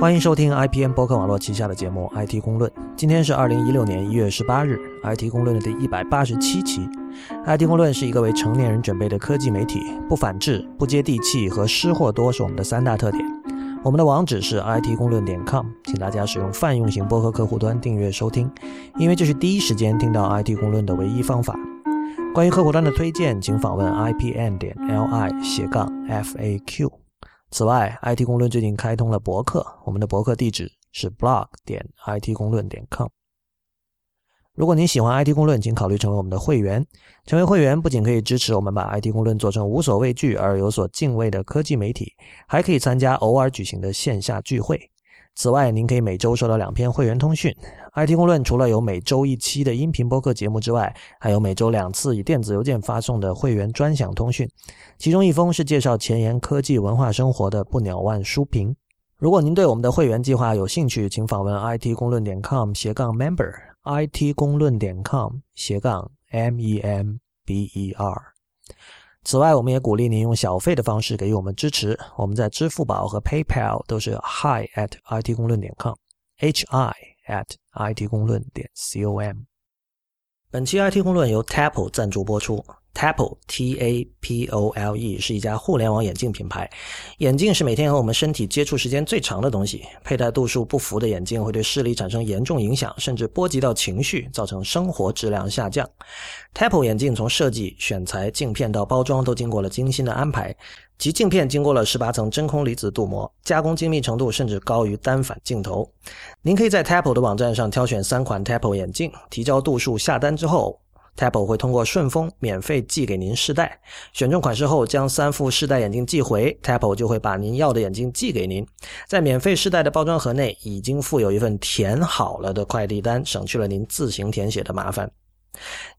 欢迎收听 IPN 博客网络旗下的节目《IT 公论》。今天是二零一六年一月十八日，《IT 公论》的第一百八十七期。《IT 公论》是一个为成年人准备的科技媒体，不反制、不接地气和失货多是我们的三大特点。我们的网址是 IT 公论点 com，请大家使用泛用型播客客户端订阅收听，因为这是第一时间听到 IT 公论的唯一方法。关于客户端的推荐，请访问 IPN 点 LI 斜杠 FAQ。此外，IT 公论最近开通了博客，我们的博客地址是 blog 点 IT 公论点 com。如果您喜欢 IT 公论，请考虑成为我们的会员。成为会员不仅可以支持我们把 IT 公论做成无所畏惧而有所敬畏的科技媒体，还可以参加偶尔举行的线下聚会。此外，您可以每周收到两篇会员通讯。IT 公论除了有每周一期的音频播客节目之外，还有每周两次以电子邮件发送的会员专享通讯，其中一封是介绍前沿科技文化生活的不鸟万书评。如果您对我们的会员计划有兴趣，请访问 IT 公论点 com 斜杠 member，IT 公论点 com 斜杠 m e m b e r。此外，我们也鼓励您用小费的方式给予我们支持。我们在支付宝和 PayPal 都是 hi at it 公论点 com，h i at it 公论点 com。本期 IT 公论由 Tapple 赞助播出。Tapple T A P O L E 是一家互联网眼镜品牌。眼镜是每天和我们身体接触时间最长的东西，佩戴度数不符的眼镜会对视力产生严重影响，甚至波及到情绪，造成生活质量下降。Tapple 眼镜从设计、选材、镜片到包装都经过了精心的安排，其镜片经过了十八层真空离子镀膜，加工精密程度甚至高于单反镜头。您可以在 Tapple 的网站上挑选三款 Tapple 眼镜，提交度数下单之后。Tapple 会通过顺丰免费寄给您试戴，选中款式后将三副试戴眼镜寄回，Tapple 就会把您要的眼镜寄给您。在免费试戴的包装盒内已经附有一份填好了的快递单，省去了您自行填写的麻烦。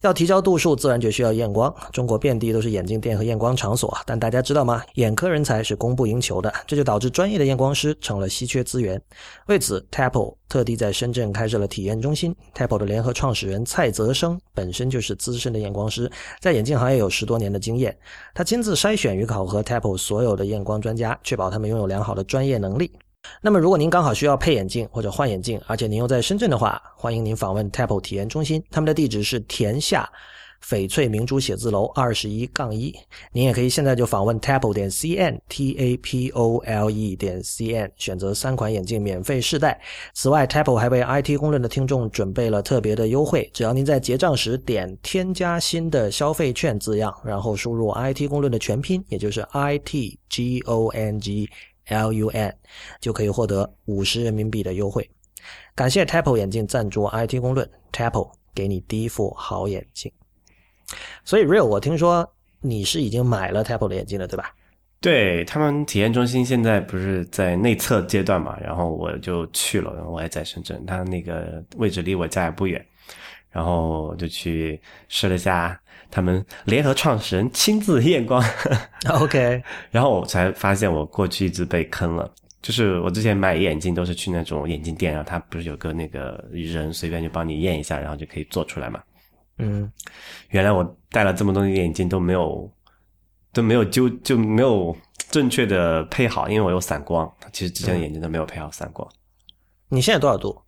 要提交度数，自然就需要验光。中国遍地都是眼镜店和验光场所，但大家知道吗？眼科人才是供不应求的，这就导致专业的验光师成了稀缺资源。为此，Tapple 特地在深圳开设了体验中心。Tapple 的联合创始人蔡泽生本身就是资深的验光师，在眼镜行业有十多年的经验。他亲自筛选与考核 Tapple 所有的验光专家，确保他们拥有良好的专业能力。那么，如果您刚好需要配眼镜或者换眼镜，而且您又在深圳的话，欢迎您访问 Tapple 体验中心，他们的地址是田下翡翠明珠写字楼二十一杠一。您也可以现在就访问 Tapple 点 cn，t a p o l e 点 c n，选择三款眼镜免费试戴。此外，Tapple 还为 IT 公论的听众准备了特别的优惠，只要您在结账时点添加新的消费券字样，然后输入 IT 公论的全拼，也就是 i t g o n g。L U N 就可以获得五十人民币的优惠。感谢 Tapple 眼镜赞助 IT 公论，Tapple 给你第一副好眼镜。所以 Real，我听说你是已经买了 Tapple 的眼镜了，对吧？对他们体验中心现在不是在内测阶段嘛，然后我就去了，然后我也在深圳，他那个位置离我家也不远，然后我就去试了下。他们联合创始人亲自验光，OK，然后我才发现我过去一直被坑了。就是我之前买眼镜都是去那种眼镜店，然后他不是有个那个人随便就帮你验一下，然后就可以做出来嘛。嗯，原来我戴了这么多年眼镜都没有都没有就就没有正确的配好，因为我有散光。其实之前的眼镜都没有配好散光。你现在多少度？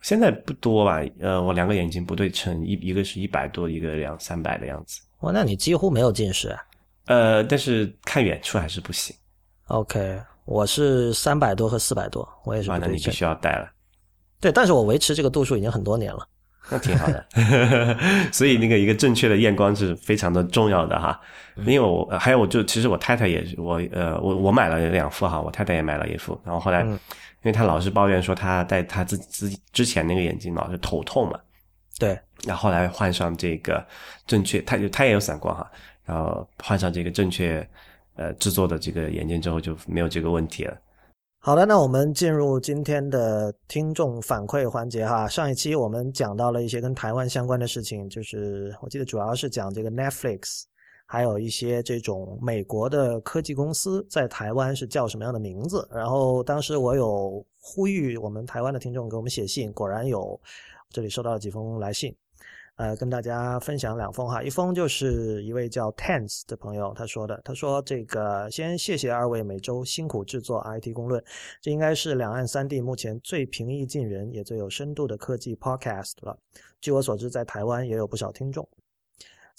现在不多吧？呃，我两个眼睛不对称，一一个是一百多，一个两三百的样子。哇，那你几乎没有近视啊？呃，但是看远处还是不行。OK，我是三百多和四百多，我也是不对称。那你必须要戴了。对，但是我维持这个度数已经很多年了，那挺好的。所以那个一个正确的验光是非常的重要的哈。因为我还有我就其实我太太也是我呃我我买了两副哈，我太太也买了一副，然后后来。因为他老是抱怨说他戴他自自之前那个眼镜老是头痛嘛，对，然后后来换上这个正确，他就他也有散光哈，然后换上这个正确呃制作的这个眼镜之后就没有这个问题了。好的，那我们进入今天的听众反馈环节哈。上一期我们讲到了一些跟台湾相关的事情，就是我记得主要是讲这个 Netflix。还有一些这种美国的科技公司在台湾是叫什么样的名字？然后当时我有呼吁我们台湾的听众给我们写信，果然有，这里收到了几封来信。呃，跟大家分享两封哈，一封就是一位叫 Tense 的朋友他说的，他说这个先谢谢二位每周辛苦制作 IT 公论，这应该是两岸三地目前最平易近人也最有深度的科技 Podcast 了。据我所知，在台湾也有不少听众。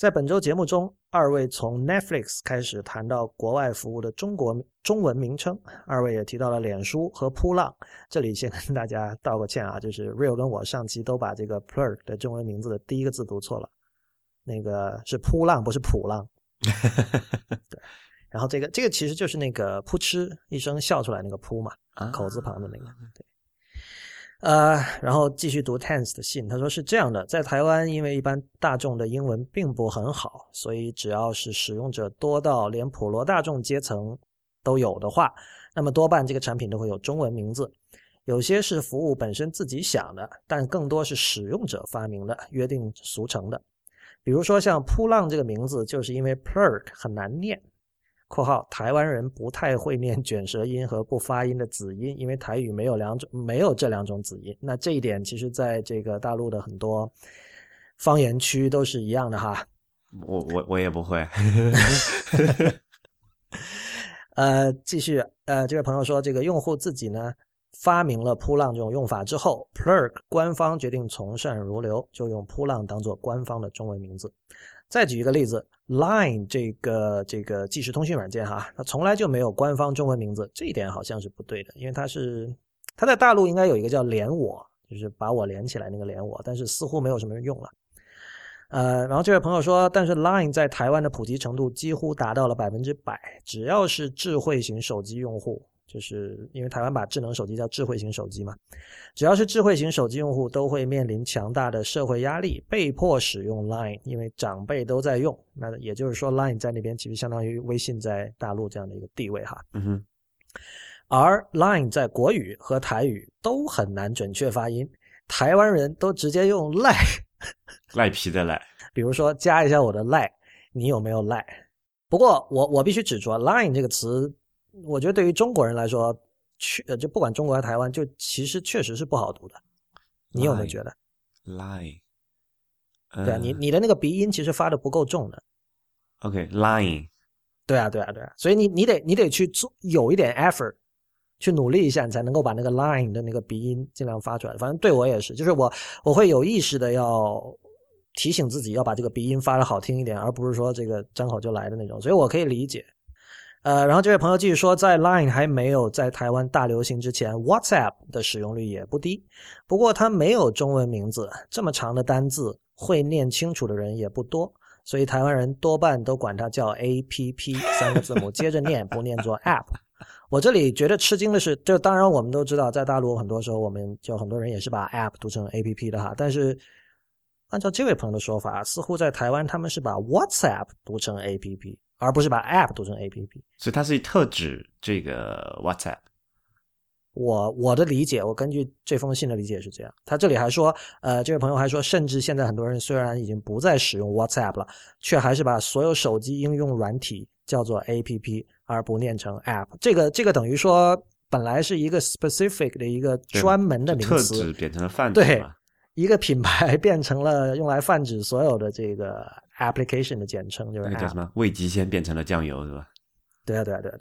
在本周节目中，二位从 Netflix 开始谈到国外服务的中国中文名称，二位也提到了脸书和扑浪。这里先跟大家道个歉啊，就是 Real 跟我上期都把这个 Plurk 的中文名字的第一个字读错了，那个是扑浪，不是普浪。对，然后这个这个其实就是那个扑哧一声笑出来那个扑嘛，口字旁的那个。对。呃，然后继续读 Tense 的信，他说是这样的，在台湾，因为一般大众的英文并不很好，所以只要是使用者多到连普罗大众阶层都有的话，那么多半这个产品都会有中文名字。有些是服务本身自己想的，但更多是使用者发明的、约定俗成的。比如说像扑浪这个名字，就是因为 Plurk 很难念。括号台湾人不太会念卷舌音和不发音的子音，因为台语没有两种，没有这两种子音。那这一点其实在这个大陆的很多方言区都是一样的哈。我我我也不会。呃，继续，呃，这位朋友说，这个用户自己呢发明了扑浪这种用法之后，Plurk 官方决定从善如流，就用扑浪当做官方的中文名字。再举一个例子，Line 这个这个即时通讯软件哈，它从来就没有官方中文名字，这一点好像是不对的，因为它是它在大陆应该有一个叫连我，就是把我连起来那个连我，但是似乎没有什么人用了。呃，然后这位朋友说，但是 Line 在台湾的普及程度几乎达到了百分之百，只要是智慧型手机用户。就是因为台湾把智能手机叫智慧型手机嘛，只要是智慧型手机用户都会面临强大的社会压力，被迫使用 Line，因为长辈都在用。那也就是说，Line 在那边其实相当于微信在大陆这样的一个地位哈。嗯哼。而 Line 在国语和台语都很难准确发音，台湾人都直接用赖，赖皮的赖。比如说加一下我的赖，你有没有赖？不过我我必须指出，Line 这个词。我觉得对于中国人来说，确就不管中国还是台湾，就其实确实是不好读的。你有没有觉得？lie，对啊，你你的那个鼻音其实发的不够重的。OK，lying。对啊，对啊，对啊。所以你你得你得去做有一点 effort，去努力一下，你才能够把那个 line 的那个鼻音尽量发出来。反正对我也是，就是我我会有意识的要提醒自己要把这个鼻音发的好听一点，而不是说这个张口就来的那种。所以我可以理解。呃，然后这位朋友继续说，在 Line 还没有在台湾大流行之前，WhatsApp 的使用率也不低。不过它没有中文名字，这么长的单字会念清楚的人也不多，所以台湾人多半都管它叫 APP 三个字母接着念，不念作 App。我这里觉得吃惊的是，就当然我们都知道，在大陆很多时候我们就很多人也是把 App 读成 APP 的哈，但是按照这位朋友的说法，似乎在台湾他们是把 WhatsApp 读成 APP。而不是把 App 读成 APP，所以它是特指这个 WhatsApp。我我的理解，我根据这封信的理解是这样。他这里还说，呃，这位朋友还说，甚至现在很多人虽然已经不再使用 WhatsApp 了，却还是把所有手机应用软体叫做 APP，而不念成 App。这个这个等于说，本来是一个 specific 的一个专门的名词，变成了泛指。对，一个品牌 变成了用来泛指所有的这个。application 的简称就是那个叫什么？味极鲜变成了酱油，是吧？对啊，对啊，对啊。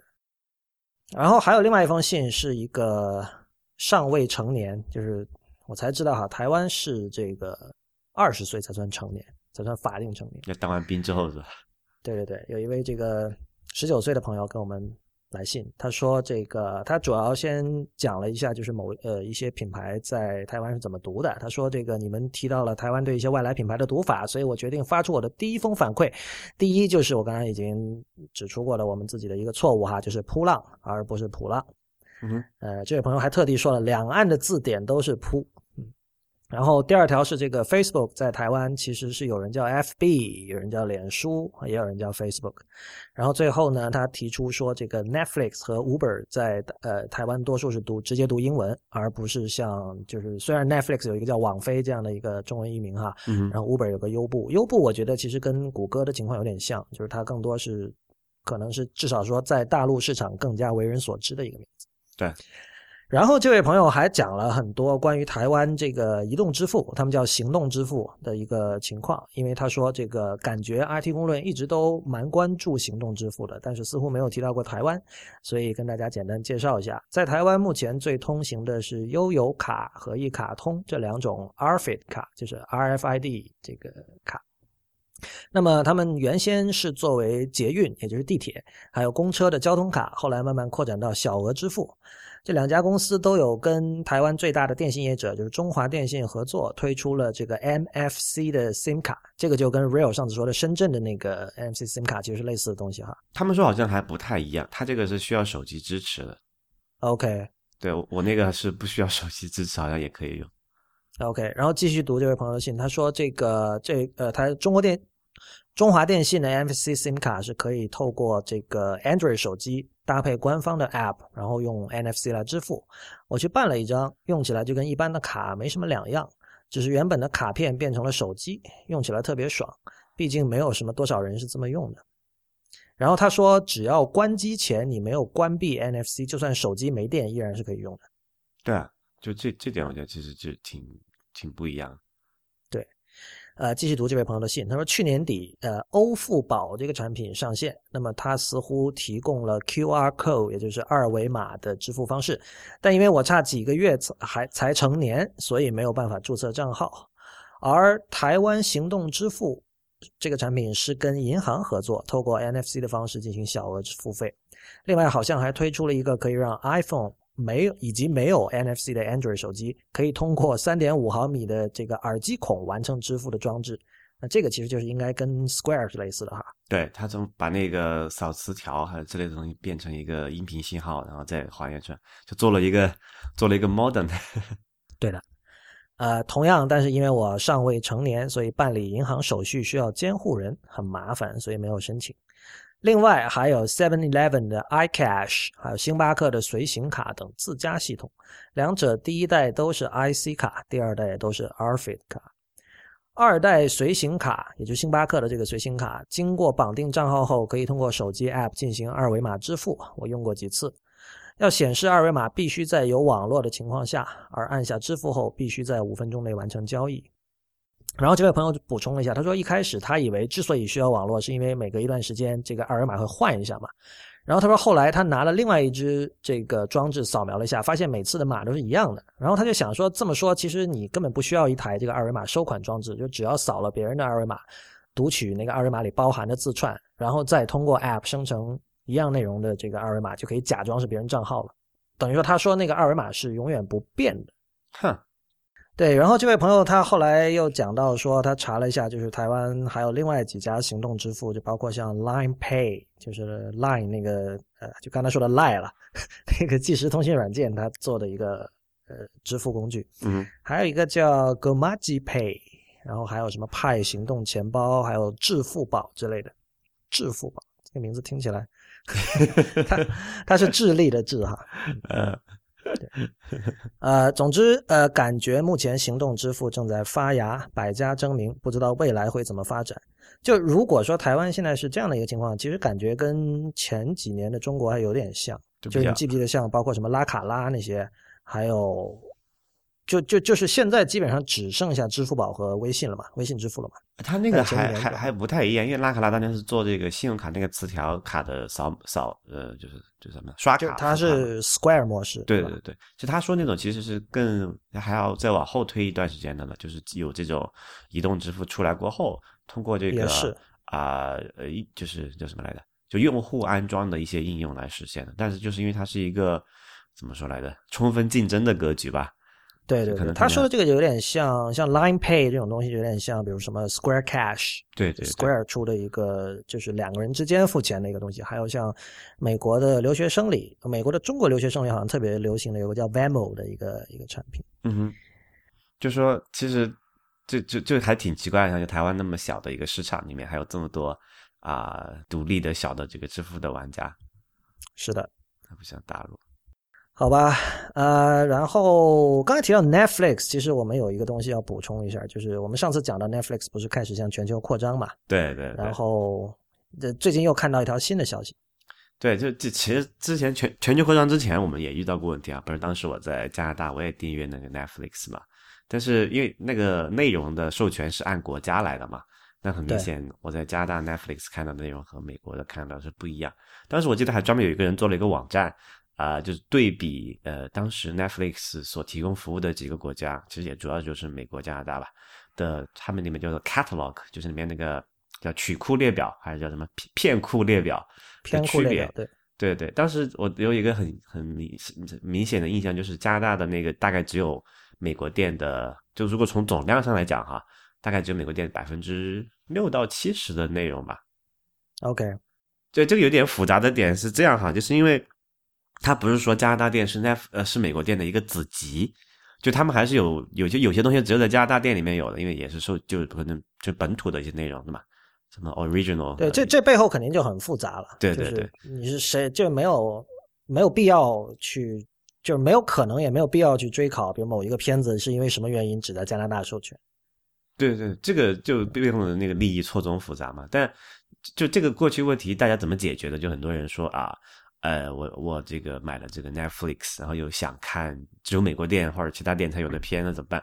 然后还有另外一封信，是一个尚未成年，就是我才知道哈，台湾是这个二十岁才算成年，才算法定成年。要当完兵之后是吧？对对对，有一位这个十九岁的朋友跟我们。来信，他说这个他主要先讲了一下，就是某呃一些品牌在台湾是怎么读的。他说这个你们提到了台湾对一些外来品牌的读法，所以我决定发出我的第一封反馈。第一就是我刚才已经指出过了，我们自己的一个错误哈，就是扑浪而不是普浪。嗯，呃，这位朋友还特地说了，两岸的字典都是扑。然后第二条是这个 Facebook 在台湾其实是有人叫 FB，有人叫脸书，也有人叫 Facebook。然后最后呢，他提出说这个 Netflix 和 Uber 在呃台湾多数是读直接读英文，而不是像就是虽然 Netflix 有一个叫网飞这样的一个中文译名哈，嗯然后 Uber 有个优步，优步我觉得其实跟谷歌的情况有点像，就是它更多是可能是至少说在大陆市场更加为人所知的一个名字。对。然后这位朋友还讲了很多关于台湾这个移动支付，他们叫行动支付的一个情况。因为他说这个感觉 IT 公论一直都蛮关注行动支付的，但是似乎没有提到过台湾，所以跟大家简单介绍一下，在台湾目前最通行的是悠游卡和一卡通这两种 RFID 卡，就是 RFID 这个卡。那么他们原先是作为捷运，也就是地铁，还有公车的交通卡，后来慢慢扩展到小额支付。这两家公司都有跟台湾最大的电信业者，就是中华电信合作，推出了这个 MFC 的 SIM 卡。这个就跟 Real 上次说的深圳的那个 MFC SIM 卡其实是类似的东西哈。他们说好像还不太一样，它这个是需要手机支持的。OK，对我那个是不需要手机支持，好像也可以用。OK，然后继续读这位朋友的信，他说这个这呃，他中国电。中华电信的 NFC SIM 卡是可以透过这个 Android 手机搭配官方的 App，然后用 NFC 来支付。我去办了一张，用起来就跟一般的卡没什么两样，只是原本的卡片变成了手机，用起来特别爽。毕竟没有什么多少人是这么用的。然后他说，只要关机前你没有关闭 NFC，就算手机没电依然是可以用的。对啊，就这这点我觉得其实就挺挺不一样。呃，继续读这位朋友的信。他说，去年底，呃，欧付宝这个产品上线，那么它似乎提供了 QR code，也就是二维码的支付方式。但因为我差几个月才还才成年，所以没有办法注册账号。而台湾行动支付这个产品是跟银行合作，透过 NFC 的方式进行小额付费。另外，好像还推出了一个可以让 iPhone。没有以及没有 NFC 的 Android 手机，可以通过三点五毫米的这个耳机孔完成支付的装置。那这个其实就是应该跟 Square 是类似的哈。对，它从把那个扫磁条还有之类的东西变成一个音频信号，然后再还原出来，就做了一个做了一个 modern。对的，呃，同样，但是因为我尚未成年，所以办理银行手续需要监护人，很麻烦，所以没有申请。另外还有 Seven Eleven 的 iCash，还有星巴克的随行卡等自家系统，两者第一代都是 IC 卡，第二代都是 RFID 卡。二代随行卡，也就是星巴克的这个随行卡，经过绑定账号后，可以通过手机 App 进行二维码支付。我用过几次，要显示二维码必须在有网络的情况下，而按下支付后必须在五分钟内完成交易。然后这位朋友就补充了一下，他说一开始他以为之所以需要网络，是因为每隔一段时间这个二维码会换一下嘛。然后他说后来他拿了另外一只这个装置扫描了一下，发现每次的码都是一样的。然后他就想说这么说，其实你根本不需要一台这个二维码收款装置，就只要扫了别人的二维码，读取那个二维码里包含的字串，然后再通过 App 生成一样内容的这个二维码，就可以假装是别人账号了。等于说他说那个二维码是永远不变的。哼。对，然后这位朋友他后来又讲到说，他查了一下，就是台湾还有另外几家行动支付，就包括像 Line Pay，就是 Line 那个呃，就刚才说的 Line 了，那个即时通信软件，它做的一个呃支付工具。嗯，还有一个叫 Gomaji Pay，然后还有什么派行动钱包，还有支付宝之类的。支付宝这个名字听起来，它它是智利的智哈。呃。对，呃，总之，呃，感觉目前行动支付正在发芽，百家争鸣，不知道未来会怎么发展。就如果说台湾现在是这样的一个情况，其实感觉跟前几年的中国还有点像，就你记不记得像包括什么拉卡拉那些，还有。就就就是现在基本上只剩下支付宝和微信了嘛，微信支付了嘛。他那个还还还不太一样，因为拉卡拉当年是做这个信用卡那个磁条卡的扫扫呃，就是就是什么刷卡。它是 Square 模式。对对对，就他说那种其实是更还要再往后推一段时间的了，就是有这种移动支付出来过后，通过这个啊呃一就是叫什么来着，就用户安装的一些应用来实现的。但是就是因为它是一个怎么说来着，充分竞争的格局吧。对对对，他说的这个有点像像 Line Pay 这种东西，有点像比如什么 Square Cash，对对，Square 出的一个就是两个人之间付钱的一个东西。还有像美国的留学生里，美国的中国留学生里好像特别流行的有个叫 Venmo 的一个一个产品。嗯哼，就说其实就就就还挺奇怪的，像就台湾那么小的一个市场里面，还有这么多啊独立的小的这个支付的玩家。是的，还不像大陆。好吧，呃，然后刚才提到 Netflix，其实我们有一个东西要补充一下，就是我们上次讲到 Netflix 不是开始向全球扩张嘛？对对。然后这最近又看到一条新的消息。对，就这其实之前全全球扩张之前，我们也遇到过问题啊。不是当时我在加拿大，我也订阅那个 Netflix 嘛。但是因为那个内容的授权是按国家来的嘛，那很明显我在加拿大 Netflix 看到的内容和美国的看到是不一样。当时我记得还专门有一个人做了一个网站啊，就是对比呃当时 Netflix 所提供服务的几个国家，其实也主要就是美国、加拿大吧的，他们里面叫做 Catalog，就是里面那个叫曲库列表还是叫什么片片库列表。的区别对对对，当时我有一个很很明明显的印象，就是加拿大的那个大概只有美国店的，就如果从总量上来讲哈，大概只有美国店百分之六到七十的内容吧。OK，对，这个有点复杂的点是这样哈，就是因为它不是说加拿大店是那呃是美国店的一个子集，就他们还是有有些有些东西只有在加拿大店里面有的，因为也是受就可能就本土的一些内容的嘛。什么 original？对，这这背后肯定就很复杂了。对对对，你是谁就没有没有必要去，就是没有可能也没有必要去追考，比如某一个片子是因为什么原因只在加拿大授权。对对，这个就背后的那个利益错综复杂嘛。但就这个过去问题，大家怎么解决的？就很多人说啊，呃，我我这个买了这个 Netflix，然后又想看只有美国店或者其他店才有的片，那怎么办？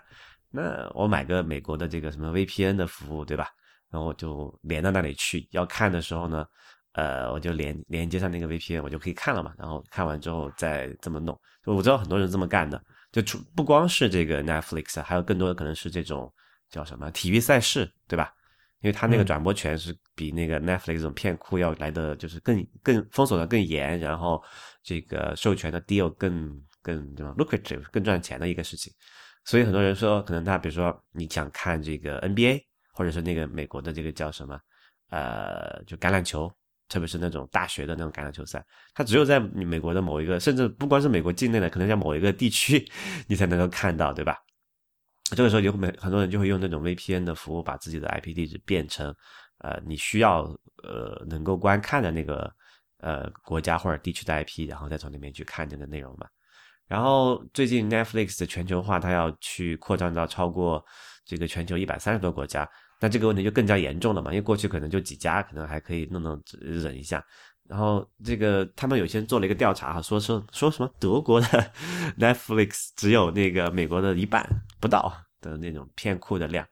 那我买个美国的这个什么 VPN 的服务，对吧？然后就连到那里去，要看的时候呢，呃，我就连连接上那个 VPN，我就可以看了嘛。然后看完之后再这么弄，就我知道很多人这么干的，就除不光是这个 Netflix，还有更多的可能是这种叫什么体育赛事，对吧？因为它那个转播权是比那个 Netflix 这种片库要来的就是更更封锁的更严，然后这个授权的 deal 更更对吧？lucrative 更赚钱的一个事情。所以很多人说，可能他比如说你想看这个 NBA。或者是那个美国的这个叫什么，呃，就橄榄球，特别是那种大学的那种橄榄球赛，它只有在美国的某一个，甚至不光是美国境内的，可能在某一个地区，你才能够看到，对吧？这个时候有很很多人就会用那种 VPN 的服务，把自己的 IP 地址变成，呃，你需要呃能够观看的那个呃国家或者地区的 IP，然后再从那边去看这个内容嘛。然后最近 Netflix 的全球化，它要去扩张到超过这个全球一百三十多国家。那这个问题就更加严重了嘛？因为过去可能就几家，可能还可以弄弄忍一下。然后这个他们有些人做了一个调查哈，说说说什么德国的 Netflix 只有那个美国的一半不到的那种片库的量。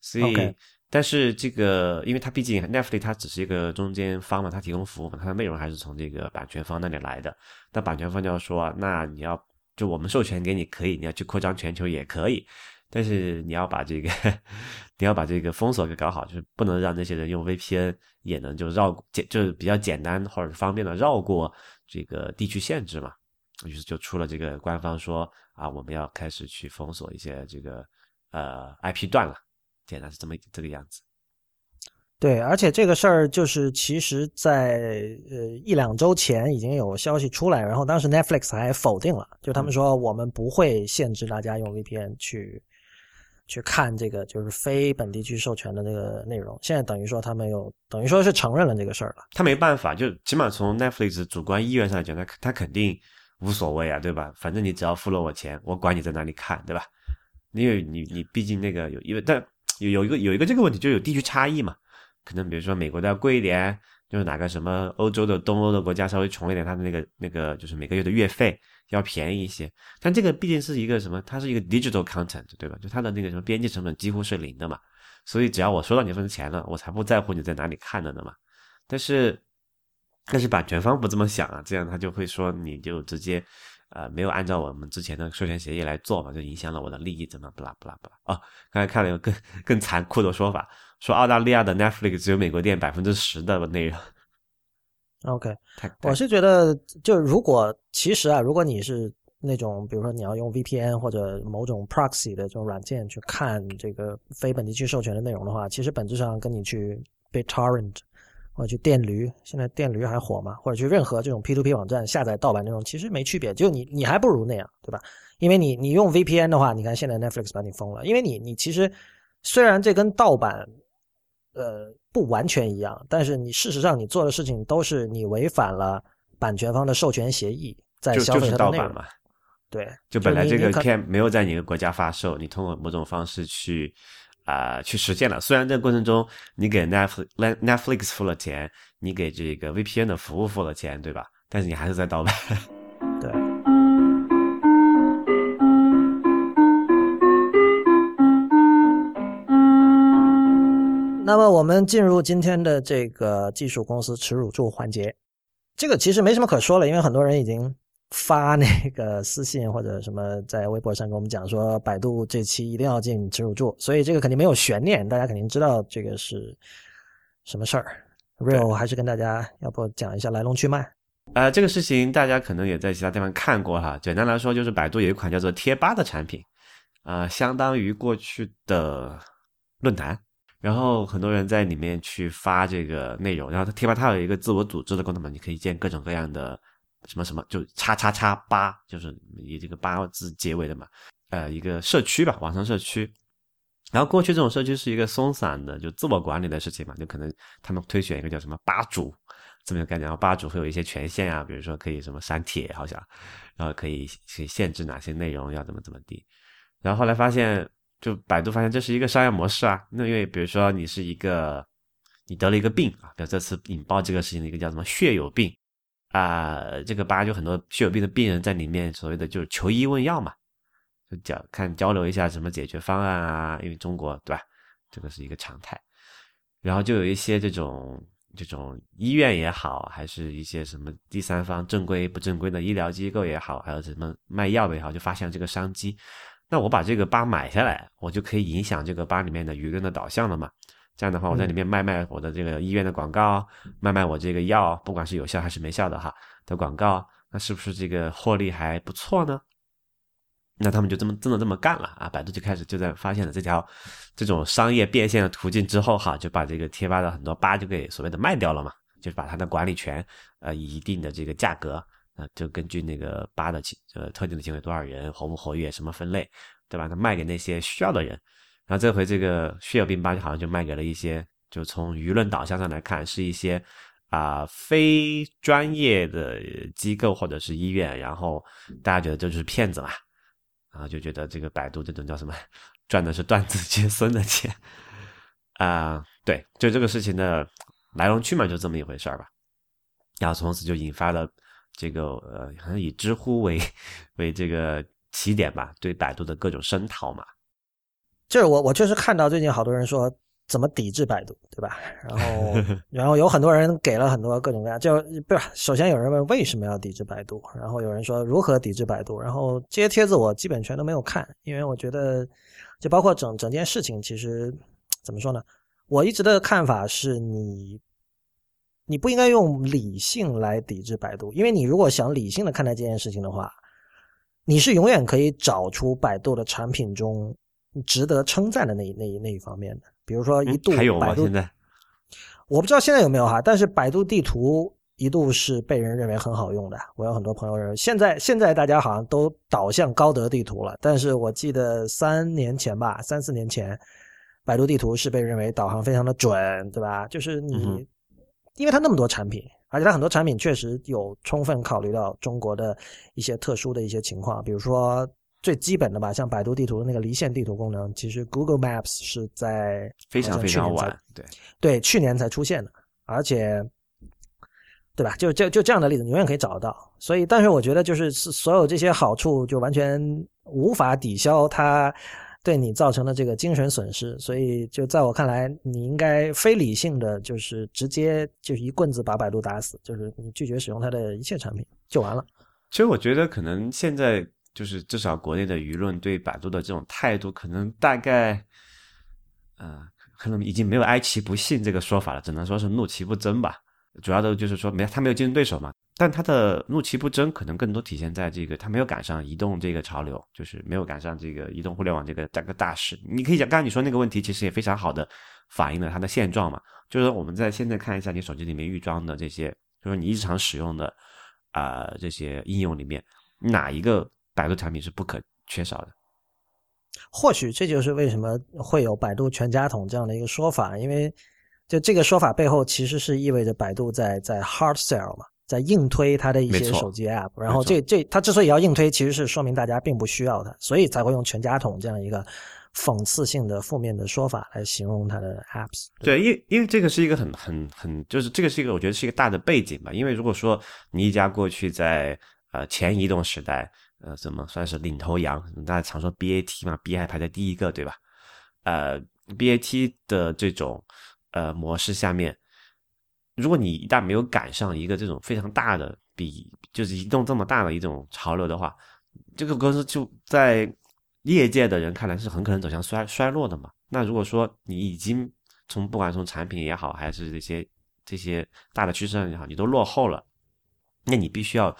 所以，但是这个因为它毕竟 Netflix 它只是一个中间方嘛，它提供服务嘛，它的内容还是从这个版权方那里来的。那版权方就要说，那你要就我们授权给你可以，你要去扩张全球也可以。但是你要把这个，你要把这个封锁给搞好，就是不能让那些人用 VPN 也能就绕简，就是比较简单或者方便的绕过这个地区限制嘛。于是就出了这个官方说啊，我们要开始去封锁一些这个呃 IP 断了，简单是这么这个样子。对，而且这个事儿就是其实，在呃一两周前已经有消息出来，然后当时 Netflix 还否定了，就他们说我们不会限制大家用 VPN 去。去看这个就是非本地区授权的那个内容，现在等于说他们又等于说是承认了这个事儿了。他没办法，就起码从 Netflix 主观意愿上来讲，他他肯定无所谓啊，对吧？反正你只要付了我钱，我管你在哪里看，对吧？因为你你毕竟那个有因为但 有有一个有一个这个问题，就是有地区差异嘛。可能比如说美国的要贵一点，就是哪个什么欧洲的东欧的国家稍微穷一点，它的那个那个就是每个月的月费。要便宜一些，但这个毕竟是一个什么？它是一个 digital content，对吧？就它的那个什么边际成本几乎是零的嘛，所以只要我收到你份钱了，我才不在乎你在哪里看的呢嘛。但是，但是版权方不这么想啊，这样他就会说你就直接，呃，没有按照我们之前的授权协议来做嘛，就影响了我的利益，怎么不啦不啦不啦？哦，刚才看了一个更更残酷的说法，说澳大利亚的 Netflix 只有美国店百分之十的内容。OK，我是觉得，就如果其实啊，如果你是那种，比如说你要用 VPN 或者某种 proxy 的这种软件去看这个非本地区授权的内容的话，其实本质上跟你去 BitTorrent 或者去电驴，现在电驴还火吗？或者去任何这种 P2P 网站下载盗版内容，其实没区别。就你你还不如那样，对吧？因为你你用 VPN 的话，你看现在 Netflix 把你封了，因为你你其实虽然这跟盗版。呃，不完全一样，但是你事实上你做的事情都是你违反了版权方的授权协议，在消费盗版嘛？对，就本来这个片没有在你的国家发售，你通过某种方式去啊去实现了。虽然这个过程中你给 Netflix Netflix 付了钱，你给这个 VPN 的服务付了钱，对吧？但是你还是在盗版。对。那么我们进入今天的这个技术公司耻辱柱环节。这个其实没什么可说了，因为很多人已经发那个私信或者什么在微博上跟我们讲说，百度这期一定要进耻辱柱，所以这个肯定没有悬念，大家肯定知道这个是什么事儿。Real 还是跟大家要不讲一下来龙去脉？呃，这个事情大家可能也在其他地方看过哈。简单来说，就是百度有一款叫做贴吧的产品，啊，相当于过去的论坛。然后很多人在里面去发这个内容，然后它贴吧它有一个自我组织的功能嘛，你可以建各种各样的什么什么，就叉叉叉八，就是以这个八字结尾的嘛，呃，一个社区吧，网上社区。然后过去这种社区是一个松散的，就自我管理的事情嘛，就可能他们推选一个叫什么吧主这么一个概念，然后吧主会有一些权限啊，比如说可以什么删帖，好像，然后可以可以限制哪些内容要怎么怎么地，然后后来发现。就百度发现这是一个商业模式啊，那因为比如说你是一个，你得了一个病啊，比如这次引爆这个事情的一个叫什么血友病啊，这个吧就很多血友病的病人在里面，所谓的就是求医问药嘛，就交看交流一下什么解决方案啊，因为中国对吧，这个是一个常态，然后就有一些这种这种医院也好，还是一些什么第三方正规不正规的医疗机构也好，还有什么卖药的也好，就发现这个商机。那我把这个吧买下来，我就可以影响这个吧里面的舆论的导向了嘛？这样的话，我在里面卖卖我的这个医院的广告，卖卖我这个药，不管是有效还是没效的哈的广告，那是不是这个获利还不错呢？那他们就这么真的这么干了啊！百度就开始就在发现了这条这种商业变现的途径之后哈，就把这个贴吧的很多吧就给所谓的卖掉了嘛，就是把它的管理权呃以一定的这个价格。啊就根据那个吧的呃特定的行为多少人活不活跃什么分类，对吧？他卖给那些需要的人，然后这回这个血友病吧就好像就卖给了一些，就从舆论导向上来看是一些啊非专业的机构或者是医院，然后大家觉得这就是骗子嘛，然后就觉得这个百度这种叫什么赚的是断子绝孙的钱啊，对，就这个事情的来龙去脉就这么一回事儿吧，然后从此就引发了。这个呃，好像以知乎为为这个起点吧，对百度的各种声讨嘛。就是我我确实看到最近好多人说怎么抵制百度，对吧？然后 然后有很多人给了很多各种各样，就不是首先有人问为什么要抵制百度，然后有人说如何抵制百度，然后这些帖子我基本全都没有看，因为我觉得就包括整整件事情，其实怎么说呢？我一直的看法是你。你不应该用理性来抵制百度，因为你如果想理性的看待这件事情的话，你是永远可以找出百度的产品中值得称赞的那那那一方面的。比如说一度还有吗？现在我不知道现在有没有哈，但是百度地图一度是被人认为很好用的。我有很多朋友认为，现在现在大家好像都导向高德地图了，但是我记得三年前吧，三四年前，百度地图是被认为导航非常的准，对吧？就是你。因为它那么多产品，而且它很多产品确实有充分考虑到中国的一些特殊的一些情况，比如说最基本的吧，像百度地图的那个离线地图功能，其实 Google Maps 是在非常非常晚，对对，去年才出现的，而且，对吧？就就就这样的例子，你永远可以找得到。所以，但是我觉得就是所有这些好处就完全无法抵消它。对你造成的这个精神损失，所以就在我看来，你应该非理性的，就是直接就是一棍子把百度打死，就是你拒绝使用它的一切产品就完了。其实我觉得，可能现在就是至少国内的舆论对百度的这种态度，可能大概，呃，可能已经没有哀其不幸这个说法了，只能说是怒其不争吧。主要的就是说没他没有竞争对手嘛。但他的怒其不争，可能更多体现在这个他没有赶上移动这个潮流，就是没有赶上这个移动互联网这个这个大势。你可以讲，刚刚你说那个问题，其实也非常好的反映了它的现状嘛。就是说，我们在现在看一下你手机里面预装的这些，就是你日常使用的啊这些应用里面，哪一个百度产品是不可缺少的？或许这就是为什么会有百度全家桶这样的一个说法，因为就这个说法背后其实是意味着百度在在 hard sell 嘛。在硬推它的一些手机 App，然后这这它之所以要硬推，其实是说明大家并不需要它，所以才会用全家桶这样一个讽刺性的、负面的说法来形容它的 apps。对，因因为这个是一个很很很，就是这个是一个我觉得是一个大的背景吧。因为如果说你一家过去在呃前移动时代，呃，怎么算是领头羊？大家常说 BAT 嘛，B 还排在第一个，对吧？呃，BAT 的这种呃模式下面，如果你一旦没有赶上一个这种非常大的比就是移动这么大的一种潮流的话，这个公司就在业界的人看来是很可能走向衰衰落的嘛。那如果说你已经从不管从产品也好，还是这些这些大的趋势上也好，你都落后了，那你必须要，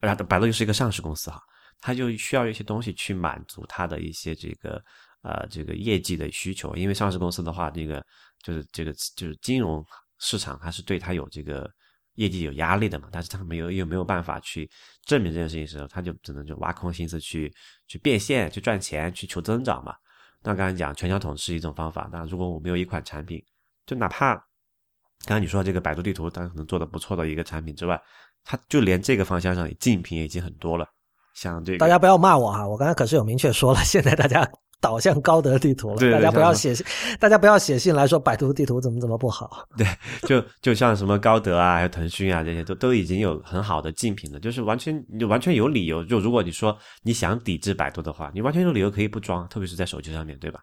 然后，百度又是一个上市公司哈，它就需要一些东西去满足它的一些这个呃这个业绩的需求。因为上市公司的话，这个就是这个就是金融市场，它是对它有这个。业绩有压力的嘛，但是他没有又没有办法去证明这件事情的时候，他就只能就挖空心思去去变现、去赚钱、去求增长嘛。那刚才讲全球统是一种方法，那如果我没有一款产品，就哪怕刚才你说这个百度地图，它可能做的不错的一个产品之外，它就连这个方向上竞品也已经很多了。像这个，大家不要骂我哈，我刚才可是有明确说了，现在大家。导向高德地图了，大家不要写信，大家不要写信来说百度地图怎么怎么不好。对，就就像什么高德啊，还有腾讯啊，这些都都已经有很好的竞品了，就是完全你完全有理由。就如果你说你想抵制百度的话，你完全有理由可以不装，特别是在手机上面对吧？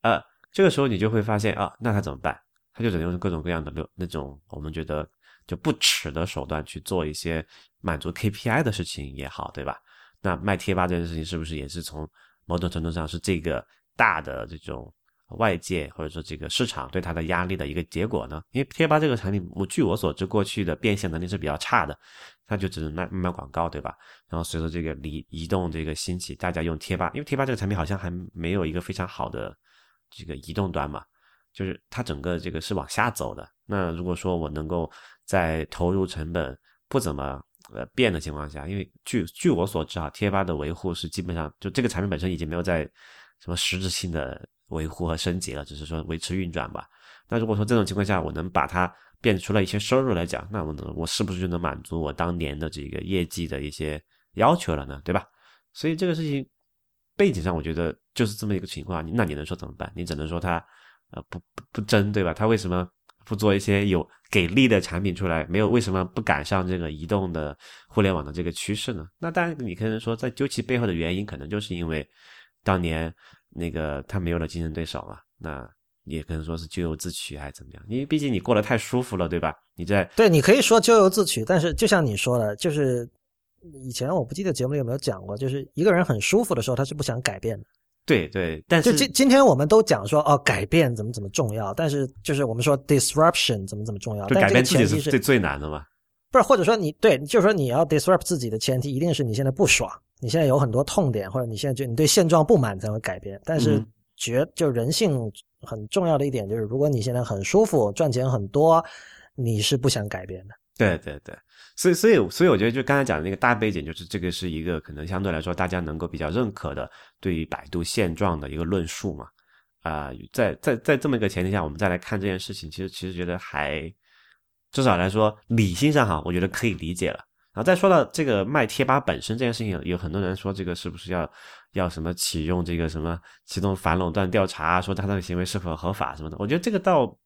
呃，这个时候你就会发现啊，那他怎么办？他就只能用各种各样的那那种我们觉得就不耻的手段去做一些满足 KPI 的事情也好，对吧？那卖贴吧这件事情是不是也是从？某种程度上是这个大的这种外界或者说这个市场对它的压力的一个结果呢？因为贴吧这个产品，我据我所知，过去的变现能力是比较差的，它就只能卖卖广告，对吧？然后随着这个移移动这个兴起，大家用贴吧，因为贴吧这个产品好像还没有一个非常好的这个移动端嘛，就是它整个这个是往下走的。那如果说我能够在投入成本不怎么。呃，变的情况下，因为据据我所知啊，贴吧的维护是基本上就这个产品本身已经没有在什么实质性的维护和升级了，只是说维持运转吧。那如果说这种情况下，我能把它变出了一些收入来讲，那我能我是不是就能满足我当年的这个业绩的一些要求了呢？对吧？所以这个事情背景上，我觉得就是这么一个情况。那你能说怎么办？你只能说他呃不不不争，对吧？他为什么？不做一些有给力的产品出来，没有为什么不赶上这个移动的互联网的这个趋势呢？那当然，你可能说在究其背后的原因，可能就是因为当年那个他没有了竞争对手嘛。那也可能说是咎由自取还是怎么样？因为毕竟你过得太舒服了，对吧？你在对，你可以说咎由自取，但是就像你说的，就是以前我不记得节目里有没有讲过，就是一个人很舒服的时候，他是不想改变的。对对，但是就今今天我们都讲说哦，改变怎么怎么重要，但是就是我们说 disruption 怎么怎么重要，但改变自己是最最难的嘛？不是，或者说你对，就是说你要 disrupt 自己的前提，一定是你现在不爽，你现在有很多痛点，或者你现在就你对现状不满才会改变。但是觉就人性很重要的一点就是，如果你现在很舒服，赚钱很多，你是不想改变的。对对对。所以，所以，所以，我觉得就刚才讲的那个大背景，就是这个是一个可能相对来说大家能够比较认可的对于百度现状的一个论述嘛。啊，在在在这么一个前提下，我们再来看这件事情，其实其实觉得还至少来说理性上哈，我觉得可以理解了。然后再说到这个卖贴吧本身这件事情，有很多人说这个是不是要要什么启用这个什么启动反垄断调查，说他的行为是否合法什么的，我觉得这个倒。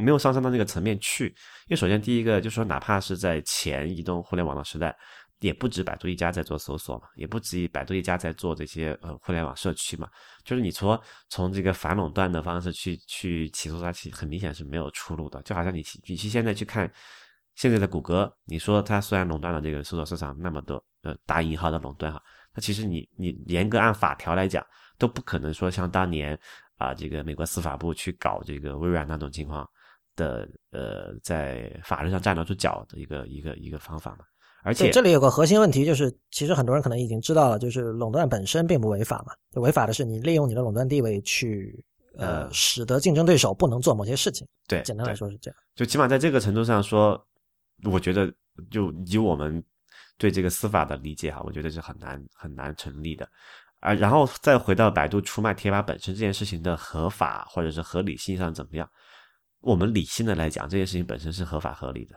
没有上升到那个层面去，因为首先第一个就是说，哪怕是在前移动互联网的时代，也不止百度一家在做搜索嘛，也不止百度一家在做这些呃互联网社区嘛，就是你说从这个反垄断的方式去去起诉它，其实很明显是没有出路的。就好像你你去现在去看现在的谷歌，你说它虽然垄断了这个搜索市场那么多，呃打引号的垄断哈，那其实你你严格按法条来讲，都不可能说像当年啊这个美国司法部去搞这个微软那种情况。的呃，在法律上站得住脚的一个一个一个方法嘛，而且这里有个核心问题，就是其实很多人可能已经知道了，就是垄断本身并不违法嘛，就违法的是你利用你的垄断地位去呃，使得竞争对手不能做某些事情。对，简单来说是这样。就起码在这个程度上说，我觉得就以我们对这个司法的理解哈，我觉得是很难很难成立的。啊，然后再回到百度出卖贴吧本身这件事情的合法或者是合理性上怎么样？我们理性的来讲，这件事情本身是合法合理的，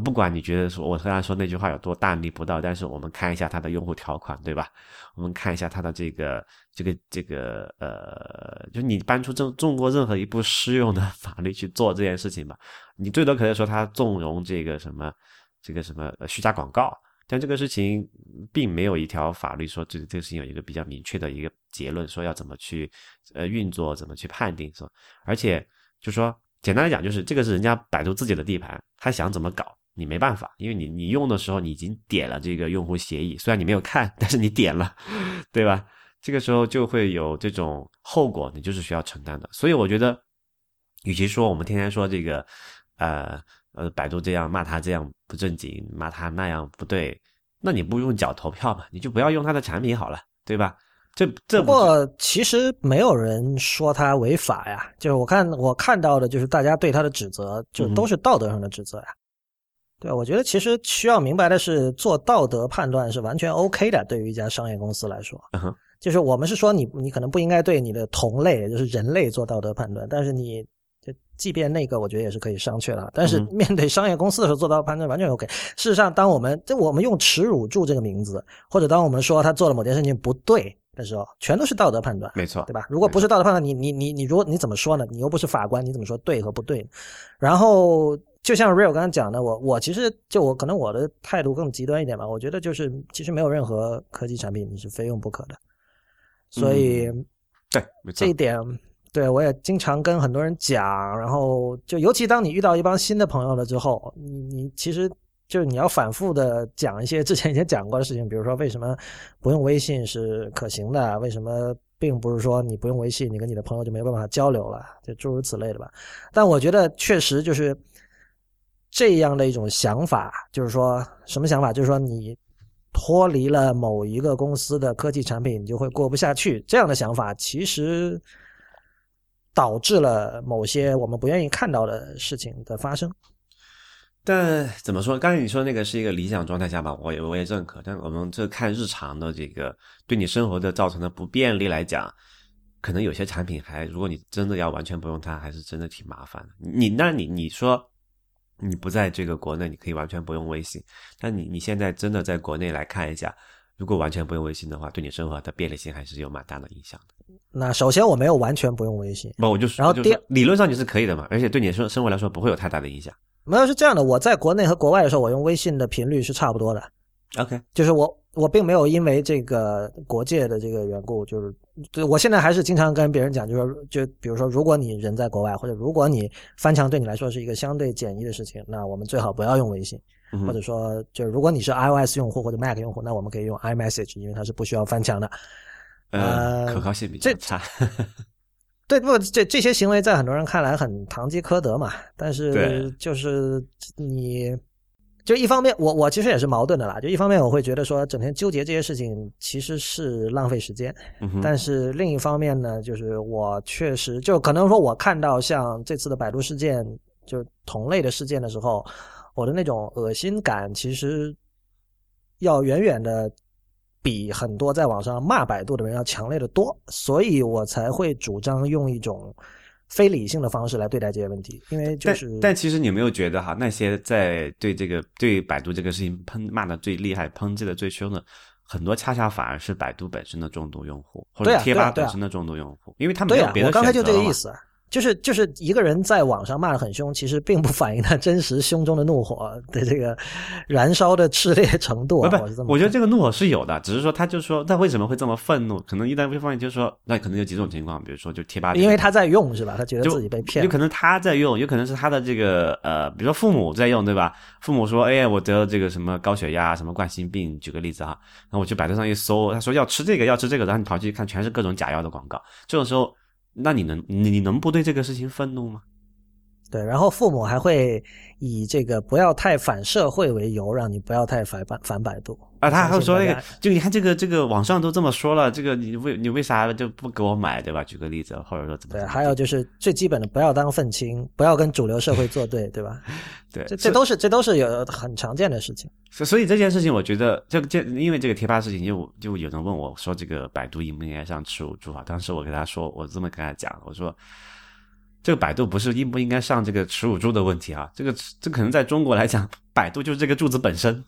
不管你觉得说我刚才说那句话有多大逆不道，但是我们看一下它的用户条款，对吧？我们看一下它的这个这个这个呃，就你搬出中中国任何一部适用的法律去做这件事情吧，你最多可能说它纵容这个什么这个什么虚假广告，但这个事情并没有一条法律说这这个事情有一个比较明确的一个结论，说要怎么去呃运作，怎么去判定，是吧？而且就说简单来讲，就是这个是人家百度自己的地盘，他想怎么搞。你没办法，因为你你用的时候你已经点了这个用户协议，虽然你没有看，但是你点了，对吧？这个时候就会有这种后果，你就是需要承担的。所以我觉得，与其说我们天天说这个，呃呃，百度这样骂他这样不正经，骂他那样不对，那你不用脚投票嘛？你就不要用他的产品好了，对吧？这这不过其实没有人说他违法呀，就是我看我看到的就是大家对他的指责，就都是道德上的指责呀。对，我觉得其实需要明白的是，做道德判断是完全 OK 的。对于一家商业公司来说，就是我们是说你，你可能不应该对你的同类，就是人类做道德判断。但是你，就即便那个，我觉得也是可以商榷的。但是面对商业公司的时候，做道德判断完全 OK。事实上，当我们就我们用耻辱柱这个名字，或者当我们说他做了某件事情不对的时候，全都是道德判断，没错，对吧？如果不是道德判断，你你你你，如果你怎么说呢？你又不是法官，你怎么说对和不对？然后。就像 Real 刚刚讲的，我我其实就我可能我的态度更极端一点吧。我觉得就是其实没有任何科技产品你是非用不可的，所以对这一点，对我也经常跟很多人讲。然后就尤其当你遇到一帮新的朋友了之后，你你其实就是你要反复的讲一些之前已经讲过的事情，比如说为什么不用微信是可行的，为什么并不是说你不用微信，你跟你的朋友就没办法交流了，就诸如此类的吧。但我觉得确实就是。这样的一种想法，就是说什么想法？就是说你脱离了某一个公司的科技产品，你就会过不下去。这样的想法其实导致了某些我们不愿意看到的事情的发生。但怎么说？刚才你说那个是一个理想状态下吧，我也我也认可。但我们这看日常的这个对你生活的造成的不便利来讲，可能有些产品还，如果你真的要完全不用它，还是真的挺麻烦的。你那你你说？你不在这个国内，你可以完全不用微信。但你你现在真的在国内来看一下，如果完全不用微信的话，对你生活的便利性还是有蛮大的影响的。那首先我没有完全不用微信，不我就然后第理论上你是可以的嘛，而且对你生生活来说不会有太大的影响。没有是这样的，我在国内和国外的时候，我用微信的频率是差不多的。OK，就是我。我并没有因为这个国界的这个缘故，就是对我现在还是经常跟别人讲，就是就比如说，如果你人在国外，或者如果你翻墙对你来说是一个相对简易的事情，那我们最好不要用微信，或者说，就是如果你是 iOS 用户或者 Mac 用户，那我们可以用 iMessage，因为它是不需要翻墙的。呃，可靠性比较差。对，不，这这些行为在很多人看来很堂吉诃德嘛，但是就是你。就一方面，我我其实也是矛盾的啦。就一方面，我会觉得说，整天纠结这些事情其实是浪费时间。但是另一方面呢，就是我确实就可能说，我看到像这次的百度事件，就同类的事件的时候，我的那种恶心感，其实要远远的比很多在网上骂百度的人要强烈的多。所以我才会主张用一种。非理性的方式来对待这些问题，因为就是，但其实你有没有觉得哈，那些在对这个对百度这个事情喷骂的最厉害、抨击的最凶的，很多恰恰反而是百度本身的重度用户，或者贴吧本身的重度用户，因为他们没有别的我刚才就这个意思。就是就是一个人在网上骂的很凶，其实并不反映他真实胸中的怒火的这个燃烧的炽烈程度。不不，我觉得这个怒火是有的，只是说他就说他为什么会这么愤怒？可能一旦被发现，就是说那可能有几种情况，比如说就贴吧，因为他在用是吧？他觉得自己被骗。有可能他在用，有可能是他的这个呃，比如说父母在用，对吧？父母说：“哎，我得了这个什么高血压、什么冠心病。”举个例子哈，那我去百度上一搜，他说要吃这个，要吃这个，然后你跑去看，全是各种假药的广告。这种时候。那你能你能不对这个事情愤怒吗？对，然后父母还会以这个不要太反社会为由，让你不要太反反反百度啊。他还会说那个，就你看这个这个网上都这么说了，这个你为你为啥就不给我买，对吧？举个例子，或者说怎么？对，还有就是最基本的，不要当愤青，不要跟主流社会作对，对吧？对，这这都是这都是有很常见的事情。所所以这件事情，我觉得这个这因为这个贴吧事情，就就有人问我说，这个百度应不应该上耻辱柱啊？当时我跟他说，我这么跟他讲，我说。这个百度不是应不应该上这个耻辱柱的问题啊？这个这可能在中国来讲百度就是这个柱子本身，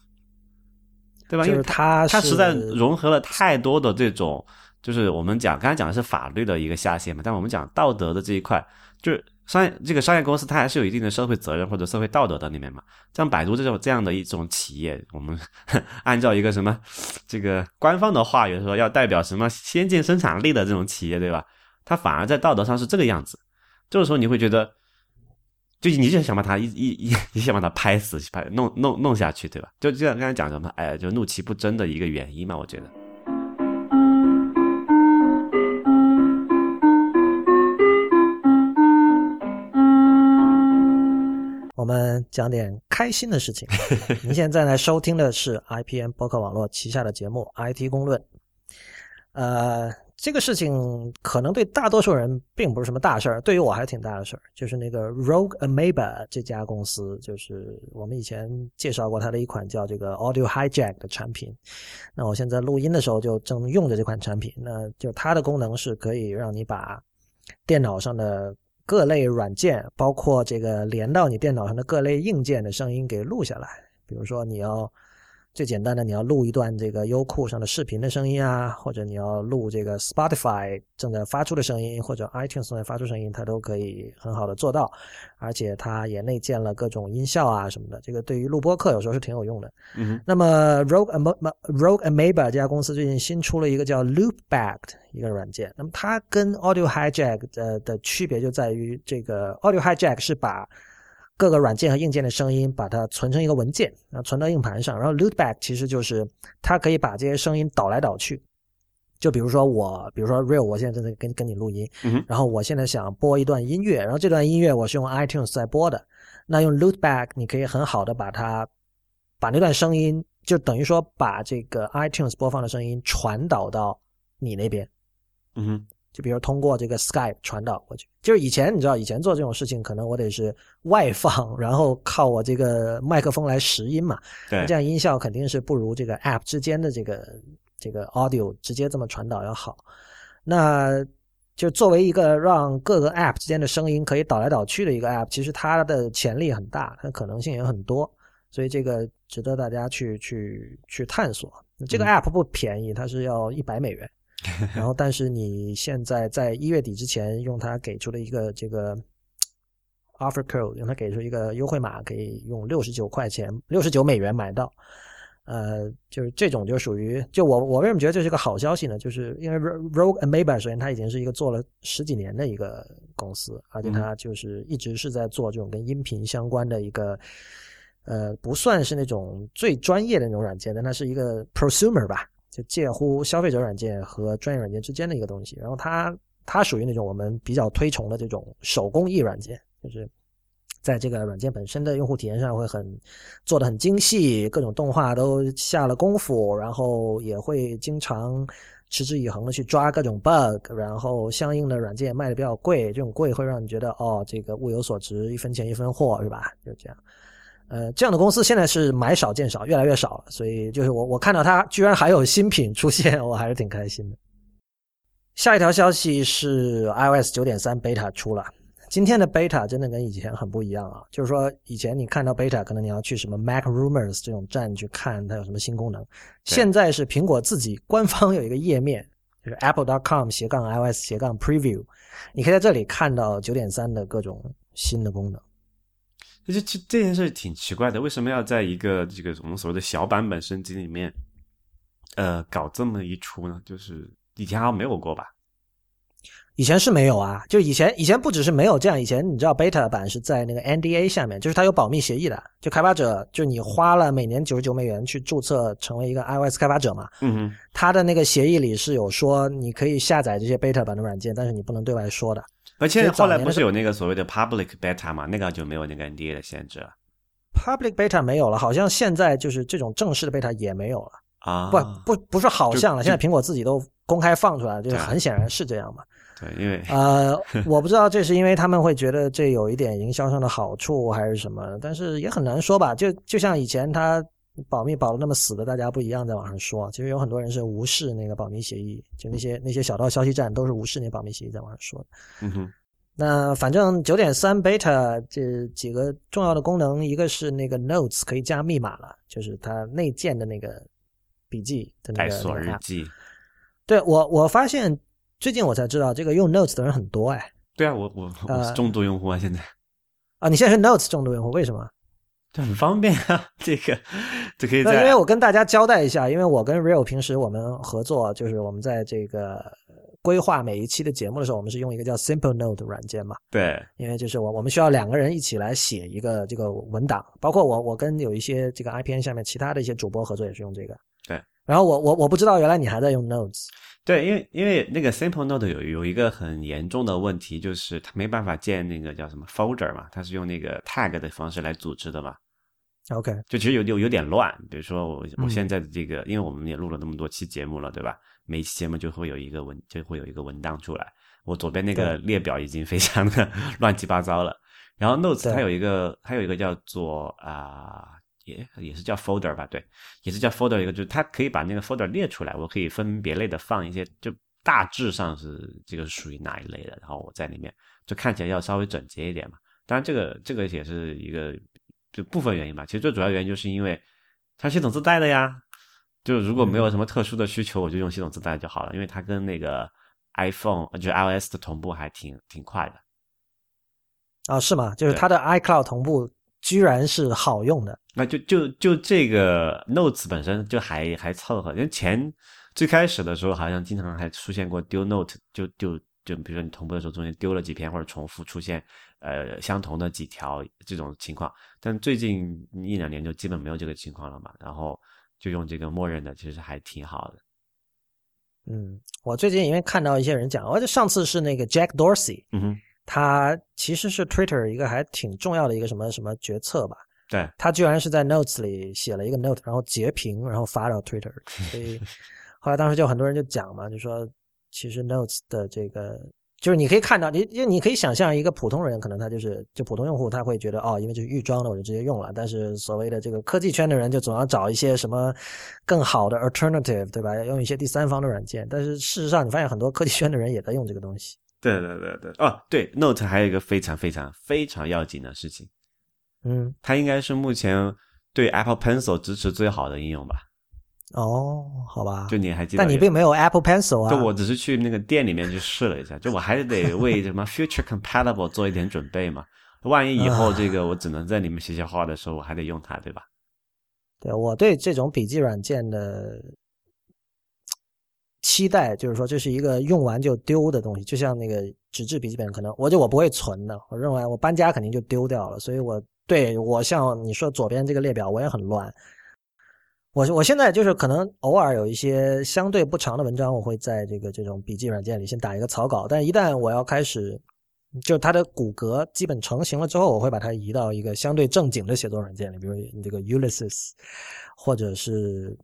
对吧？因为它它实在融合了太多的这种，就是我们讲刚才讲的是法律的一个下限嘛，但我们讲道德的这一块，就是商业这个商业公司它还是有一定的社会责任或者社会道德的里面嘛。像百度这种这样的一种企业，我们 按照一个什么这个官方的话语说，要代表什么先进生产力的这种企业，对吧？它反而在道德上是这个样子，这个时候你会觉得。就你就想把他一一一，你想把他拍死，拍弄弄弄下去，对吧？就就像刚才讲什么，哎，就怒其不争的一个原因嘛，我觉得。我们讲点开心的事情。您现在来收听的是 IPM 博客网络旗下的节目《IT 公论》。呃。这个事情可能对大多数人并不是什么大事儿，对于我还是挺大的事儿。就是那个 Rogue Amoeba 这家公司，就是我们以前介绍过它的一款叫这个 Audio Hijack 的产品。那我现在录音的时候就正用着这款产品。那就它的功能是可以让你把电脑上的各类软件，包括这个连到你电脑上的各类硬件的声音给录下来。比如说你要。最简单的，你要录一段这个优酷上的视频的声音啊，或者你要录这个 Spotify 正在发出的声音，或者 iTunes 正在发出声音，它都可以很好的做到。而且它也内建了各种音效啊什么的，这个对于录播课有时候是挺有用的。嗯。那么 Rogue Rogue Amoeba 这家公司最近新出了一个叫 Loopback 一个软件。那么它跟 Audio Hijack 的的区别就在于，这个 Audio Hijack 是把各个软件和硬件的声音，把它存成一个文件，然后存到硬盘上。然后 loopback 其实就是它可以把这些声音导来导去。就比如说我，比如说 real，我现在正在跟跟你录音，然后我现在想播一段音乐，然后这段音乐我是用 iTunes 在播的。那用 loopback，你可以很好的把它把那段声音，就等于说把这个 iTunes 播放的声音传导到你那边。嗯哼。就比如通过这个 Skype 传导过去，就是以前你知道，以前做这种事情可能我得是外放，然后靠我这个麦克风来拾音嘛，对，这样音效肯定是不如这个 App 之间的这个这个 Audio 直接这么传导要好。那就作为一个让各个 App 之间的声音可以导来导去的一个 App，其实它的潜力很大，它的可能性也很多，所以这个值得大家去去去探索。这个 App 不便宜，它是要一百美元。然后，但是你现在在一月底之前用它给出了一个这个 offer code，用它给出一个优惠码，可以用六十九块钱、六十九美元买到。呃，就是这种就属于，就我我为什么觉得这是个好消息呢？就是因为 Rogue Amoeba 首先它已经是一个做了十几年的一个公司，而且它就是一直是在做这种跟音频相关的一个，呃，不算是那种最专业的那种软件，但它是一个 prosumer 吧。就介乎消费者软件和专业软件之间的一个东西，然后它它属于那种我们比较推崇的这种手工艺软件，就是在这个软件本身的用户体验上会很做的很精细，各种动画都下了功夫，然后也会经常持之以恒的去抓各种 bug，然后相应的软件卖的比较贵，这种贵会让你觉得哦，这个物有所值，一分钱一分货，是吧？就这样。呃，这样的公司现在是买少见少，越来越少了。所以就是我我看到它居然还有新品出现，我还是挺开心的。下一条消息是 iOS 九点三 beta 出了，今天的 beta 真的跟以前很不一样啊。就是说以前你看到 beta，可能你要去什么 Mac Rumors 这种站去看它有什么新功能，现在是苹果自己官方有一个页面，就是 apple.com 斜杠 iOS 斜杠 Preview，你可以在这里看到九点三的各种新的功能。这这这件事挺奇怪的，为什么要在一个这个我们所谓的小版本升级里面，呃，搞这么一出呢？就是以前好像没有过吧？以前是没有啊，就以前以前不只是没有这样，以前你知道 beta 版是在那个 NDA 下面，就是它有保密协议的，就开发者就你花了每年九十九美元去注册成为一个 iOS 开发者嘛，嗯哼，他的那个协议里是有说你可以下载这些 beta 版的软件，但是你不能对外说的。而且后来不是有那个所谓的 public beta 嘛，那个就没有那个 NDA 的限制了。public beta 没有了，好像现在就是这种正式的 beta 也没有了啊。不不不是好像了，现在苹果自己都公开放出来，就是很显然是这样嘛。对，因为呃，我不知道这是因为他们会觉得这有一点营销上的好处还是什么，但是也很难说吧。就就像以前他。保密保的那么死的，大家不一样在网上说，其实有很多人是无视那个保密协议，就那些那些小道消息站都是无视那保密协议在网上说的。嗯哼，那反正九点三 beta 这几个重要的功能，一个是那个 Notes 可以加密码了，就是它内建的那个笔记的那个带锁日记。对我我发现最近我才知道，这个用 Notes 的人很多哎。对啊，我我我是呃重度用户啊，现在啊，你现在是 Notes 重度用户，为什么？就很方便啊，这个 就可以那因为我跟大家交代一下，因为我跟 Real 平时我们合作，就是我们在这个呃规划每一期的节目的时候，我们是用一个叫 Simple Note 的软件嘛。对因为就是我我们需要两个人一起来写一个这个文档，包括我我跟有一些这个 IPN 下面其他的一些主播合作也是用这个。对。然后我我我不知道原来你还在用 Notes。对，因为因为那个 Simple Note 有有一个很严重的问题，就是它没办法建那个叫什么 folder 嘛，它是用那个 tag 的方式来组织的嘛，OK，就其实有有有点乱。比如说我我嗯现在的这个，因为我们也录了那么多期节目了，对吧？每一期节目就会有一个文就会有一个文档出来，我左边那个列表已经非常的 乱七八糟了。然后 Notes 它有一个它有一个叫做啊、也也是叫 folder 吧，对，也是叫 folder 一个，就是它可以把那个 folder 列出来，我可以分别类的放一些，就大致上是这个是属于哪一类的，然后我在里面就看起来要稍微整洁一点嘛。当然这个这个也是一个就部分原因吧，其实最主要原因就是因为它系统自带的呀。就如果没有什么特殊的需求，我就用系统自带就好了，因为它跟那个 iPhone 就是 iOS 的同步还挺挺快的。啊是吗？就是它的 iCloud 同步居然是好用的。那就就就这个 Notes 本身就还还凑合，因为前最开始的时候好像经常还出现过丢 Note 就就就比如说你同步的时候中间丢了几篇或者重复出现呃相同的几条这种情况，但最近一两年就基本没有这个情况了嘛，然后就用这个默认的，其实还挺好的。嗯，我最近因为看到一些人讲，我就上次是那个 Jack Dorsey，嗯哼，他其实是 Twitter 一个还挺重要的一个什么什么决策吧。对，他居然是在 Notes 里写了一个 Note，然后截屏，然后发到 Twitter，所以后来当时就很多人就讲嘛，就说其实 Notes 的这个就是你可以看到，你因为你可以想象一个普通人，可能他就是就普通用户，他会觉得哦，因为就是预装的，我就直接用了。但是所谓的这个科技圈的人，就总要找一些什么更好的 alternative，对吧？要用一些第三方的软件。但是事实上，你发现很多科技圈的人也在用这个东西。对对对对，哦，对，Note 还有一个非常非常非常要紧的事情，嗯，它应该是目前对 Apple Pencil 支持最好的应用吧？哦，好吧。就你还记得有？但你并没有 Apple Pencil 啊。就我只是去那个店里面去试了一下，就我还是得为什么 future compatible 做一点准备嘛。万一以后这个我只能在里面写写画的时候，我还得用它，对吧？对我对这种笔记软件的期待，就是说这是一个用完就丢的东西，就像那个纸质笔记本，可能我就我不会存的，我认为我搬家肯定就丢掉了，所以我对我像你说左边这个列表我也很乱。我我现在就是可能偶尔有一些相对不长的文章，我会在这个这种笔记软件里先打一个草稿，但一旦我要开始，就它的骨骼基本成型了之后，我会把它移到一个相对正经的写作软件里，比如这个 Ulysses，或者是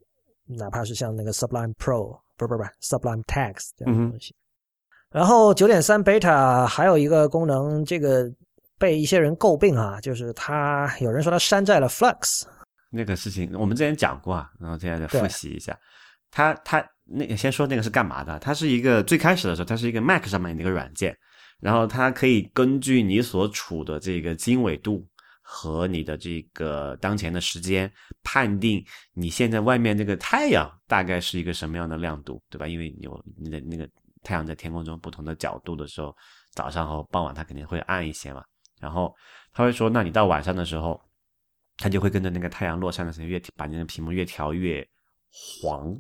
哪怕是像那个 Sublime Pro，不是不是不是 Sublime Text 这样的东西。然后九点三 Beta 还有一个功能，这个被一些人诟病啊，就是它有人说它山寨了 Flux。那个事情我们之前讲过啊，然后现在再复习一下。它它那先说那个是干嘛的？它是一个最开始的时候，它是一个 Mac 上面的一个软件，然后它可以根据你所处的这个经纬度和你的这个当前的时间，判定你现在外面这个太阳大概是一个什么样的亮度，对吧？因为有你的那个太阳在天空中不同的角度的时候，早上和傍晚它肯定会暗一些嘛。然后他会说，那你到晚上的时候。它就会跟着那个太阳落山的时候，越把那个屏幕越调越黄，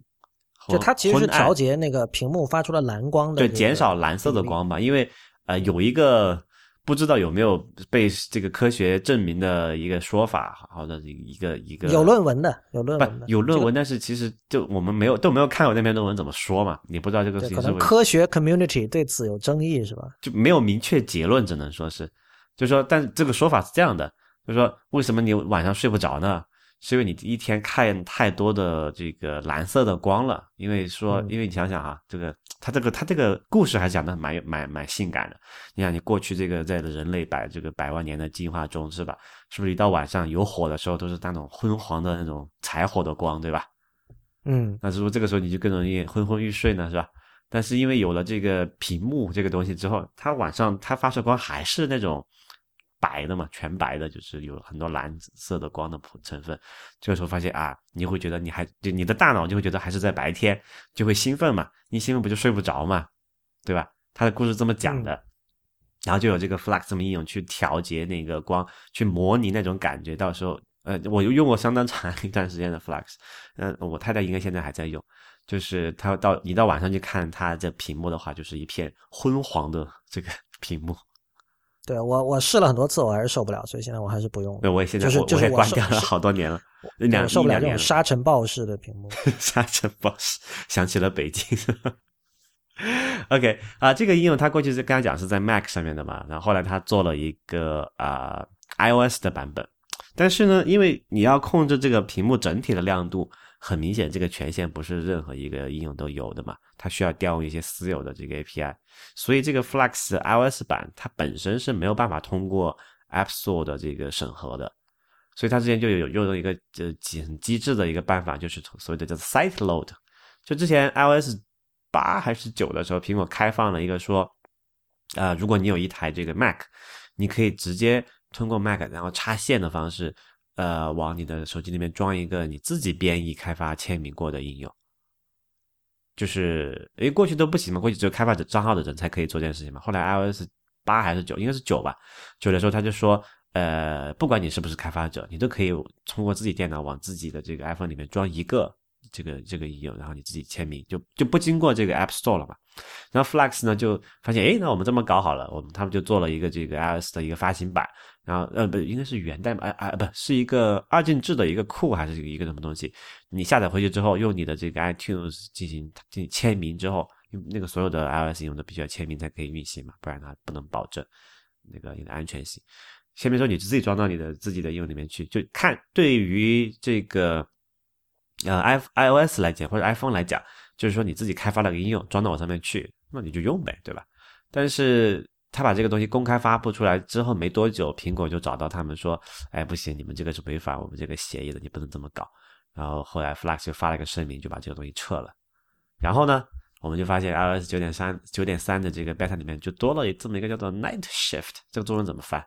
就它其实是调节那个屏幕发出了蓝光的、对，减少蓝色的光吧。因为呃，有一个不知道有没有被这个科学证明的一个说法，好的一个一个有论文的，有论文的，有论文，但是其实就我们没有都没有看过那篇论文怎么说嘛，你不知道这个事情，可能科学 community 对此有争议，是吧？就没有明确结论，只能说是，就是说，但这个说法是这样的，就是说，为什么你晚上睡不着呢？是因为你一天看太多的这个蓝色的光了。因为说，嗯因为你想想啊，这个他这个他这个故事还讲的蛮蛮蛮性感的。你想，你过去这个在人类百这个百万年的进化中，是吧？是不是一到晚上有火的时候，都是那种昏黄的那种柴火的光，对吧？嗯，那是不是这个时候你就更容易昏昏欲睡呢，是吧？但是因为有了这个屏幕这个东西之后，它晚上它发射光还是那种白的嘛，全白的，就是有很多蓝色的光的成分。这个时候发现啊，你会觉得你还就你的大脑就会觉得还是在白天，就会兴奋嘛，一兴奋不就睡不着嘛，对吧？他的故事这么讲的，然后就有这个 Flux 这么应用去调节那个光，去模拟那种感觉。到时候，呃，我又用过相当长一段时间的 Flux，嗯，我太太应该现在还在用。就是他到你到晚上去看他这屏幕的话，就是一片昏黄的这个 屏幕。对我我试了很多次，我还是受不了，所以现在我还是不用。对，我也现在就是就是关掉了好多年了，两受不了这种沙尘暴式的屏幕。沙尘暴式想起了北京。OK 啊，这个应用它过去是刚才讲是在 Mac 上面的嘛，然后后来它做了一个啊、iOS 的版本，但是呢，因为你要控制这个屏幕整体的亮度，很明显这个权限不是任何一个应用都有的嘛，它需要调用一些私有的这个 API，所以这个 Flex iOS 版它本身是没有办法通过 App Store 的这个审核的。所以它之前就有用了一个呃机很机智的一个办法，就是所谓的叫 site load。就之前 iOS 八还是九的时候，苹果开放了一个说，呃，如果你有一台这个 Mac，你可以直接通过 Mac 然后插线的方式，呃，往你的手机里面装一个你自己编译、开发、签名过的应用。就是，因为，过去都不行嘛，过去只有开发者账号的人才可以做这件事情嘛。后来 iOS 八还是九，应该是九吧，九的时候他就说，呃，不管你是不是开发者，你都可以通过自己电脑往自己的这个 iPhone 里面装一个这个这个应用，然后你自己签名，就就不经过这个 App Store 了嘛。然后 Flux 呢就发现，诶，那我们这么搞好了，我们他们就做了一个这个 iOS 的一个发行版，然后呃不应该是源代码，啊啊不是一个二进制的一个库还是一个什么东西？你下载回去之后，用你的这个 iTunes 进行进行签名之后，因为那个所有的 iOS 应用都必须要签名才可以运行嘛，不然它不能保证那个你的安全性。先别说你自己装到你的自己的应用里面去，就看对于这个呃 i iOS 来讲或者 iPhone 来讲，就是说你自己开发了个应用装到我上面去，那你就用呗，对吧？但是他把这个东西公开发布出来之后没多久，苹果就找到他们说，哎，不行，你们这个是违反我们这个协议的，你不能这么搞。然后后来 Flux 就发了一个声明，就把这个东西撤了。然后呢，我们就发现 iOS 九点三九点三的这个 beta 里面就多了这么一个叫做 Night Shift，这个中文怎么翻？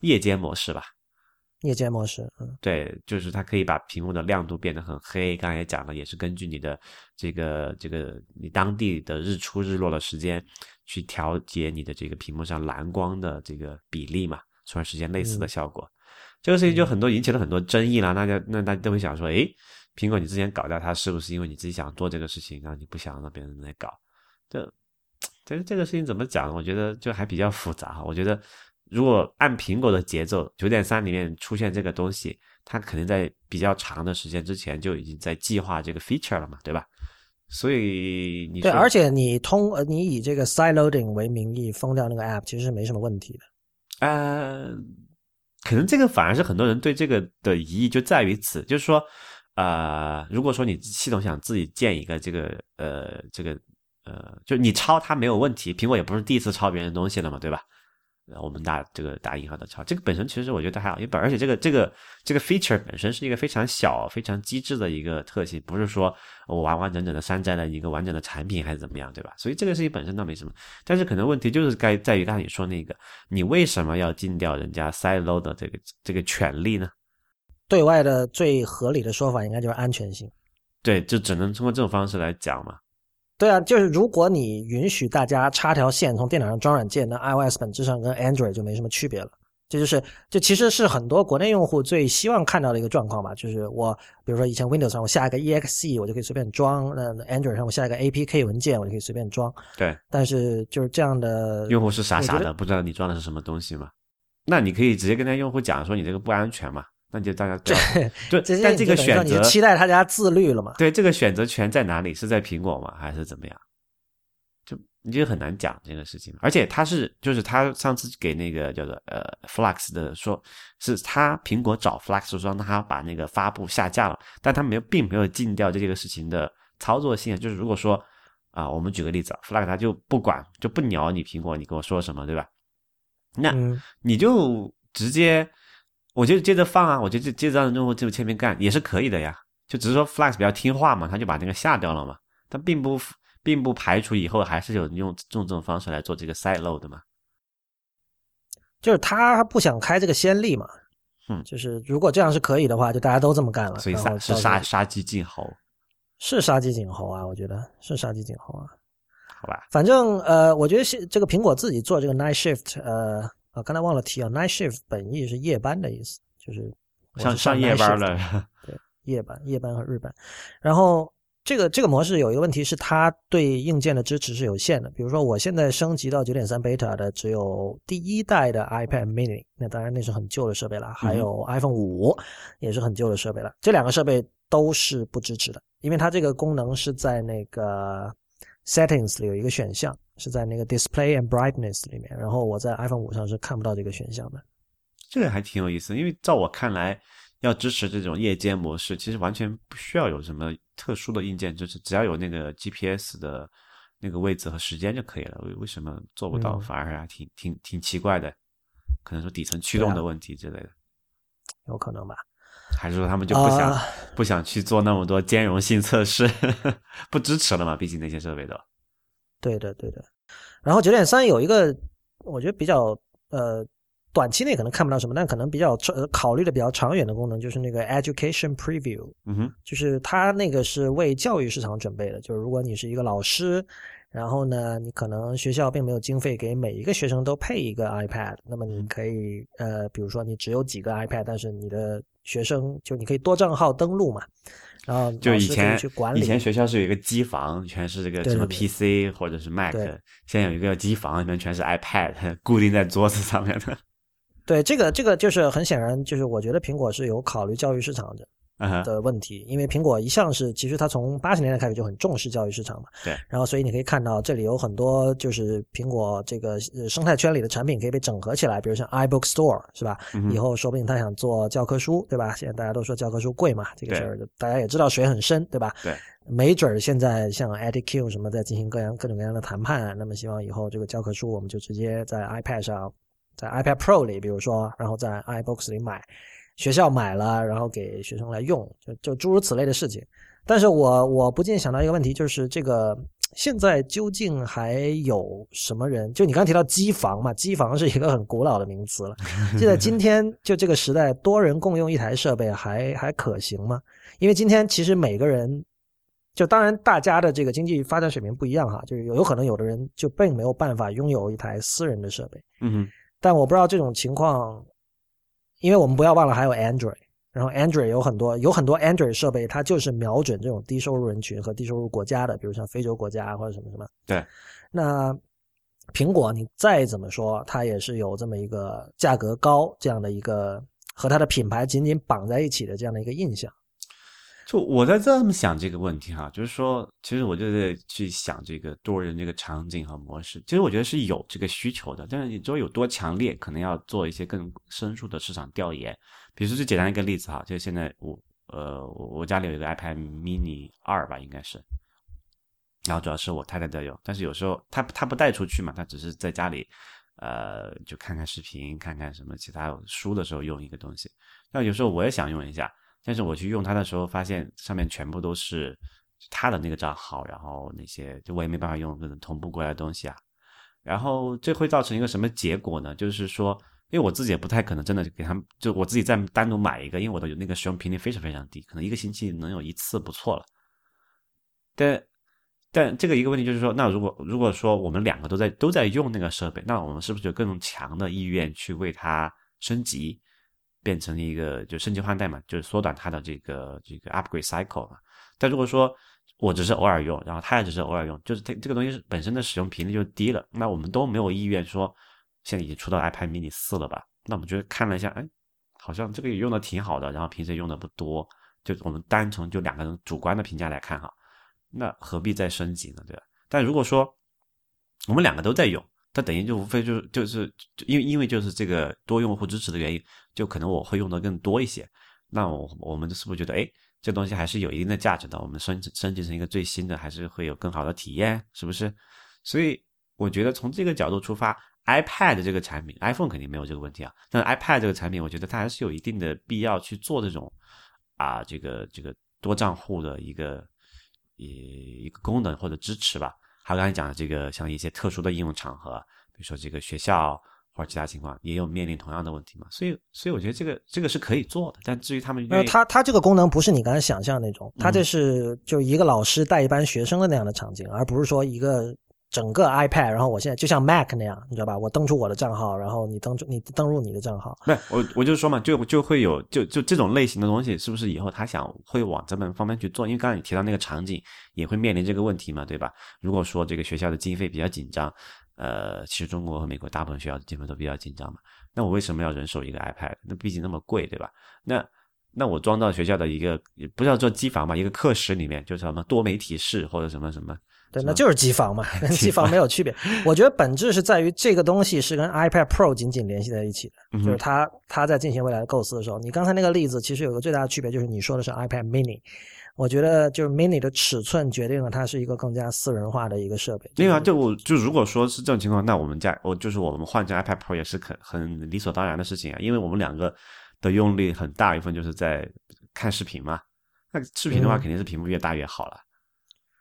夜间模式吧。夜间模式，嗯，对，就是它可以把屏幕的亮度变得很黑。刚才也讲了，也是根据你的这个这个你当地的日出日落的时间去调节你的这个屏幕上蓝光的这个比例嘛，从而实现类似的效果。这个事情就很多引起了很多争议了。大家那大家都会想说，诶，苹果你之前搞掉它，是不是因为你自己想做这个事情，然后你不想让别人来搞？这这这个事情怎么讲？我觉得就还比较复杂哈。我觉得如果按苹果的节奏，九点三里面出现这个东西，它肯定在比较长的时间之前就已经在计划这个 feature 了嘛，对吧？所以你对，而且你通呃，你以这个 side loading 为名义封掉那个 app，其实是没什么问题的。呃，可能这个反而是很多人对这个的疑义就在于此，就是说，呃，如果说你系统想自己建一个这个呃这个呃，就你抄它没有问题，苹果也不是第一次抄别人的东西了嘛，对吧？呃我们打这个打银行的钞，这个本身其实我觉得还好，因为本而且这个这个这个 feature 本身是一个非常小、非常机智的一个特性，不是说我完完整整的山寨了一个完整的产品还是怎么样，对吧？所以这个事情本身倒没什么，但是可能问题就是该在于刚才你说那个，你为什么要禁掉人家 load 的这个这个权利呢？对外的最合理的说法应该就是安全性。对，就只能通过这种方式来讲嘛。对啊，就是如果你允许大家插条线从电脑上装软件，那 iOS 本质上跟 Android 就没什么区别了。这就是，这其实是很多国内用户最希望看到的一个状况吧。就是我，比如说以前 Windows 上我下一个 exe 我就可以随便装，那 Android 上我下一个 APK 文件我就可以随便装。对，但是就是这样的用户是傻傻的，不知道你装的是什么东西嘛。那你可以直接跟那用户讲说你这个不安全嘛，那就大家不要就这些但这个选择你期待大家自律了嘛？对这个选择权在哪里？是在苹果吗？还是怎么样？就你就很难讲这个事情。而且他是就是他上次给那个叫做呃 Flux 的说，是他苹果找 Flux 说让他把那个发布下架了，但他没有并没有禁掉这个事情的操作性。就是如果说啊，我们举个例子啊，Flux 他就不管就不鸟你苹果，你跟我说什么对吧？那嗯，你就直接，我就接着放啊，我就接接着让用户就签名干也是可以的呀。就只是说 Flex 比较听话嘛，他就把那个下掉了嘛。但并不并不排除以后还是有用用这种方式来做这个 side load 的嘛。就是他不想开这个先例嘛，嗯就是如果这样是可以的话，就大家都这么干了，所以是杀杀鸡儆猴，是杀鸡儆猴啊，我觉得是杀鸡儆猴啊。好吧？反正呃，我觉得是这个苹果自己做这个 night shift，呃，啊，刚才忘了提啊，night shift 本意是夜班的意思，就是上上夜班了，夜班、夜班和日班。然后这个这个模式有一个问题是，它对硬件的支持是有限的。比如说，我现在升级到九点三 beta 的只有第一代的 iPad mini，那当然那是很旧的设备了，还有 iPhone 五也是很旧的设备了。这两个设备都是不支持的，因为它这个功能是在那个 settings 里有一个选项，是在那个 display and brightness 里面。然后我在 iPhone 五上是看不到这个选项的。这个还挺有意思，因为照我看来，要支持这种夜间模式，其实完全不需要有什么特殊的硬件，支持只要有那个 GPS 的那个位置和时间就可以了。为为什么做不到？嗯反而还挺挺挺奇怪的，可能说底层驱动的问题之类的，有可能吧？还是说他们就不想、啊不想去做那么多兼容性测试，不支持了嘛？毕竟那些设备都。对的，对的。然后九点三有一个，我觉得比较呃，短期内可能看不到什么，但可能比较呃考虑的比较长远的功能，就是那个 Education Preview，嗯哼，就是它那个是为教育市场准备的。就是如果你是一个老师，然后呢，你可能学校并没有经费给每一个学生都配一个 iPad，那么你可以呃，比如说你只有几个 iPad，但是你的学生就你可以多账号登录嘛，然后就以前去管理以前学校是有一个机房，全是这个什么 PC 或者是 Mac，对现在有一个机房，里面全是 iPad 固定在桌子上面的。对，这个这个就是很显然，就是我觉得苹果是有考虑教育市场的的问题，因为苹果一向是其实它从八十年代开始就很重视教育市场嘛。对。然后所以你可以看到这里有很多就是苹果这个呃生态圈里的产品可以被整合起来，比如像 iBook Store 是吧？嗯以后说不定他想做教科书，对吧？现在大家都说教科书贵嘛，这个事儿大家也知道水很深，对吧？对。没准儿现在像 EdiQ 什么在进行各样各种各样的谈判，那么希望以后这个教科书我们就直接在 iPad 上，在 iPad Pro 里，比如说，然后在 iBooks 里买，学校买了，然后给学生来用，就就诸如此类的事情。但是我我不禁想到一个问题，就是这个现在究竟还有什么人？就你刚刚提到机房嘛，机房是一个很古老的名词了。现在今天就这个时代，多人共用一台设备还还可行吗？因为今天其实每个人，就当然大家的这个经济发展水平不一样哈，就是有有可能有的人就并没有办法拥有一台私人的设备。嗯，但我不知道这种情况，因为我们不要忘了还有 Android，然后 Android 有很多有很多 Android 设备，它就是瞄准这种低收入人群和低收入国家的，比如像非洲国家或者什么什么。对，那苹果你再怎么说，它也是有这么一个价格高这样的一个和它的品牌紧紧绑在一起的这样的一个印象。就我在这么想这个问题哈，就是说，其实我就在去想这个多人这个场景和模式，其实我觉得是有这个需求的，但是你说有多强烈，可能要做一些更深入的市场调研。比如说最简单一个例子哈，就是现在我呃我我家里有一个 iPad mini 二吧，应该是，然后主要是我太太在用，但是有时候她她不带出去嘛，她只是在家里呃就看看视频，看看什么其他书的时候用一个东西。那有时候我也想用一下。但是我去用它的时候，发现上面全部都是他的那个账号，然后那些就我也没办法用那种同步过来的东西啊。然后这会造成一个什么结果呢？就是说，因为我自己也不太可能真的给他们，就我自己再单独买一个，因为我的那个使用频率非常非常低，可能一个星期能有一次不错了。但但这个一个问题就是说，那如果如果说我们两个都在都在用那个设备，那我们是不是有更强的意愿去为它升级？变成一个就升级换代嘛，就是缩短它的这个这个 upgrade cycle 嘛。但如果说我只是偶尔用，然后他也只是偶尔用，就是这这个东西本身的使用频率就低了，那我们都没有意愿说现在已经出到 iPad mini 四了吧？那我们觉得看了一下，哎，好像这个也用的挺好的，然后平时用的不多，就我们单从就两个人主观的评价来看哈，那何必再升级呢？对吧？但如果说我们两个都在用，它等于就无非就是就是因为因为就是这个多用户支持的原因，就可能我会用的更多一些。那我我们是不是觉得，哎，这东西还是有一定的价值的？我们升升级成一个最新的，还是会有更好的体验，是不是？所以我觉得从这个角度出发，iPad 这个产品，iPhone 肯定没有这个问题啊。但是 iPad 这个产品，我觉得它还是有一定的必要去做这种啊，这个这个多账户的一个一一个功能或者支持吧。还有刚才讲的这个，像一些特殊的应用场合，比如说这个学校或者其他情况，也有面临同样的问题嘛。所以，所以我觉得这个这个是可以做的。但至于他们，呃，它它这个功能不是你刚才想象那种，它这是就一个老师带一班学生的那样的场景，而不是说一个。整个 iPad，然后我现在就像 Mac 那样，你知道吧？我登出我的账号，然后你登出你登入你的账号。不，我我就说嘛，就就会有就就这种类型的东西，是不是以后他想会往这方面去做？因为刚才你提到那个场景，也会面临这个问题嘛，对吧？如果说这个学校的经费比较紧张，呃，其实中国和美国大部分学校的经费都比较紧张嘛，那我为什么要人手一个 iPad？那毕竟那么贵，对吧？那那我装到学校的一个不叫做机房嘛，一个课室里面，就是什么多媒体室或者什么什么。对，那就是机房嘛，跟 机房没有区别。我觉得本质是在于这个东西是跟 iPad Pro 紧紧联系在一起的，就是它它在进行未来的构思的时候，你刚才那个例子其实有个最大的区别，就是你说的是 iPad Mini，我觉得就是 Mini 的尺寸决定了它是一个更加私人化的一个设备。对啊，就我就如果说是这种情况，那我们家我就是我们换成 iPad Pro 也是很很理所当然的事情啊，因为我们两个的用力很大一部分就是在看视频嘛，那视频的话肯定是屏幕越大越好了。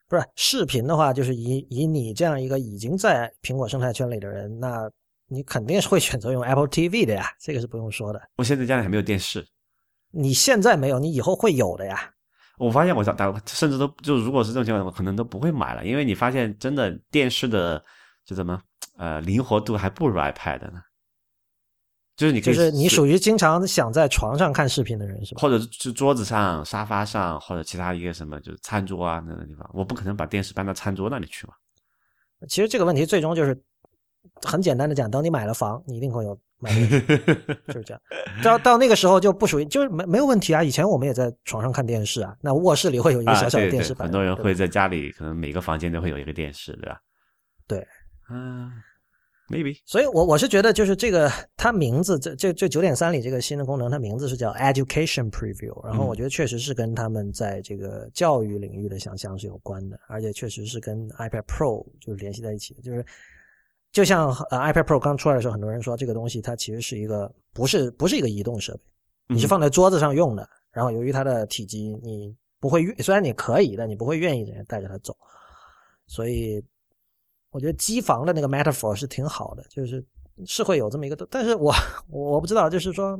不是视频的话，就是以以你这样一个已经在苹果生态圈里的人，那你肯定是会选择用 Apple TV 的呀，这个是不用说的。我现在家里还没有电视，你现在没有，你以后会有的呀。我发现我打甚至都就如果是这种情况，我可能都不会买了，因为你发现真的电视的就怎么呃灵活度还不如 iPad 呢。就是你，就是你属于经常想在床上看视频的人是吧？或者是桌子上、沙发上，或者其他一个什么，就是餐桌啊那个地方，我不可能把电视搬到餐桌那里去嘛。其实这个问题最终就是很简单的讲，等你买了房，你一定会有买，就是这样。到到那个时候就不属于，就是没没有问题啊。以前我们也在床上看电视啊，那卧室里会有一个小小的电视很多人会在家里，可能每个房间都会有一个电视，对吧？对，嗯。maybe，所以，我我是觉得，就是这个，它名字这这这九点三里这个新的功能，它名字是叫 Education Preview，然后我觉得确实是跟他们在这个教育领域的想象是有关的，而且确实是跟 iPad Pro 就是联系在一起的，就是就像呃 iPad Pro 刚出来的时候，很多人说这个东西它其实是一个不是不是一个移动设备，你是放在桌子上用的，然后由于它的体积，你不会虽然你可以，但你不会愿意人带着它走，所以。我觉得机房的那个 metaphor 是挺好的，就是是会有这么一个，但是我 我不知道，就是说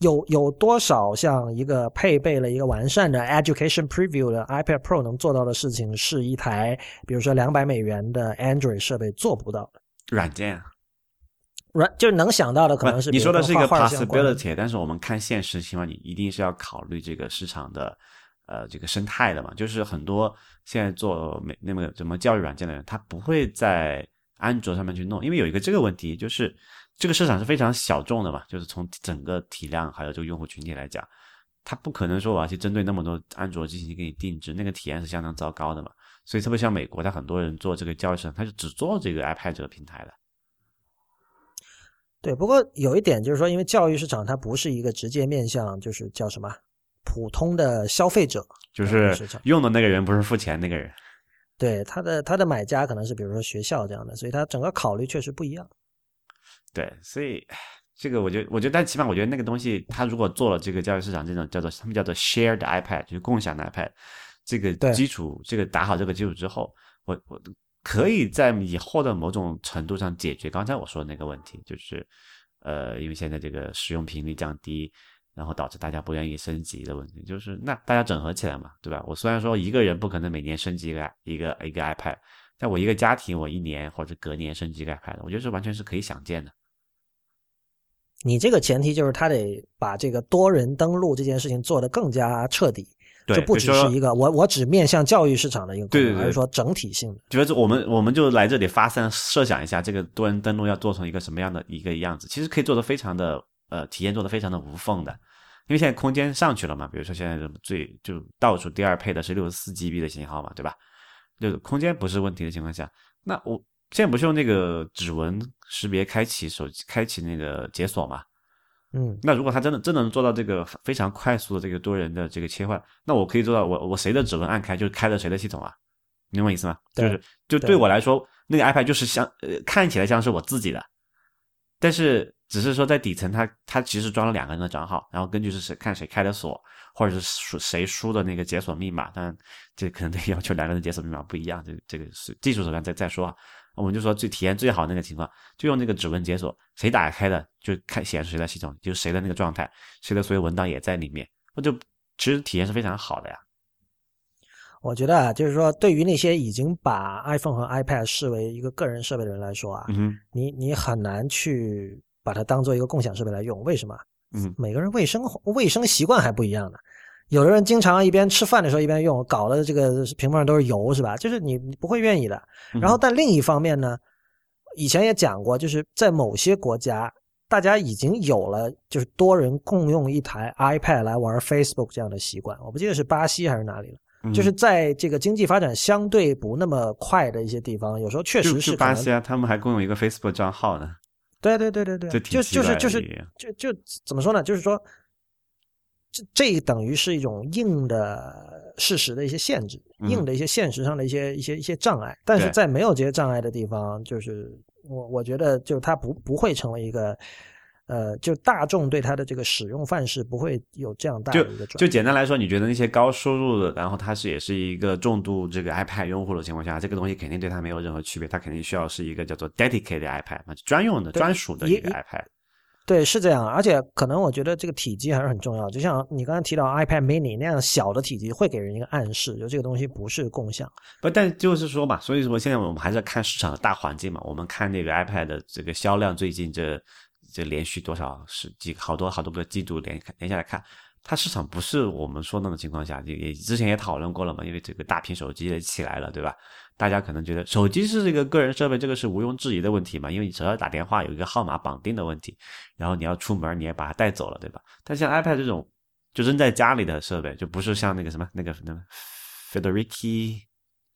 有有多少像一个配备了一个完善的 education preview 的 iPad Pro 能做到的事情，是一台比如说两百美元的 Android 设备做不到的软件，软就是能想到的可能是你说的是一个 possibility，但是我们看现实情况，你一定是要考虑这个市场的。呃，这个生态的嘛，就是很多现在做美那么怎么教育软件的人，他不会在安卓上面去弄，因为有一个这个问题，就是这个市场是非常小众的嘛，就是从整个体量还有这个用户群体来讲，他不可能说我要去针对那么多安卓机型给你定制，那个体验是相当糟糕的嘛。所以特别像美国，他很多人做这个教育市场，他就只做这个 iPad 这个平台的。对，不过有一点就是说，因为教育市场它不是一个直接面向，就是叫什么？普通的消费者就是用的那个人，不是付钱那个人。对他的他的买家可能是比如说学校这样的，所以他整个考虑确实不一样。对，所以这个我觉得，我觉得，但起码我觉得那个东西，他如果做了这个教育市场这种叫做他们叫做 shared iPad，就是共享的 iPad，这个基础，这个打好这个基础之后，我我可以在以后的某种程度上解决刚才我说的那个问题，就是呃，因为现在这个使用频率降低。然后导致大家不愿意升级的问题，就是那大家整合起来嘛，对吧？我虽然说一个人不可能每年升级一个一个一个 iPad，但我一个家庭，我一年或者隔年升级一个 iPad，我觉得这完全是可以想见的。你这个前提就是他得把这个多人登录这件事情做得更加彻底，就不只是一个我我只面向教育市场的一个，对对而是说整体性的。觉得我们我们就来这里发散设想一下，这个多人登录要做成一个什么样的一个样子，其实可以做得非常的。呃，体验做的非常的无缝的，因为现在空间上去了嘛，比如说现在最就倒数第二配的是六十四 GB 的型号嘛，对吧？就是空间不是问题的情况下，那我现在不是用那个指纹识别开启手机开启那个解锁嘛？嗯，那如果它真的真的能做到这个非常快速的这个多人的这个切换，那我可以做到我我谁的指纹按开就是开了谁的系统啊？明白我意思吗？就是就对我来说，那个 iPad 就是像呃看起来像是我自己的，但是。只是说在底层它它其实装了两个人的账号，然后根据是谁看谁开的锁，或者是谁输的那个解锁密码，当然这可能得要求两个人解锁密码不一样，这这个是技术手段再再说啊。我们就说最体验最好那个情况，就用那个指纹解锁，谁打开的就看显示谁的系统，就是谁的那个状态，谁的所有文档也在里面，那就其实体验是非常好的呀。我觉得啊，就是说，对于那些已经把 iPhone 和 iPad 视为一个个人设备的人来说啊，嗯你你很难去把它当做一个共享设备来用。为什么？嗯，每个人卫生卫生习惯还不一样呢。有的人经常一边吃饭的时候一边用，搞的这个屏幕上都是油，是吧？就是你你不会愿意的。然后，但另一方面呢，以前也讲过，就是在某些国家，大家已经有了就是多人共用一台 iPad 来玩 Facebook 这样的习惯。我不记得是巴西还是哪里了。嗯就是在这个经济发展相对不那么快的一些地方，有时候确实是巴西啊，他们还共用一个 Facebook 账号呢，对对对对对，就就是就是就就怎么说呢？就是说，这这等于是一种硬的事实的一些限制，嗯硬的一些现实上的一些一些一些障碍。但是在没有这些障碍的地方，就是我我觉得，就它不不会成为一个。呃，就大众对它的这个使用范式不会有这样大的一个转就简单来说，你觉得那些高收入的，然后它是也是一个重度这个 iPad 用户的情况下，这个东西肯定对它没有任何区别，它肯定需要是一个叫做 dedicated iPad 嘛，专用的、专属的一个 iPad。对，是这样，而且可能我觉得这个体积还是很重要。就像你刚才提到 iPad Mini 那样小的体积，会给人一个暗示，就这个东西不是共享。不，但就是说嘛，所以说现在我们还是要看市场的大环境嘛。我们看那个 iPad 的这个销量，最近这这连续多少十几好多好多个季度连连下来看，它市场不是我们说那种情况下，也也之前也讨论过了嘛。因为这个大屏手机也起来了，对吧？大家可能觉得手机是这个个人设备，这个是毋庸置疑的问题嘛。因为你只要打电话有一个号码绑定的问题，然后你要出门你也把它带走了，对吧？但像 iPad 这种就扔在家里的设备，就不是像那个什么那个那个 Federici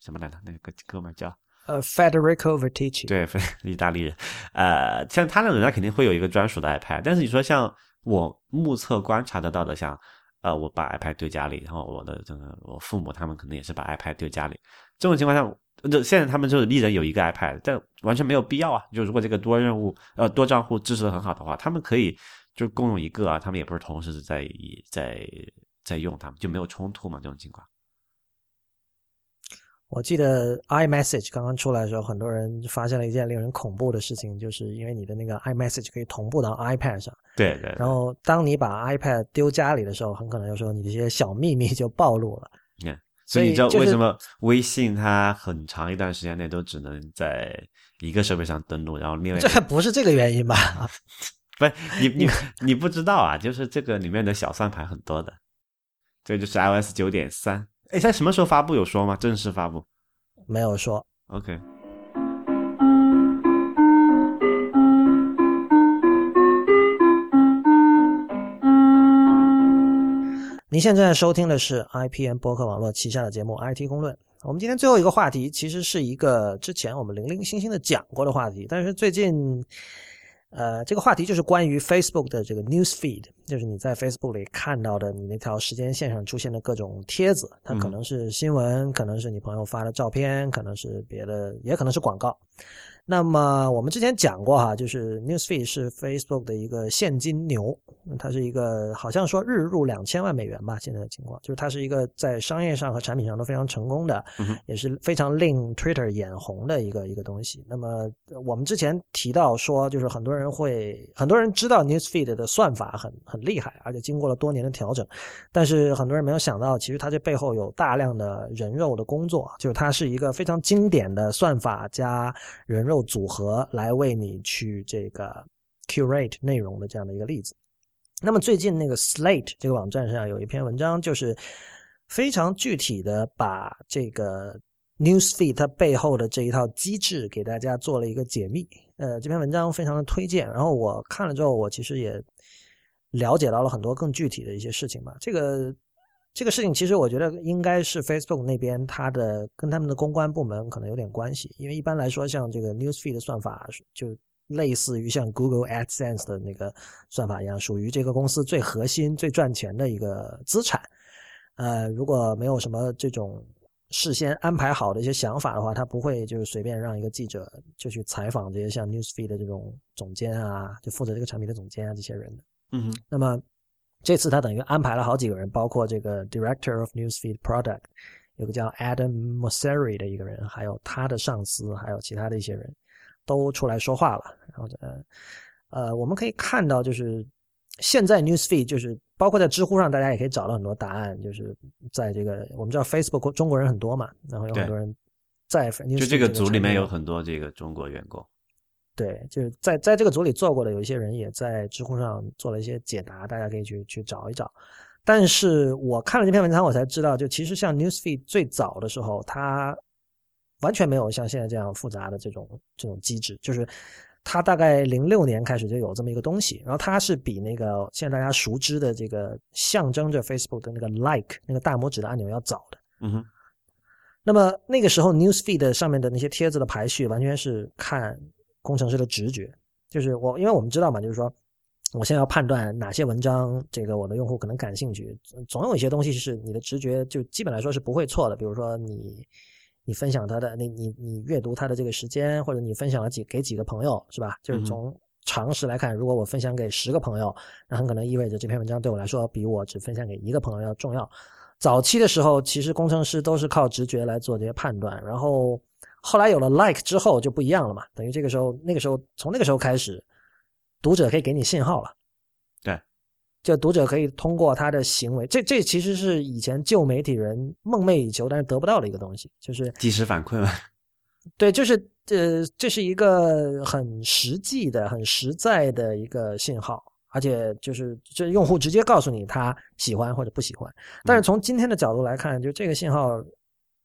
什么来着，那个哥们儿叫。呃，Federico Vertici，对，意大利人，呃，像他那种人，他肯定会有一个专属的 iPad。但是你说像我目测观察得到的，像呃，我把 iPad 丢家里，然后我的这个我父母他们可能也是把 iPad 丢家里，这种情况下，这现在他们就是一人有一个 iPad，但完全没有必要啊。就如果这个多任务呃多账户支持的很好的话，他们可以就共用一个啊，他们也不是同时在在在用，他们就没有冲突嘛，这种情况。我记得 iMessage 刚刚出来的时候，很多人发现了一件令人恐怖的事情，就是因为你的那个 iMessage 可以同步到 iPad 上，对对对然后当你把 iPad 丢家里的时候，很可能有时候你这些小秘密就暴露了。所以你知道为什么微信它很长一段时间内都只能在一个设备上登录，然后另外这不是这个原因吧？不是 你你你不知道啊？就是这个里面的小算盘很多的，这就是 iOS 九点三。哎，在什么时候发布有说吗？正式发布没有说。？OK，您现在收听的是 IPN 播客网络旗下的节目《IT 公论》。我们今天最后一个话题，其实是一个之前我们零零星星的讲过的话题，但是最近，呃，这个话题就是关于 Facebook 的这个 News Feed，就是你在 Facebook 里看到的你那条时间线上出现的各种帖子，它可能是新闻，可能是你朋友发的照片，可能是别的，也可能是广告。那么我们之前讲过哈，就是 Newsfeed 是 Facebook 的一个现金牛，它是一个好像说日入两千万美元吧，现在的情况。就是它是一个在商业上和产品上都非常成功的，也是非常令 Twitter 眼红的一个一个东西。那么我们之前提到说，就是很多人会很多人知道 Newsfeed 的算法很很厉害，而且经过了多年的调整，但是很多人没有想到，其实它这背后有大量的人肉的工作，就是它是一个非常经典的算法加人肉组合来为你去这个 curate 内容的这样的一个例子。那么最近那个 Slate 这个网站上有一篇文章，就是非常具体的把这个 Newsfeed 它背后的这一套机制给大家做了一个解密。呃，这篇文章非常的推荐，然后我看了之后，我其实也了解到了很多更具体的一些事情吧。这个这个事情其实我觉得应该是 Facebook 那边它的跟他们的公关部门可能有点关系，因为一般来说像这个 Newsfeed 的算法就类似于像 Google AdSense 的那个算法一样，属于这个公司最核心、最赚钱的一个资产。呃，如果没有什么这种事先安排好的一些想法的话，他不会就是随便让一个记者就去采访这些像 Newsfeed 的这种总监啊，就负责这个产品的总监啊这些人的。嗯哼，那么这次他等于安排了好几个人，包括这个 Director of Newsfeed Product，有个叫 Adam Mosseri 的一个人，还有他的上司，还有其他的一些人都出来说话了。然后呃呃，我们可以看到，就是现在 Newsfeed 就是包括在知乎上，大家也可以找到很多答案，就是在这个我们知道 Facebook 中国人很多嘛，然后有很多人在就这个组里面有很多这个中国员工。对，就是在在这个组里做过的，有一些人也在知乎上做了一些解答，大家可以去去找一找。但是我看了这篇文章，我才知道，就其实像 Newsfeed 最早的时候，它完全没有像现在这样复杂的这种这种机制。就是它大概零六年开始就有这么一个东西，然后它是比那个现在大家熟知的这个象征着 Facebook 的那个 Like 那个大拇指的按钮要早的。嗯哼。那么那个时候 Newsfeed 上面的那些帖子的排序，完全是看。工程师的直觉就是我，因为我们知道嘛，就是说，我现在要判断哪些文章，这个我的用户可能感兴趣，总有一些东西是你的直觉就基本来说是不会错的。比如说你，你分享他的，你你你阅读他的这个时间，或者你分享了几给几个朋友，是吧？就是从常识来看，如果我分享给十个朋友，那很可能意味着这篇文章对我来说比我只分享给一个朋友要重要。早期的时候，其实工程师都是靠直觉来做这些判断，然后。后来有了 like 之后就不一样了嘛，等于这个时候，那个时候从那个时候开始，读者可以给你信号了。对，就读者可以通过他的行为，这这其实是以前旧媒体人梦寐以求但是得不到的一个东西，就是及时反馈嘛。对，就是呃，这是一个很实际的、很实在的一个信号，而且就是这用户直接告诉你他喜欢或者不喜欢。但是从今天的角度来看，就这个信号。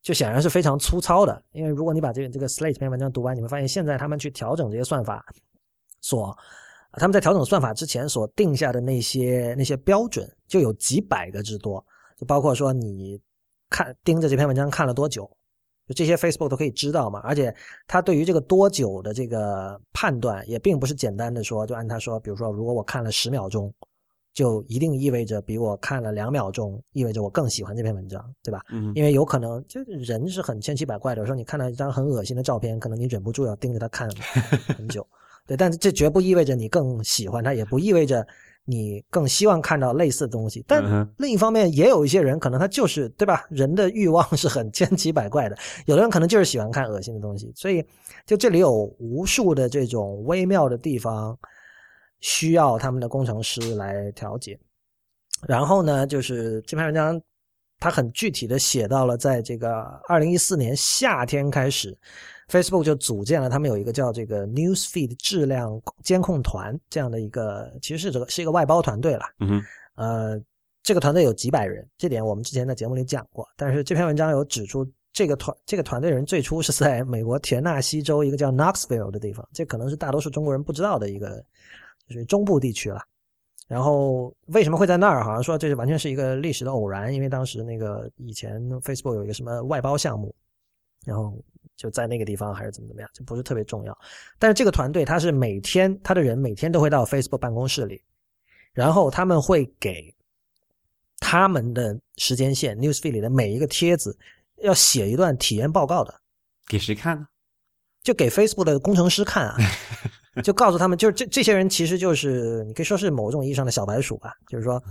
就显然是非常粗糙的，因为如果你把这个这个 Slate 这篇文章读完，你会发现现在他们去调整这些算法，所他们在调整算法之前所定下的那些那些标准就有几百个之多，就包括说你看盯着这篇文章看了多久，就这些 Facebook 都可以知道嘛。而且他对于这个多久的这个判断也并不是简单的说，就按他说，比如说如果我看了十秒钟。就一定意味着比我看了两秒钟，意味着我更喜欢这篇文章，对吧？嗯，因为有可能就人是很千奇百怪的，有时候你看到一张很恶心的照片，可能你忍不住要盯着它看 很久，对。但这绝不意味着你更喜欢它，也不意味着你更希望看到类似的东西。但另一方面，也有一些人可能他就是对吧？人的欲望是很千奇百怪的，有的人可能就是喜欢看恶心的东西，所以就这里有无数的这种微妙的地方。需要他们的工程师来调节，然后呢，就是这篇文章，它很具体的写到了，在这个二零一四年夏天开始，Facebook 就组建了他们有一个叫这个 Newsfeed 质量监控团这样的一个，其实是这个是一个外包团队了。嗯，呃，这个团队有几百人，这点我们之前在节目里讲过。但是这篇文章有指出，这个团这个团队人最初是在美国田纳西州一个叫 Knoxville 的地方，这可能是大多数中国人不知道的一个。就是中部地区了，然后为什么会在那儿？好像说这是完全是一个历史的偶然，因为当时那个以前 Facebook 有一个什么外包项目，然后就在那个地方还是怎么怎么样，就不是特别重要。但是这个团队他是每天他的人每天都会到 Facebook 办公室里，然后他们会给他们的时间线 Newsfeed 里的每一个帖子要写一段体验报告的，给谁看呢？就给 Facebook 的工程师看啊。就告诉他们，就是这这些人其实就是你可以说是某种意义上的小白鼠吧。就是说，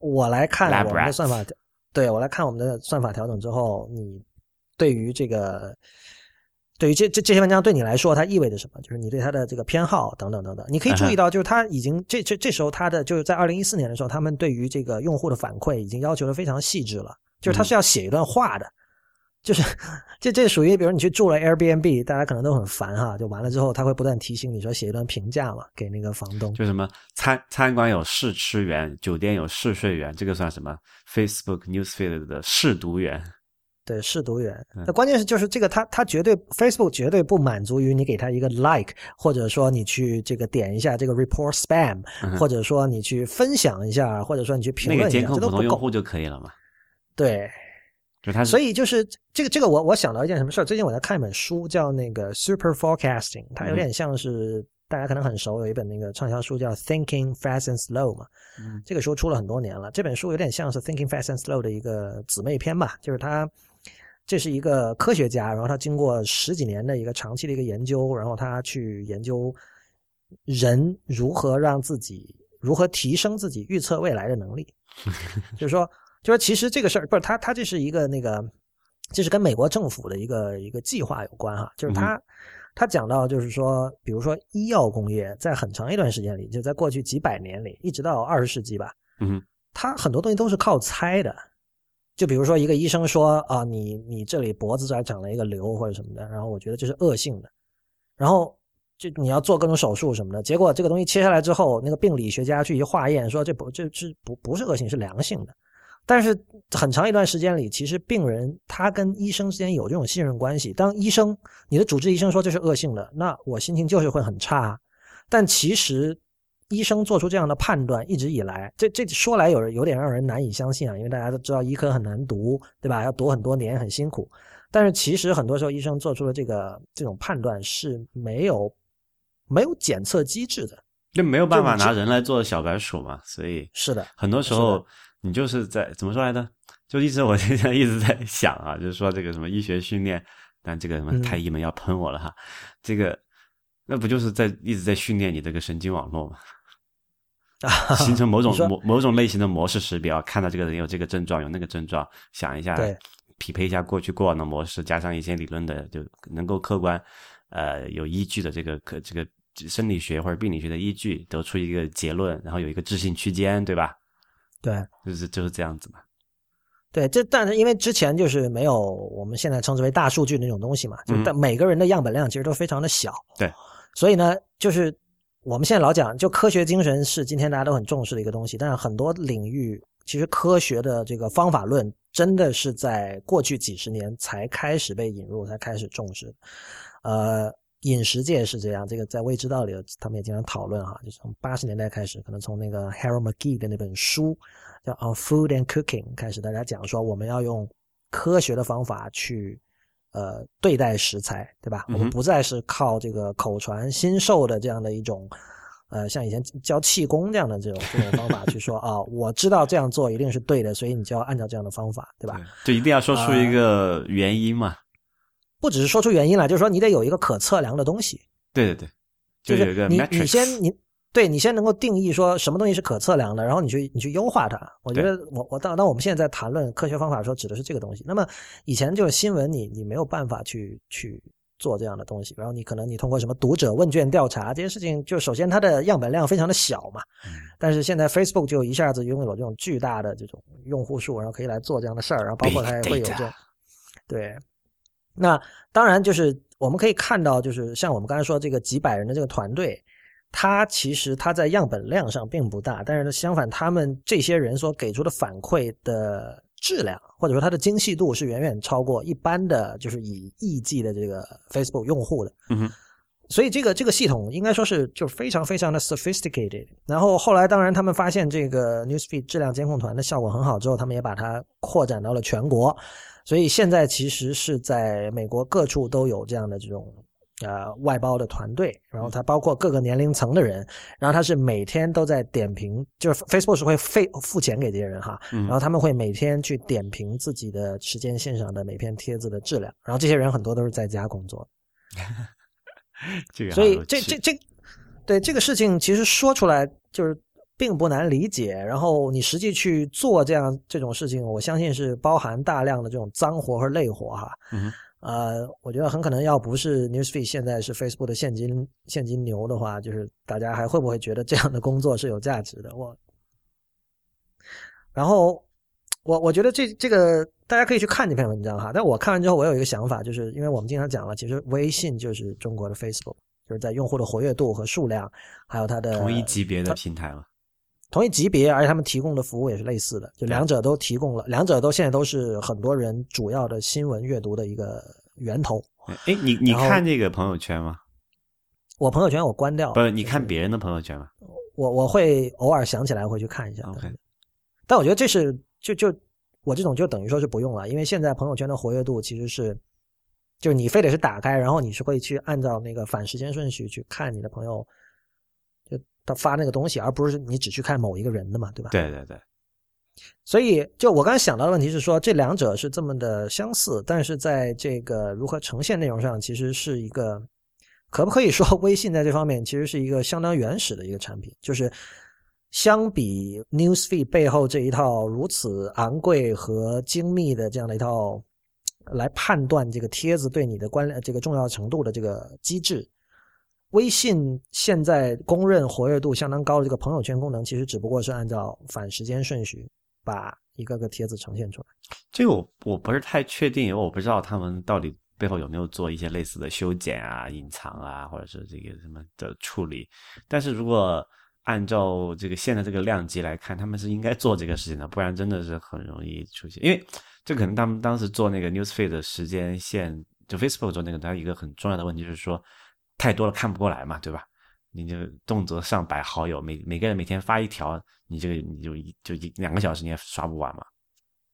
我来看我们的算法，对我来看我们的算法调整之后，你对于这个，对于这这这些文章对你来说它意味着什么？就是你对它的这个偏好等等等等。你可以注意到，就是他已经这这这时候他的就是在二零一四年的时候，他们对于这个用户的反馈已经要求的非常细致了，就是他是要写一段话的。就是这这属于，比如你去住了 Airbnb，大家可能都很烦哈。就完了之后，他会不断提醒你说写一段评价嘛，给那个房东。就什么餐餐馆有试吃员，酒店有试睡员，这个算什么？Facebook Newsfeed 的试读员。对，试读员。那关键是就是这个，他他绝对 Facebook 绝对不满足于你给他一个 like，或者说你去这个点一下这个 report spam，或者说你去分享一下，或者说你去评论一下，这都不够。用户就可以了嘛？对。所以就是这个这个，我我想到一件什么事儿？最近我在看一本书，叫那个 Super Forecasting，它有点像是大家可能很熟，有一本那个畅销书叫 Thinking Fast and Slow 嘛。嗯，这个书出了很多年了。这本书有点像是 Thinking Fast and Slow 的一个姊妹篇吧，就是他这是一个科学家，然后他经过十几年的一个长期的一个研究，然后他去研究人如何让自己如何提升自己预测未来的能力。就是说，就是其实这个事儿不是他，他这是一个那个，这是跟美国政府的一个一个计划有关哈。就是他他讲到，就是说，比如说医药工业在很长一段时间里，就在过去几百年里，一直到二十世纪吧，嗯，它很多东西都是靠猜的。就比如说一个医生说啊，你你这里脖子这儿长了一个瘤或者什么的，然后我觉得这是恶性的，然后就你要做各种手术什么的，结果这个东西切下来之后，那个病理学家去一化验说这不这是不不是恶性是良性的，但是很长一段时间里，其实病人他跟医生之间有这种信任关系。当医生你的主治医生说这是恶性的，那我心情就是会很差，但其实。医生做出这样的判断，一直以来，这这说来有有点让人难以相信啊，因为大家都知道医科很难读，对吧？要读很多年，很辛苦。但是其实很多时候，医生做出的这个这种判断是没有没有检测机制的，就没有办法拿人来做小白鼠嘛。所以是的，很多时候你就是在怎么说来着？就一直我 现在一直在想啊，就是说这个什么医学训练，但这个什么太医们要喷我了哈。这个那不就是在一直在训练你这个神经网络吗？形成某种某某种类型的模式识别，看到这个人有这个症状，有那个症状，想一下，匹配一下过去过往的模式，加上一些理论的，就能够客观，呃，有依据的这个可这个生理学或者病理学的依据，得出一个结论，然后有一个置信区间，对吧？对，就是就是这样子嘛。对，这但是因为之前就是没有我们现在称之为大数据那种东西嘛，就但每个人的样本量其实都非常的小，对，所以呢，就是。我们现在老讲，就科学精神是今天大家都很重视的一个东西，但是很多领域其实科学的这个方法论真的是在过去几十年才开始被引入，才开始重视。呃，饮食界是这样，这个在未知道里他们也经常讨论哈，就从八十年代开始，可能从那个 Harold McGee 的那本书叫《On Food and Cooking》开始，大家讲说我们要用科学的方法去。呃，对待食材，对吧？我们不再是靠这个口传心授的这样的一种，呃，像以前教气功这样的这种这种方法去说 啊，我知道这样做一定是对的，所以你就要按照这样的方法，对吧？就一定要说出一个原因嘛？不只是说出原因来，就是说你得有一个可测量的东西。对对对，就是你你先你。对你先能够定义说什么东西是可测量的，然后你去你去优化它。我觉得我我当当我们现在在谈论科学方法的时候，指的是这个东西。那么以前就是新闻，你你没有办法去去做这样的东西。然后你可能你通过什么读者问卷调查这些事情，就首先它的样本量非常的小嘛。但是现在 Facebook 就一下子拥有这种巨大的这种用户数，然后可以来做这样的事儿，然后包括它也会有这对。那当然就是我们可以看到，就是像我们刚才说这个几百人的这个团队。它其实它在样本量上并不大，但是呢，相反，他们这些人所给出的反馈的质量，或者说它的精细度是远远超过一般的就是以亿计的这个 Facebook 用户的。嗯哼，所以这个这个系统应该说是就非常非常的 sophisticated。然后后来，当然他们发现这个 Newsfeed 质量监控团的效果很好之后，他们也把它扩展到了全国。所以现在其实是在美国各处都有这样的这种。呃，外包的团队，然后它包括各个年龄层的人，然后他是每天都在点评，就是 Facebook 是会费付钱给这些人哈，然后他们会每天去点评自己的时间线上的每篇帖子的质量，然后这些人很多都是在家工作，这个所以这这这对这个事情其实说出来就是并不难理解，然后你实际去做这样这种事情，我相信是包含大量的这种脏活和累活哈。呃，我觉得很可能要不是 Newsfeed 现在是 Facebook 的现金现金牛的话，就是大家还会不会觉得这样的工作是有价值的？我，然后我我觉得这这个大家可以去看这篇文章哈。但我看完之后，我有一个想法，就是因为我们经常讲了，其实微信就是中国的 Facebook，就是在用户的活跃度和数量，还有它的同一级别的平台了。同一级别，而且他们提供的服务也是类似的，就两者都提供了，两者都现在都是很多人主要的新闻阅读的一个源头。哎，你你看这个朋友圈吗？我朋友圈我关掉了。不是，你看别人的朋友圈吗？我我会偶尔想起来会去看一下。OK。但我觉得这是就就我这种就等于说是不用了，因为现在朋友圈的活跃度其实是，就是你非得是打开，然后你是会去按照那个反时间顺序去看你的朋友。他发那个东西，而不是你只去看某一个人的嘛，对吧？对对对，所以，就我刚才想到的问题是说，这两者是这么的相似，但是在这个如何呈现内容上，其实是一个，可不可以说 微信在这方面其实是一个相当原始的一个产品？就是相比 Newsfeed 背后这一套如此昂贵和精密的这样的一套来判断这个帖子对你的关这个重要程度的这个机制，微信现在公认活跃度相当高的这个朋友圈功能，其实只不过是按照反时间顺序。把一个个帖子呈现出来，这个我我不是太确定，因为我不知道他们到底背后有没有做一些类似的修剪啊、隐藏啊，或者是这个什么的处理。但是如果按照这个现在这个量级来看，他们是应该做这个事情的，不然真的是很容易出现。因为这可能他们当时做那个 newsfeed 的时间线，就 Facebook 做那个，它一个很重要的问题就是说太多了看不过来嘛，对吧？你就动辄上百好友，每每个人每天发一条，你这个你就一就一两个小时你也刷不完嘛。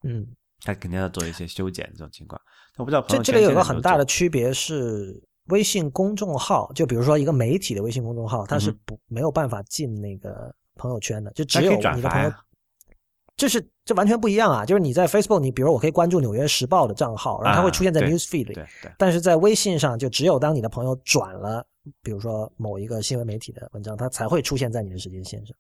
嗯，他肯定要做一些修剪这种情况。我不知道这这里有个很大的区别是，微信公众号，就比如说一个媒体的微信公众号，它是不没有办法进那个朋友圈的，就只有你的朋友。这是这完全不一样啊！就是你在 Facebook，你比如我可以关注《纽约时报》的账号，然后它会出现在 Newsfeed 里。对对。但是在微信上，就只有当你的朋友转了。比如说某一个新闻媒体的文章，它才会出现在你的时间线上。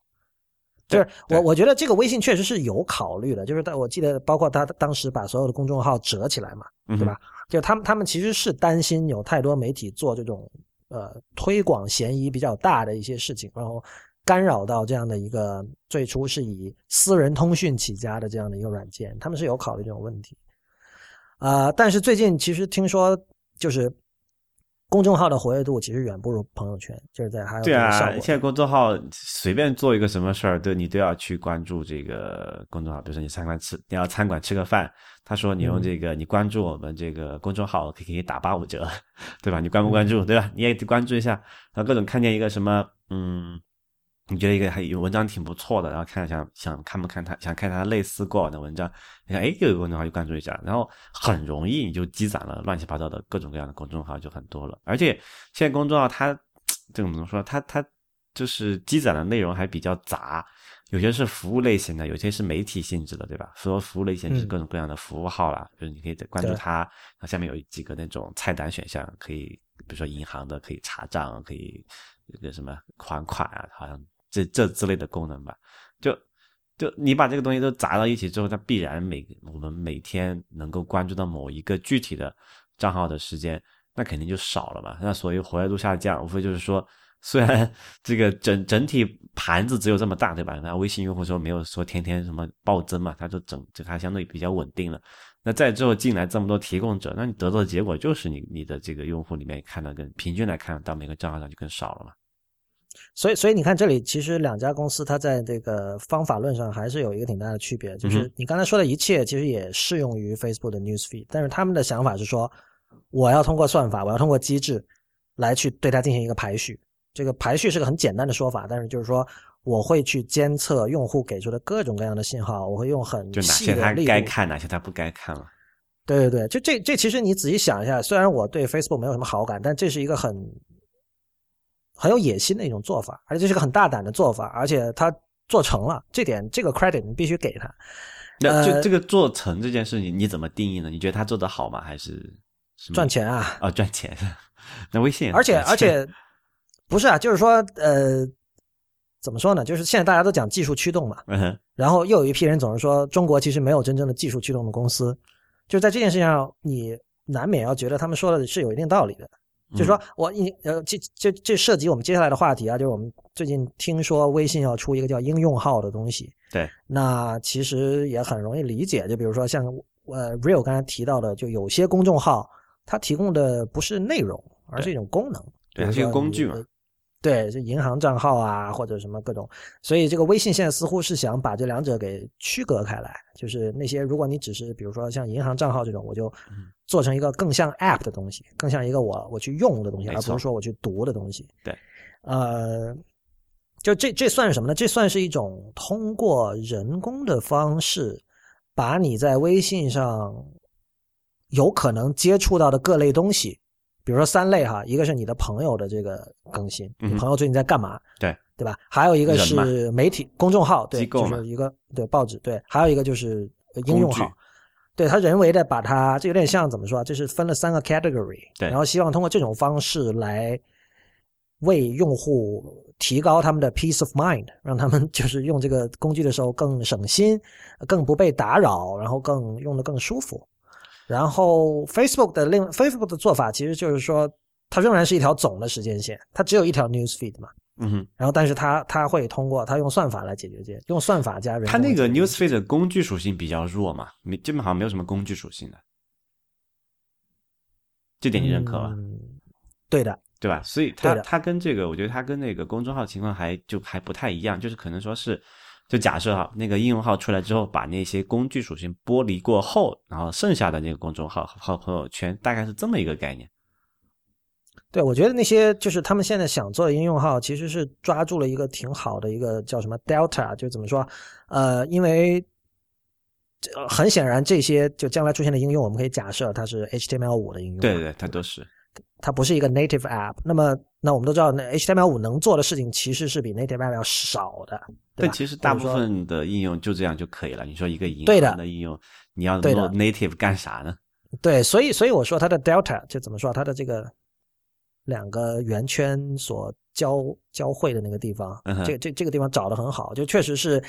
就是我我觉得这个微信确实是有考虑的，就是但我记得包括他当时把所有的公众号折起来嘛，对吧？就他们他们其实是担心有太多媒体做这种呃推广嫌疑比较大的一些事情，然后干扰到这样的一个最初是以私人通讯起家的这样的一个软件，他们是有考虑这种问题。啊，但是最近其实听说就是。公众号的活跃度其实远不如朋友圈，就是在还有对啊，现在公众号随便做一个什么事儿，都你都要去关注这个公众号。比如说你餐馆吃，你要餐馆吃个饭，他说你用这个，你关注我们这个公众号可以给你打八五折，对吧？你关不关注，对吧？你也得关注一下，然后各种看见一个什么，嗯。你觉得一个还有文章挺不错的，然后看想想看不看他想看他类似过往的文章，你看哎又有个公众号就关注一下，然后很容易你就积攒了乱七八糟的各种各样的公众号就很多了，而且现在公众号它这怎么说？它它就是积攒的内容还比较杂，有些是服务类型的，有些是媒体性质的，对吧？说服务类型就是各种各样的服务号啦，就是你可以关注它，它下面有几个那种菜单选项，可以比如说银行的可以查账，可以那个什么还款啊，好像。这这之类的功能吧，就就你把这个东西都砸到一起之后，它必然每我们每天能够关注到某一个具体的账号的时间，那肯定就少了嘛。那所以活跃度下降，无非就是说，虽然这个整整体盘子只有这么大，对吧？那微信用户说没有说天天什么暴增嘛，它就整就它相对比较稳定了。那再之后进来这么多提供者，那你得到的结果就是你你的这个用户里面看到更平均来看到每个账号上就更少了嘛。所以，所以你看，这里其实两家公司它在这个方法论上还是有一个挺大的区别。就是你刚才说的一切，其实也适用于 Facebook 的 Newsfeed，但是他们的想法是说，我要通过算法，我要通过机制来去对它进行一个排序。这个排序是个很简单的说法，但是就是说，我会去监测用户给出的各种各样的信号，我会用很就哪些他该看，哪些他不该看了。对对对，就这这其实你仔细想一下，虽然我对 Facebook 没有什么好感，但这是一个很。很有野心的一种做法，而且这是个很大胆的做法，而且他做成了，这点这个 credit 你必须给他。那就这个做成这件事情，你怎么定义呢？你觉得他做的好吗？还是赚钱啊？啊，赚钱。那微信，而且而 且不是啊，就是说，呃，怎么说呢？就是现在大家都讲技术驱动嘛，嗯然后又有一批人总是说中国其实没有真正的技术驱动的公司，就在这件事情上，你难免要觉得他们说的是有一定道理的。就是说，我你呃，这这这涉及我们接下来的话题啊，就是我们最近听说微信要出一个叫应用号的东西。对，那其实也很容易理解。就比如说像呃，Real 刚才提到的，就有些公众号它提供的不是内容，而是一种功能，对，它是一个工具嘛。对，是银行账号啊，或者什么各种，所以这个微信现在似乎是想把这两者给区隔开来，就是那些如果你只是比如说像银行账号这种，我就做成一个更像 App 的东西，更像一个我我去用的东西，而不是说我去读的东西。对，呃，就这这算是什么呢？这算是一种通过人工的方式，把你在微信上有可能接触到的各类东西。比如说三类哈，一个是你的朋友的这个更新，你朋友最近在干嘛？对对吧？还有一个是媒体公众号，对，就是一个对报纸，对，还有一个就是呃应用工具号。对他人为的把它，这有点像怎么说啊？这是分了三个 category，对然后希望通过这种方式来为用户提高他们的 peace of mind，让他们 就是用这个工具的时候更省心，更不被打扰，然后更用的更舒服。然后 Facebook 的另 Facebook 的做法其实就是说，它仍然是一条总的时间线，它只有一条 news feed 嘛。嗯哼，然后，但是它它会通过它用算法来解决这些，用算法加人它那个 newsfeed 的工具属性比较弱嘛，没基本好像没有什么工具属性的，这点你认可吗？嗯，对的，对吧？所以它它跟这个，我觉得它跟那个公众号情况还就还不太一样，就是可能说是，就假设哈，那个应用号出来之后，把那些工具属性剥离过后，然后剩下的那个公众号和朋友圈，大概是这么一个概念。对，我觉得那些就是他们现在想做的应用号，其实是抓住了一个挺好的一个叫什么 Delta，就怎么说？呃，因为呃很显然这些就将来出现的应用，我们可以假设它是 HTML 五的应用，对对对，它都是。它不是一个 native app。那么，那我们都知道，那 HTML 五能做的事情其实是比 native app 要少的，对但吧？其实大部分的应用就这样就可以了。你说一个银行的应用，你要做 native 干啥呢？对，所以所以我说它的 delta 就怎么说，它的这个两个圆圈所交交汇的那个地方，嗯这这这个地方找的很好，就确实是，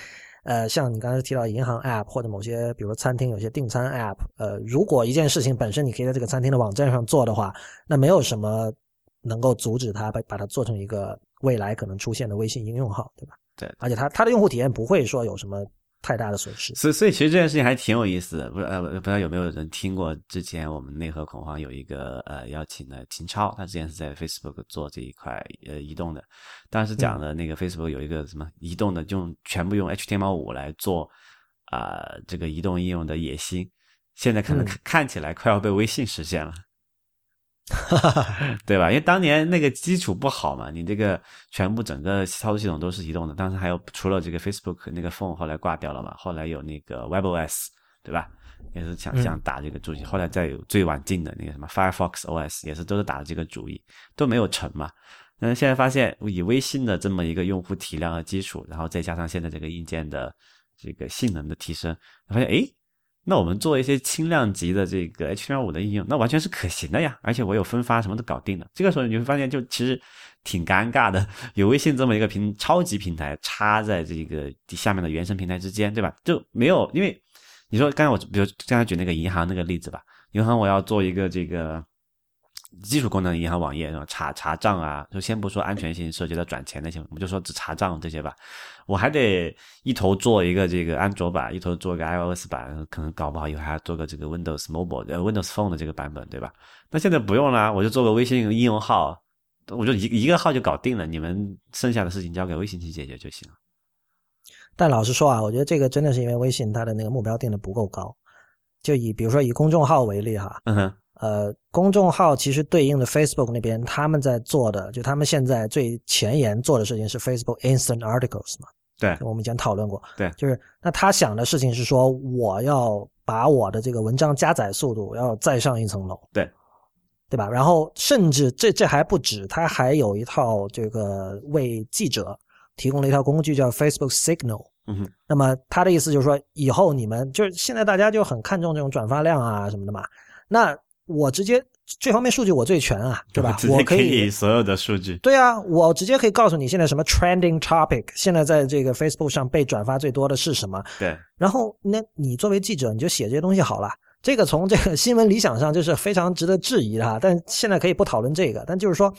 呃，像你刚才提到银行 app 或者某些比如餐厅有些订餐 app，呃，如果一件事情本身你可以在这个餐厅的网站上做的话，那没有什么能够阻止它把把它做成一个未来可能出现的微信应用号，对吧？对而且它它的用户体验不会说有什么太大的损失。所以，所以其实这件事情还挺有意思的。不知呃，不知道有没有人听过之前我们内核恐慌有一个呃邀请的秦超，他之前是在 Facebook 做这一块呃移动的，当时讲的那个 Facebook 有一个什么移动的，用全部用 HTML 五来做啊、这个移动应用的野心，现在可能嗯看看起来快要被微信实现了。对吧？因为当年那个基础不好嘛，你这个全部整个操作系统都是移动的，当时还有除了这个 Facebook 那个 Phone 后来挂掉了嘛，后来有那个 WebOS，对吧？也是想嗯想打这个主意，后来再有最晚进的那个什么 Firefox OS，也是都是打的这个主意，都没有成嘛。但是现在发现以微信的这么一个用户体量和基础，然后再加上现在这个硬件的这个性能的提升，发现诶，那我们做一些轻量级的这个 HTML 五的应用，那完全是可行的呀，而且我有分发什么都搞定了。这个时候你会发现，就其实挺尴尬的，有微信这么一个平超级平台插在这个下面的原生平台之间，对吧？就没有，因为你说刚才我比如刚才举那个银行那个例子吧，银行我要做一个这个。基础功能银行网页，查查账啊，就先不说安全性涉及到转钱那些，我们就说只查账这些吧。我还得一头做一个这个安卓版，一头做一个 iOS 版，可能搞不好以后还要做个这个 Windows Mobile 呃 Windows Phone 的这个版本，对吧？那现在不用啦，我就做个微信应用号，我就一一个号就搞定了，你们剩下的事情交给微信去解决就行了。但老实说啊，我觉得这个真的是因为微信它的那个目标定的不够高。就以比如说以公众号为例哈，嗯哼，呃，公众号其实对应的 Facebook 那边他们在做的，就他们现在最前沿做的事情是 Facebook Instant Articles 嘛，对我们以前讨论过，对就是那他想的事情是说，我要把我的这个文章加载速度要再上一层楼，对，对吧？然后甚至这这还不止，他还有一套这个为记者提供了一套工具叫 Facebook Signal。嗯哼，那么他的意思就是说，以后你们就是现在大家就很看重这种转发量啊什么的嘛。那我直接这方面数据我最全啊，对吧？直接我可给以你所有的数据。对啊，我直接可以告诉你现在什么 trending topic，现在在这个 Facebook 上被转发最多的是什么。对，然后那你作为记者，你就写这些东西好了。这个从这个新闻理想上就是非常值得质疑的哈，但现在可以不讨论这个。但就是说，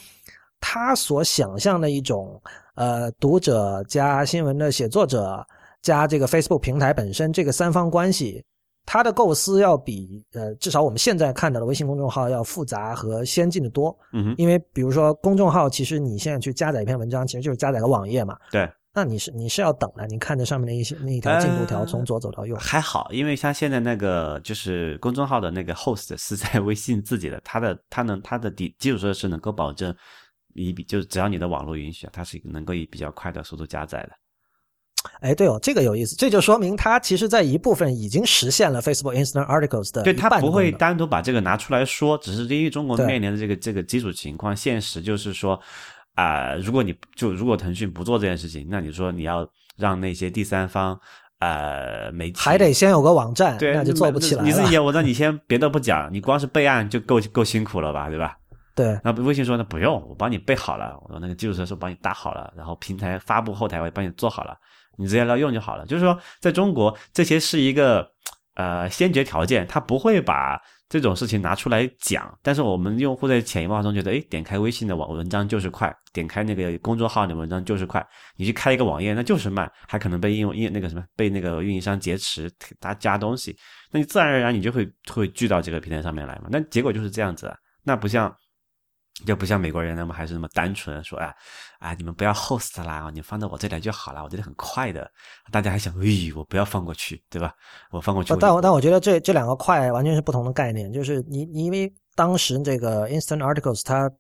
他所想象的一种呃读者加新闻的写作者加这个 Facebook 平台本身这个三方关系，它的构思要比呃至少我们现在看到的微信公众号要复杂和先进的多。嗯哼，因为比如说公众号，其实你现在去加载一篇文章，其实就是加载个网页嘛。对。那你是你是要等的，你看着上面的一些那一条进度条呃从左走到右。还好，因为像现在那个就是公众号的那个 host 是在微信自己的，它的它能它的底基础设施能够保证以比就是只要你的网络允许，它是能够以比较快的速度加载的。哎，对哦，这个有意思，这就说明它其实在一部分已经实现了 Facebook Instant Articles 的对，它不会单独把这个拿出来说，只是因为中国对面临的这个这个基础情况，现实就是说，啊、如果你就如果腾讯不做这件事情，那你说你要让那些第三方呃媒体还得先有个网站，对，那就做不起来了。你自己业务，那你先别的不讲，你光是备案就够够辛苦了吧，对吧？对，那微信说那不用，我帮你备好了，我那个基础设施帮你搭好了，然后平台发布后台我也帮你做好了，你直接来用就好了。就是说，在中国这些是一个呃先决条件，他不会把这种事情拿出来讲。但是我们用户在潜移默化中觉得，诶，点开微信的网文章就是快，点开那个公众号的文章就是快，你去开一个网页那就是慢，还可能被应用应那个什么被那个运营商劫持，他加东西，那你自然而然你就会会聚到这个平台上面来嘛。那结果就是这样子啊，那不像。就不像美国人那么还是那么单纯，说啊啊，你们不要 host 啦，你放到我这里就好了，我觉得很快的。大家还想，哎，我不要放过去，对吧？我放过去，但我但我觉得这这两个快完全是不同的概念，就是你你因为当时这个 Instant Articles 它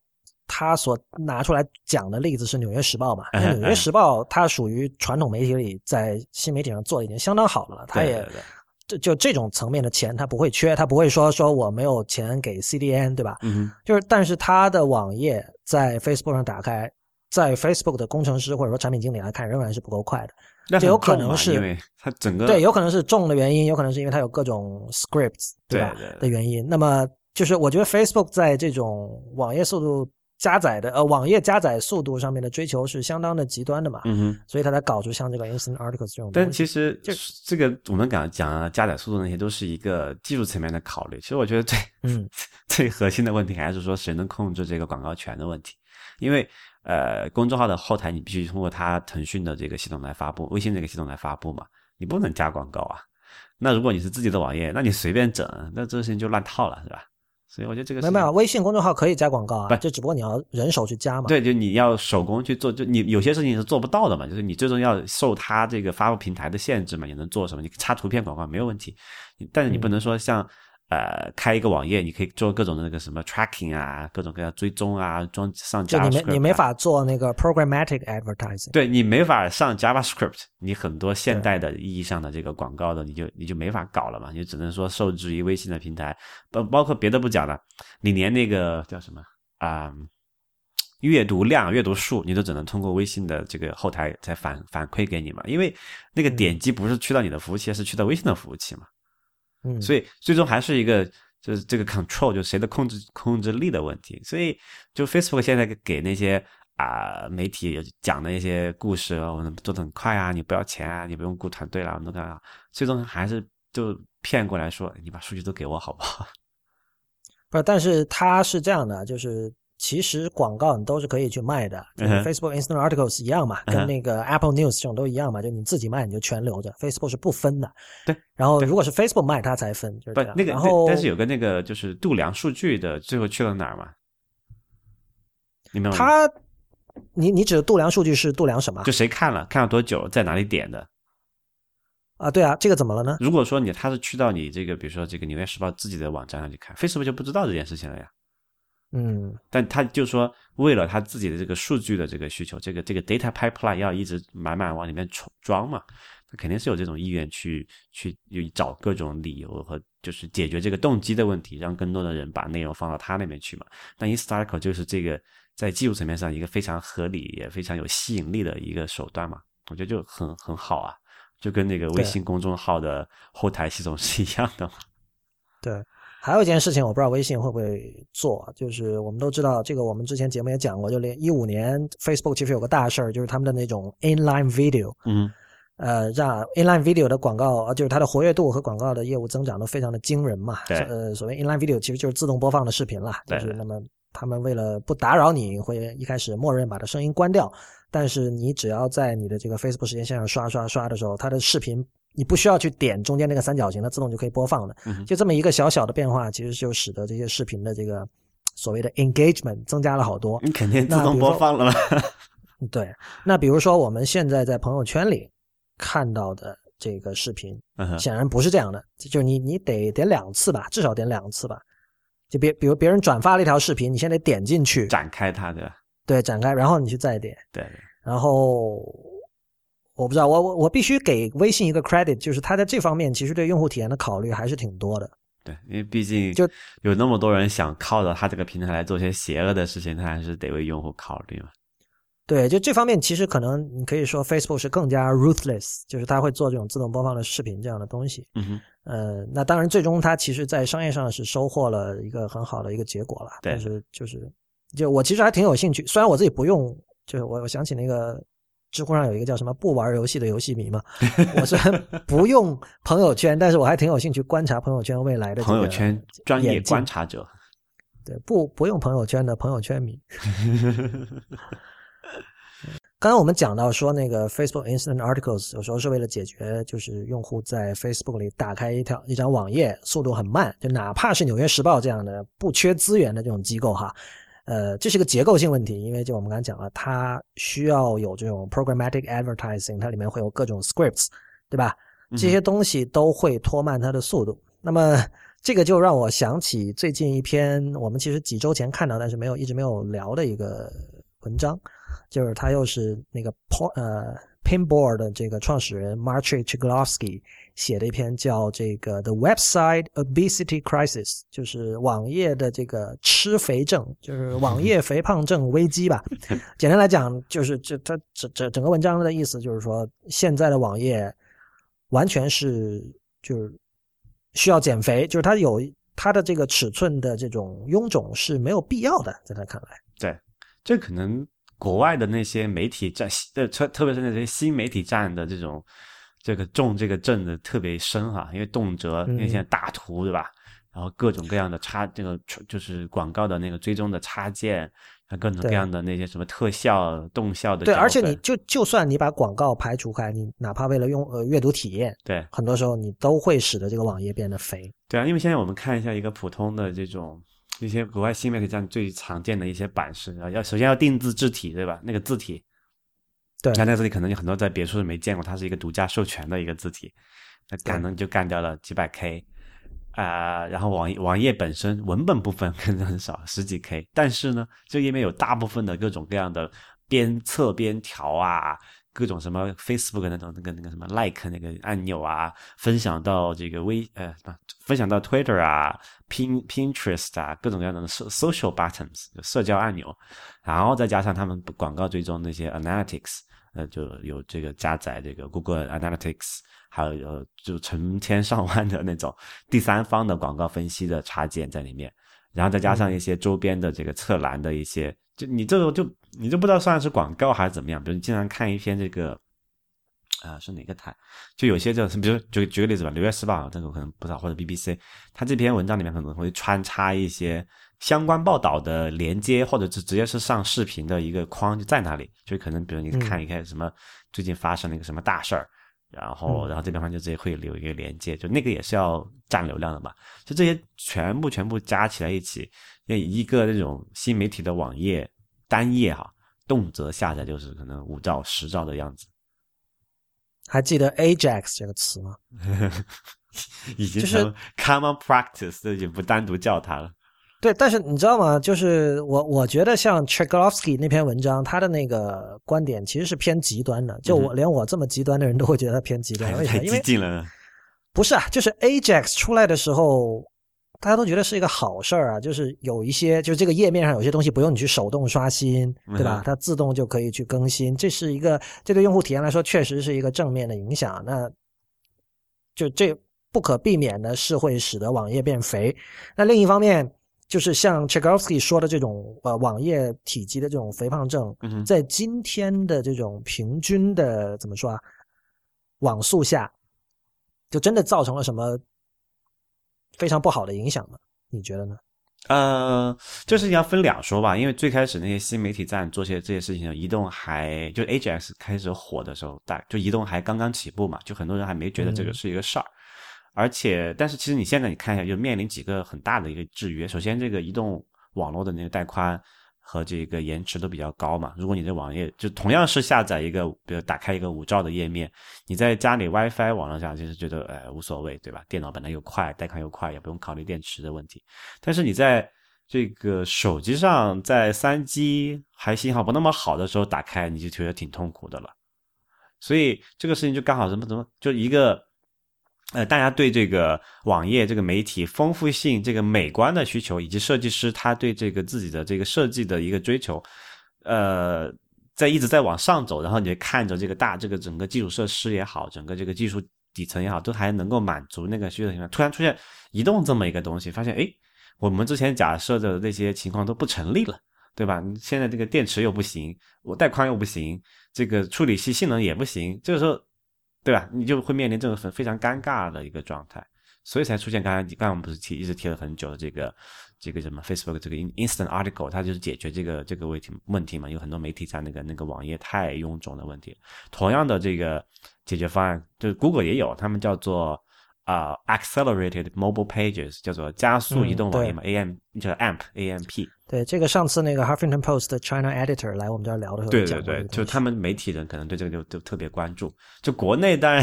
它所拿出来讲的例子是《纽约时报》嘛，《纽约时报》它属于传统媒体里在新媒体上做的已经相当好的了，它也就就这种层面的钱它不会缺，它不会说说我没有钱给 CDN 对吧？嗯就是但是它的网页在 Facebook 上打开，在 Facebook 的工程师或者说产品经理来看仍然是不够快的。那这有可能是因为它整个对，有可能是重的原因，有可能是因为它有各种 scripts 吧对对对的原因。那么就是我觉得 Facebook 在这种网页速度加载的呃网页加载速度上面的追求是相当的极端的嘛，嗯哼。所以它才搞出像这个 Instant Articles 这种但。其实就这个我们讲讲啊加载速度那些都是一个技术层面的考虑。其实我觉得最嗯 最核心的问题还是说谁能控制这个广告权的问题。因为呃，公众号的后台你必须通过它腾讯的这个系统来发布，微信这个系统来发布嘛，你不能加广告啊。那如果你是自己的网页，那你随便整，那这个事情就乱套了，是吧？所以我觉得这个没有没有，微信公众号可以加广告啊，不就只不过你要人手去加嘛。对，就你要手工去做，就你有些事情是做不到的嘛，就是你最终要受它这个发布平台的限制嘛，你能做什么？你插图片广告没有问题，但是你不能说像、呃开一个网页，你可以做各种的那个什么 tracking 啊，各种各样追踪啊，装上就你没你没啊法做那个 programmatic advertising。对你没法上 JavaScript，你很多现代的意义上的这个广告的，你就你就没法搞了嘛，你就只能说受制于微信的平台，包包括别的不讲了，你连那个叫什么啊、阅读量、阅读数，你都只能通过微信的这个后台才反反馈给你嘛，因为那个点击不是去到你的服务器，是去到微信的服务器嘛，嗯，所以最终还是一个就是这个 control 就谁的控制控制力的问题。所以就 Facebook 现在给那些啊、媒体讲的一些故事，哦我们做的很快啊，你不要钱啊，你不用雇团队了，我们都干啊，最终还是就骗过来说，你把数据都给我好不好？不是，但是他是这样的，就是其实广告你都是可以去卖的，就是 Facebook Instant Articles 一样嘛，嗯跟那个 Apple News 这种都一样嘛，就你自己卖你就全留着，Facebook 是不分的。对，然后如果是 Facebook 卖，它才分，就是这样。不那个，然后但是有个那个就是度量数据的，最后去了哪儿嘛？你明白吗？它，你你指的度量数据是度量什么就谁看了，看了多久，在哪里点的？啊？对啊，这个怎么了呢？如果说你他是去到你这个，比如说这个《纽约时报》自己的网站上去看，Facebook 就不知道这件事情了呀。嗯，但他就说，为了他自己的这个数据的这个需求，这个这个 data pipeline 要一直满满往里面装装嘛，他肯定是有这种意愿去去找各种理由和就是解决这个动机的问题，让更多的人把内容放到他那边去嘛。那 Instagram 就是这个在技术层面上一个非常合理也非常有吸引力的一个手段嘛，我觉得就很很好啊，就跟那个微信公众号的后台系统是一样的嘛。对。还有一件事情，我不知道微信会不会做，就是我们都知道，这个我们之前节目也讲过，就连一五年 Facebook 其实有个大事儿，就是他们的那种 inline video，嗯。呃，让 inline video 的广告，呃，就是它的活跃度和广告的业务增长都非常的惊人嘛。对。呃，所谓 inline video 其实就是自动播放的视频啦，就是那么他们为了不打扰你，会一开始默认把它声音关掉，但是你只要在你的这个 Facebook 时间线上刷刷刷的时候，它的视频你不需要去点中间那个三角形，它自动就可以播放的。就这么一个小小的变化，其实就使得这些视频的这个所谓的 engagement 增加了好多。你肯定自动播放了嘛？对，那比如说我们现在在朋友圈里看到的这个视频，显然不是这样的，就是你你得点两次吧，至少点两次吧。就别比如别人转发了一条视频，你先得点进去，展开它对吧，对，展开，然后你去再点，对，然后我不知道，我我我必须给微信一个 credit，就是它在这方面其实对用户体验的考虑还是挺多的。对，因为毕竟就有那么多人想靠着它这个平台来做些邪恶的事情，他还是得为用户考虑嘛。对，就这方面其实可能你可以说 Facebook 是更加 ruthless，就是它会做这种自动播放的视频这样的东西。嗯哼，呃，那当然最终它其实在商业上是收获了一个很好的一个结果了。对但是就是就我其实还挺有兴趣，虽然我自己不用，就是我我想起那个。知乎上有一个叫什么“不玩游戏的游戏迷”嘛，我虽然不用朋友圈，但是我还挺有兴趣观察朋友圈未来的、朋友圈专业观察者。对，不不用朋友圈的朋友圈迷。刚刚我们讲到说，那个 Facebook Instant Articles 有时候是为了解决，就是用户在 Facebook 里打开一条一张网页速度很慢，就哪怕是《纽约时报》这样的不缺资源的这种机构哈，呃，这是个结构性问题，因为就我们刚才讲了，它需要有这种 programmatic advertising，它里面会有各种 scripts，对吧？这些东西都会拖慢它的速度。那么这个就让我想起最近一篇我们其实几周前看到，但是没有一直没有聊的一个文章，就是它又是那个 po 呃 Pinboard 的这个创始人 Marcin Chiglovsky 写的一篇叫这个 The Website Obesity Crisis，就是网页的这个吃肥症，就是网页肥胖症危机吧。简单来讲，就是这他整整整个文章的意思就是说，现在的网页完全是就是需要减肥，就是它有它的这个尺寸的这种臃肿是没有必要的，在他看来。对，这可能国外的那些媒体站，呃，特特别是那些新媒体站的这种这个重这个症的特别深哈，因为动辄那些大图对吧？然后各种各样的插这个就是广告的那个追踪的插件，各种各样的那些什么特效、动效的。对，而且你就就算你把广告排除开，你哪怕为了用呃阅读体验，对，很多时候你都会使得这个网页变得肥。对啊，因为现在我们看一下一个普通的这种一些国外新媒体站最常见的一些版式啊，要首先要定制字体，对吧？那个字体，对，那那个字体可能有很多在别处是没见过，它是一个独家授权的一个字体，那可能就干掉了几百 K。啊、呃，然后网网页本身文本部分 可能很少，十几 K，但是呢，这个页面有大部分的各种各样的边侧边条啊，各种什么 Facebook 那种那个那个什么 Like 那个按钮啊，分享到这个微呃，分享到 Twitter 啊，Pin Pinterest 啊，各种各样的 social buttons 社交按钮，然后再加上他们广告追踪那些 Analytics，呃，就有这个加载这个 Google Analytics。还有呃，就成千上万的那种第三方的广告分析的插件在里面，然后再加上一些周边的这个侧栏的一些，就你这个就你就不知道算是广告还是怎么样。比如你经常看一篇这个，啊、呃、是哪个台？就有些就是，比如举举个例子吧，《纽约时报》这个可能不知道，或者 BBC，它这篇文章里面可能会穿插一些相关报道的连接，或者是直接是上视频的一个框就在那里，就可能比如你看一看什么最近发生了一个什么大事儿。然后，然后这地方就直接会留一个连接，就那个也是要占流量的嘛。就这些全部全部加起来一起，那一个那种新媒体的网页单页哈，动辄下载就是可能五兆、十兆的样子。还记得 Ajax 这个词吗？已经成 common practice，就已经不单独叫它了。对，但是你知道吗？就是我我觉得像 c h e k o v s k y 那篇文章，他的那个观点其实是偏极端的。就我、嗯、连我这么极端的人都会觉得他偏极端，为什么？太激进了。不是啊，就是 Ajax 出来的时候，大家都觉得是一个好事儿啊。就是有一些，就是这个页面上有些东西不用你去手动刷新，对吧？嗯、它自动就可以去更新，这是一个这对用户体验来说确实是一个正面的影响。那就这不可避免的是会使得网页变肥。那另一方面。就是像 Chegrovsky 说的这种呃网页体积的这种肥胖症，嗯、在今天的这种平均的怎么说啊网速下，就真的造成了什么非常不好的影响吗？你觉得呢？呃，这事情要分两说吧，因为最开始那些新媒体站做些这些事情，移动还就 AJAX 开始火的时候，大就移动还刚刚起步嘛，就很多人还没觉得这个是一个事儿。嗯而且，但是其实你现在你看一下，就面临几个很大的一个制约。首先，这个移动网络的那个带宽和这个延迟都比较高嘛。如果你的网页就同样是下载一个，比如打开一个五兆的页面，你在家里 WiFi 网络上就是觉得哎无所谓，对吧？电脑本来又快，带宽又快，也不用考虑电池的问题。但是你在这个手机上，在三 G 还信号不那么好的时候打开，你就觉得挺痛苦的了。所以这个事情就刚好什么怎么就一个。呃，大家对这个网页这个媒体丰富性、这个美观的需求，以及设计师他对这个自己的这个设计的一个追求，呃，在一直在往上走。然后你看着这个大这个整个基础设施也好，整个这个技术底层也好，都还能够满足那个需求。突然出现移动这么一个东西，发现哎，我们之前假设的那些情况都不成立了，对吧？现在这个电池又不行，我带宽又不行，这个处理器性能也不行，这个时候。对吧？你就会面临这种很非常尴尬的一个状态，所以才出现刚才刚才我们不是提一直提了很久的这个这个什么 Facebook 这个 Instant Article，它就是解决这个这个问题问题嘛。有很多媒体在那个那个网页太臃肿的问题。同样的这个解决方案，就是 Google 也有，他们叫做啊 Accelerated Mobile Pages，叫做加速移动网页嘛，AM 叫 AMP AMP。对，这个上次那个 Huffington Post 的 China Editor 来我们这儿聊的时候，对对对，就他们媒体人可能对这个就就特别关注。就国内当然，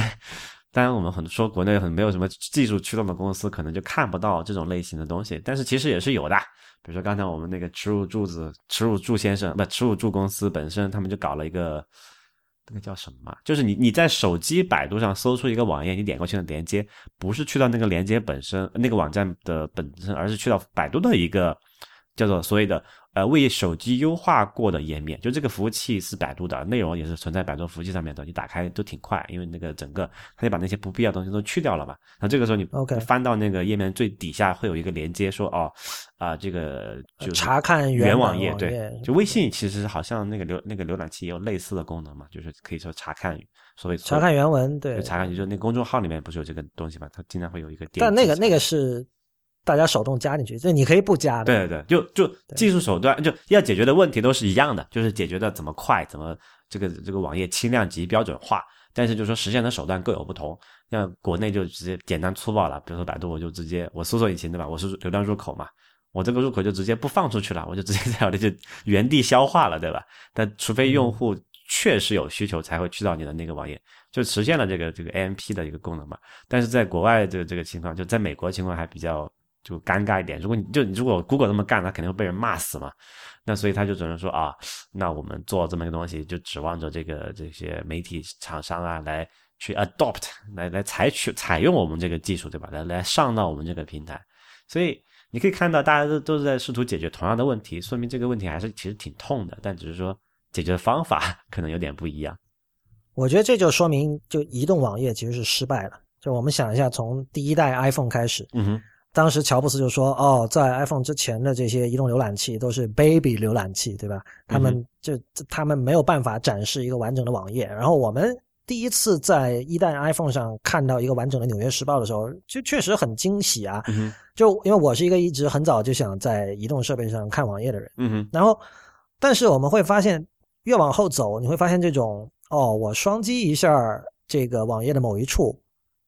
当然我们很说国内很没有什么技术驱动的公司，可能就看不到这种类型的东西。但是其实也是有的，比如说刚才我们那个耻辱柱子、耻辱柱先生，不，耻辱柱公司本身他们就搞了一个那个叫什么？就是你你在手机百度上搜出一个网页，你点过去的连接不是去到那个连接本身那个网站的本身，而是去到百度的一个。叫做所谓的呃为手机优化过的页面，就这个服务器是百度的，内容也是存在百度服务器上面的，你打开都挺快，因为那个整个它就把那些不必要的东西都去掉了嘛。那这个时候你翻到那个页面最底下会有一个连接，说哦啊这个就查看原网页，对，就微信其实好像那个浏那个浏览器也有类似的功能嘛，就是可以说查看所谓查看原文，对，查看就那公众号里面不是有这个东西嘛，它经常会有一个点，但那个那个是。大家手动加进去，这你可以不加的。对对，就就技术手段，就要解决的问题都是一样的，就是解决的怎么快，怎么这个这个网页轻量级标准化。但是就是说实现的手段各有不同。像国内就直接简单粗暴了，比如说百度，我就直接我搜索引擎对吧？我是流量入口嘛，我这个入口就直接不放出去了，我就直接在我这就原地消化了，对吧？但除非用户确实有需求，才会去到你的那个网页，就实现了这个这个 AMP 的一个功能嘛。但是在国外这个这个情况，就在美国情况还比较。就尴尬一点，如果你就如果 Google 这么干，他肯定会被人骂死嘛。那所以他就只能说啊，那我们做这么一个东西，就指望着这个这些媒体厂商啊来去 adopt，来来采取采用我们这个技术，对吧？来来上到我们这个平台。所以你可以看到，大家都都是在试图解决同样的问题，说明这个问题还是其实挺痛的，但只是说解决的方法 可能有点不一样。我觉得这就说明，就移动网页其实是失败了。就我们想一下，从第一代 iPhone 开始，嗯哼。当时乔布斯就说：“哦，在 iPhone 之前的这些移动浏览器都是 baby 浏览器，对吧？他们就他们没有办法展示一个完整的网页。然后我们第一次在一代 iPhone 上看到一个完整的《纽约时报》的时候，就确实很惊喜啊！就因为我是一个一直很早就想在移动设备上看网页的人。然后，但是我们会发现，越往后走，你会发现这种哦，我双击一下这个网页的某一处。”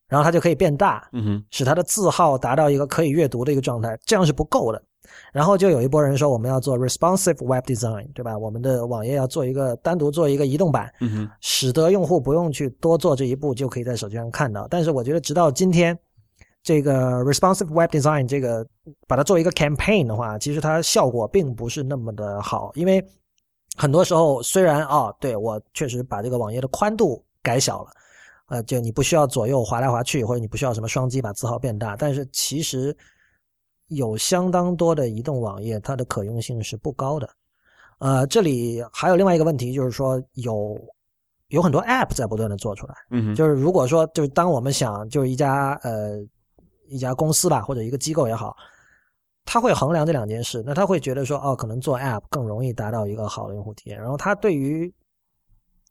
然后它就可以变大，嗯哼，使它的字号达到一个可以阅读的一个状态，这样是不够的。然后就有一波人说，我们要做 responsive web design，对吧？我们的网页要做一个单独做一个移动版，嗯哼，使得用户不用去多做这一步，就可以在手机上看到。但是我觉得，直到今天，这个 responsive web design 这个把它做一个 campaign 的话，其实它效果并不是那么的好，因为很多时候虽然啊，对我确实把这个网页的宽度改小了。呃，就你不需要左右滑来滑去，或者你不需要什么双击把字号变大，但是其实有相当多的移动网页，它的可用性是不高的。呃，这里还有另外一个问题，就是说有有很多 App 在不断的做出来。嗯，就是如果说就是当我们想就是一家呃一家公司吧，或者一个机构也好，他会衡量这两件事，那他会觉得说哦，可能做 App 更容易达到一个好的用户体验，然后他对于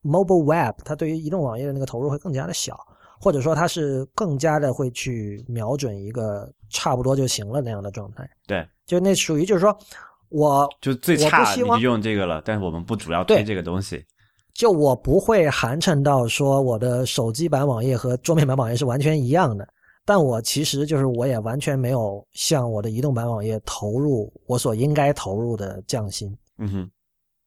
Mobile Web，它对于移动网页的那个投入会更加的小，或者说它是更加的会去瞄准一个差不多就行了那样的状态。对，就那属于就是说，我就最差你就用这个了，但是我们不主要推这个东西。就我不会寒碜到说我的手机版网页和桌面版网页是完全一样的，但我其实就是我也完全没有向我的移动版网页投入我所应该投入的匠心。嗯哼。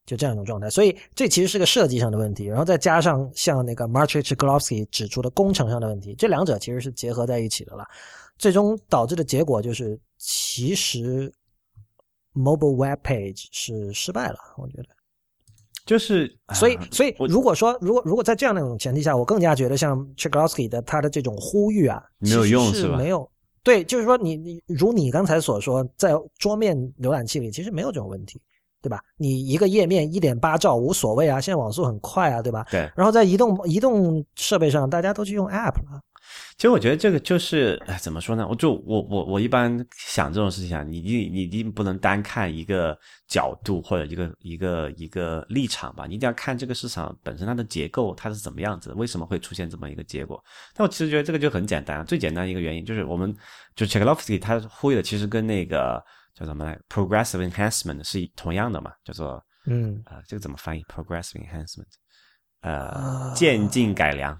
就这样一种状态，所以这其实是个设计上的问题，然后再加上像那个 Martrich g l o w s k y 指出的工程上的问题，这两者其实是结合在一起的了，最终导致的结果就是，其实 Mobile Web Page 是失败了，我觉得。就是所以啊所以如果说如果如果在这样的一种前提下，我更加觉得像 i 的他的这种呼吁啊，没有用是吧没有。对，就是说你你如你刚才所说，在桌面浏览器里其实没有这种问题，对吧？你一个页面一点八兆无所谓啊，现在网速很快啊，对吧？对，然后在移动移动设备上，大家都去用 App 了。其实我觉得这个就是，哎，怎么说呢？我就我我我一般想这种事情啊，你一你一定不能单看一个角度或者一个一个一个立场吧，你一定要看这个市场本身它的结构它是怎么样子的，为什么会出现这么一个结果？但我其实觉得这个就很简单，最简单一个原因就是我们就 c h e k l o v s k y 他呼吁的其实跟那个叫什么来 progressive enhancement 是同样的嘛，叫做嗯呃这个怎么翻译 progressive enhancement 呃啊渐进改良。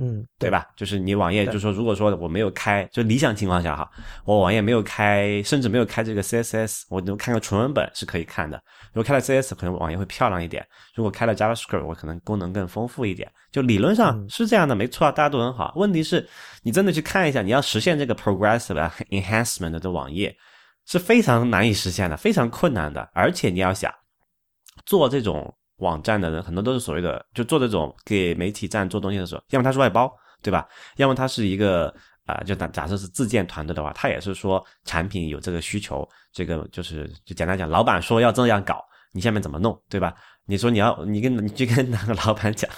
嗯，对吧？就是你网页，对就说如果说我没有开，就理想情况下哈，我网页没有开，甚至没有开这个 CSS，我能看个纯文本是可以看的。如果开了 CSS，可能网页会漂亮一点；如果开了 JavaScript，我可能功能更丰富一点。就理论上嗯是这样的，没错啊，大家都很好。问题是，你真的去看一下，你要实现这个 progressive enhancement 的网页是非常难以实现的，非常困难的。而且你要想做这种网站的人，很多都是所谓的就做这种给媒体站做东西的时候，要么他是外包，对吧？要么他是一个啊、就假假设是自建团队的话，他也是说产品有这个需求，这个就是就简单讲，老板说要这样搞，你下面怎么弄，对吧？你说你要你跟你去跟哪个老板讲，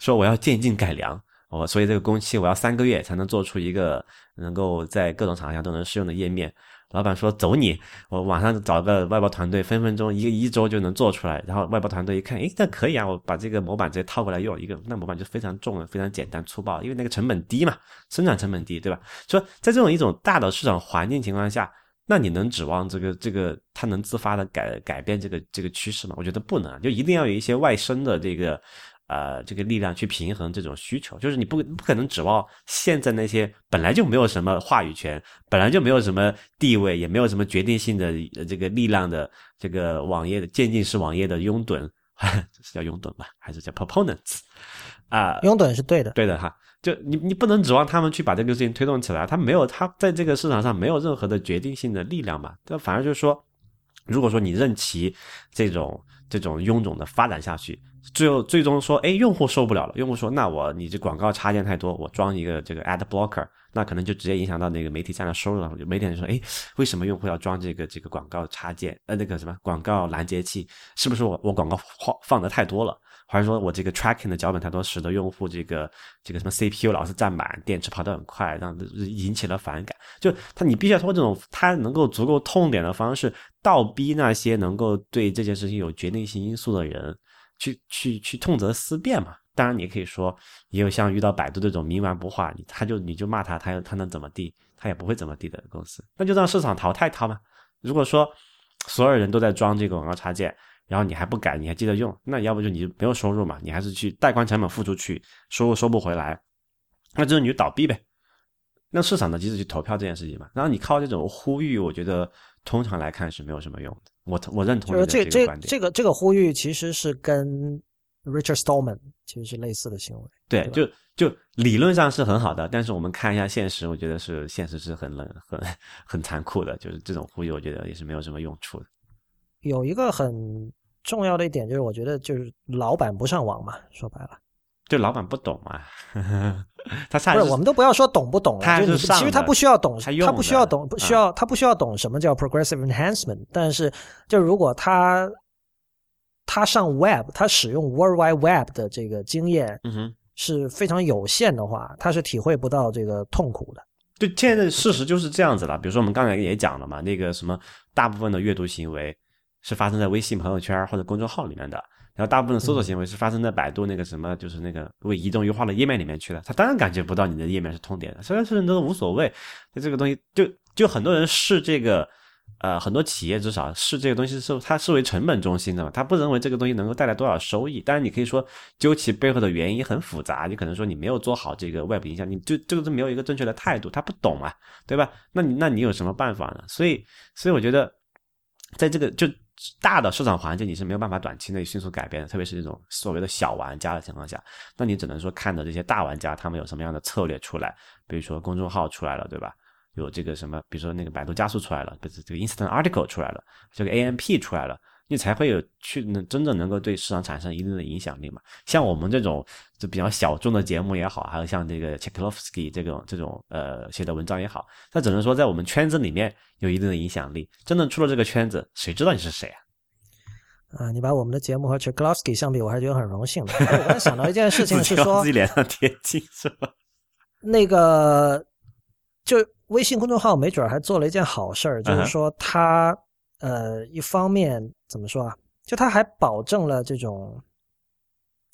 说我要渐进改良，我所以这个工期我要三个月才能做出一个能够在各种场合下都能适用的页面。老板说走你，我网上找个外包团队，分分钟一个一周就能做出来。然后外包团队一看，诶，那可以啊，我把这个模板直接套过来用，一个那模板就非常重了，非常简单粗暴，因为那个成本低嘛，生产成本低，对吧？说在这种一种大的市场环境情况下，那你能指望这个这个它能自发的改改变这个这个趋势吗？我觉得不能，就一定要有一些外生的这个呃这个力量去平衡这种需求，就是你不不可能指望现在那些本来就没有什么话语权，本来就没有什么地位，也没有什么决定性的呃这个力量的这个网页的渐进式网页的拥趸，这是叫拥趸吧，还是叫 proponents 啊、拥趸是对的。对的哈，就你你不能指望他们去把这个事情推动起来，他没有他在这个市场上没有任何的决定性的力量嘛，这反而就是说，如果说你任其这种这种臃肿的发展下去，最后最终说，哎，用户受不了了，用户说，那我你这广告插件太多，我装一个这个 ad blocker，那可能就直接影响到那个媒体站的收入了。媒体人说，哎，为什么用户要装这个这个广告插件？呃，那个什么广告拦截器，是不是我我广告放放的太多了？还是说我这个 tracking 的脚本太多，使得用户这个这个什么 CPU 老是占满，电池跑得很快，让引起了反感。就他，你必须要通过这种他能够足够痛点的方式，倒逼那些能够对这件事情有决定性因素的人，去去去痛责思辨嘛。当然，你也可以说，也有像遇到百度这种冥顽不化，你他就你就骂他，他他能怎么地？他也不会怎么地的公司，那就让市场淘汰他嘛。如果说所有人都在装这个广告插件，然后你还不改，你还记得用，那要不就你就没有收入嘛，你还是去带宽成本付出去，收入收不回来，那就是你就倒闭呗。让市场的机制去投票这件事情嘛。然后你靠这种呼吁，我觉得通常来看是没有什么用的。我我认同就是你的这这个观点。这个这个呼吁其实是跟 Richard Stallman 其实是类似的行为。对，就就理论上是很好的，但是我们看一下现实，我觉得是现实是很冷、很很残酷的。就是这种呼吁，我觉得也是没有什么用处的。有一个很重要的一点就是，我觉得就是老板不上网嘛，说白了，就老板不懂嘛，他下不是我们都不要说懂不懂了，其实他不需要懂，他他不需要懂，不啊需要他不需要懂什么叫 progressive enhancement，但是就如果他他上 web，他使用 World Wide Web 的这个经验是非常有限的话，他是体会不到这个痛苦的。就现在的事实就是这样子了。比如说我们刚才也讲了嘛，那个什么，大部分的阅读行为是发生在微信朋友圈或者公众号里面的，然后大部分的搜索行为是发生在百度那个什么，就是那个为移动优化的页面里面去了。他当然感觉不到你的页面是痛点的，虽然是人都无所谓。就这个东西，就就很多人视这个。呃，很多企业至少视这个东西是它视为成本中心的嘛，他不认为这个东西能够带来多少收益。当然，你可以说究其背后的原因很复杂，你可能说你没有做好这个外部影响，你就这个是没有一个正确的态度，他不懂嘛，对吧？那你那你有什么办法呢？所以，所以我觉得，在这个就大的市场环境，你是没有办法短期内迅速改变的，特别是这种所谓的小玩家的情况下，那你只能说看着这些大玩家他们有什么样的策略出来，比如说公众号出来了，对吧？有这个什么，比如说那个百度加速出来了，不是这个 Instant Article 出来了，这个 AMP 出来了，你才会有去能真正能够对市场产生一定的影响力嘛。像我们这种就比较小众的节目也好，还有像这个 c h e k l o v s k y 这种这种呃写的文章也好，它只能说在我们圈子里面有一定的影响力。真正出了这个圈子，谁知道你是谁啊？啊，你把我们的节目和 c h e k l o v s k y 相比，我还是觉得很荣幸的。我刚想到一件事情是 说，自己脸上贴金是吧？那个就微信公众号没准还做了一件好事儿，就是说他呃一方面怎么说啊？就它还保证了这种，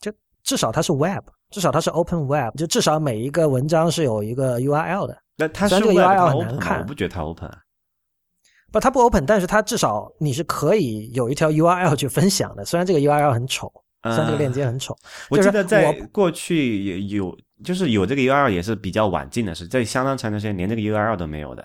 就至少它是 Web，至少它是 Open Web，就至少每一个文章是有一个 URL 的。那它是这个 URL 很难看，我不觉得它 Open。不，它不 Open，但是它至少你是可以有一条 URL 去分享的。虽然这个 URL 很丑，虽然这个链接很丑。我记得在过去有。就是有这个 URL 也是比较晚进的，是在相当长的时间连这个 URL 都没有的。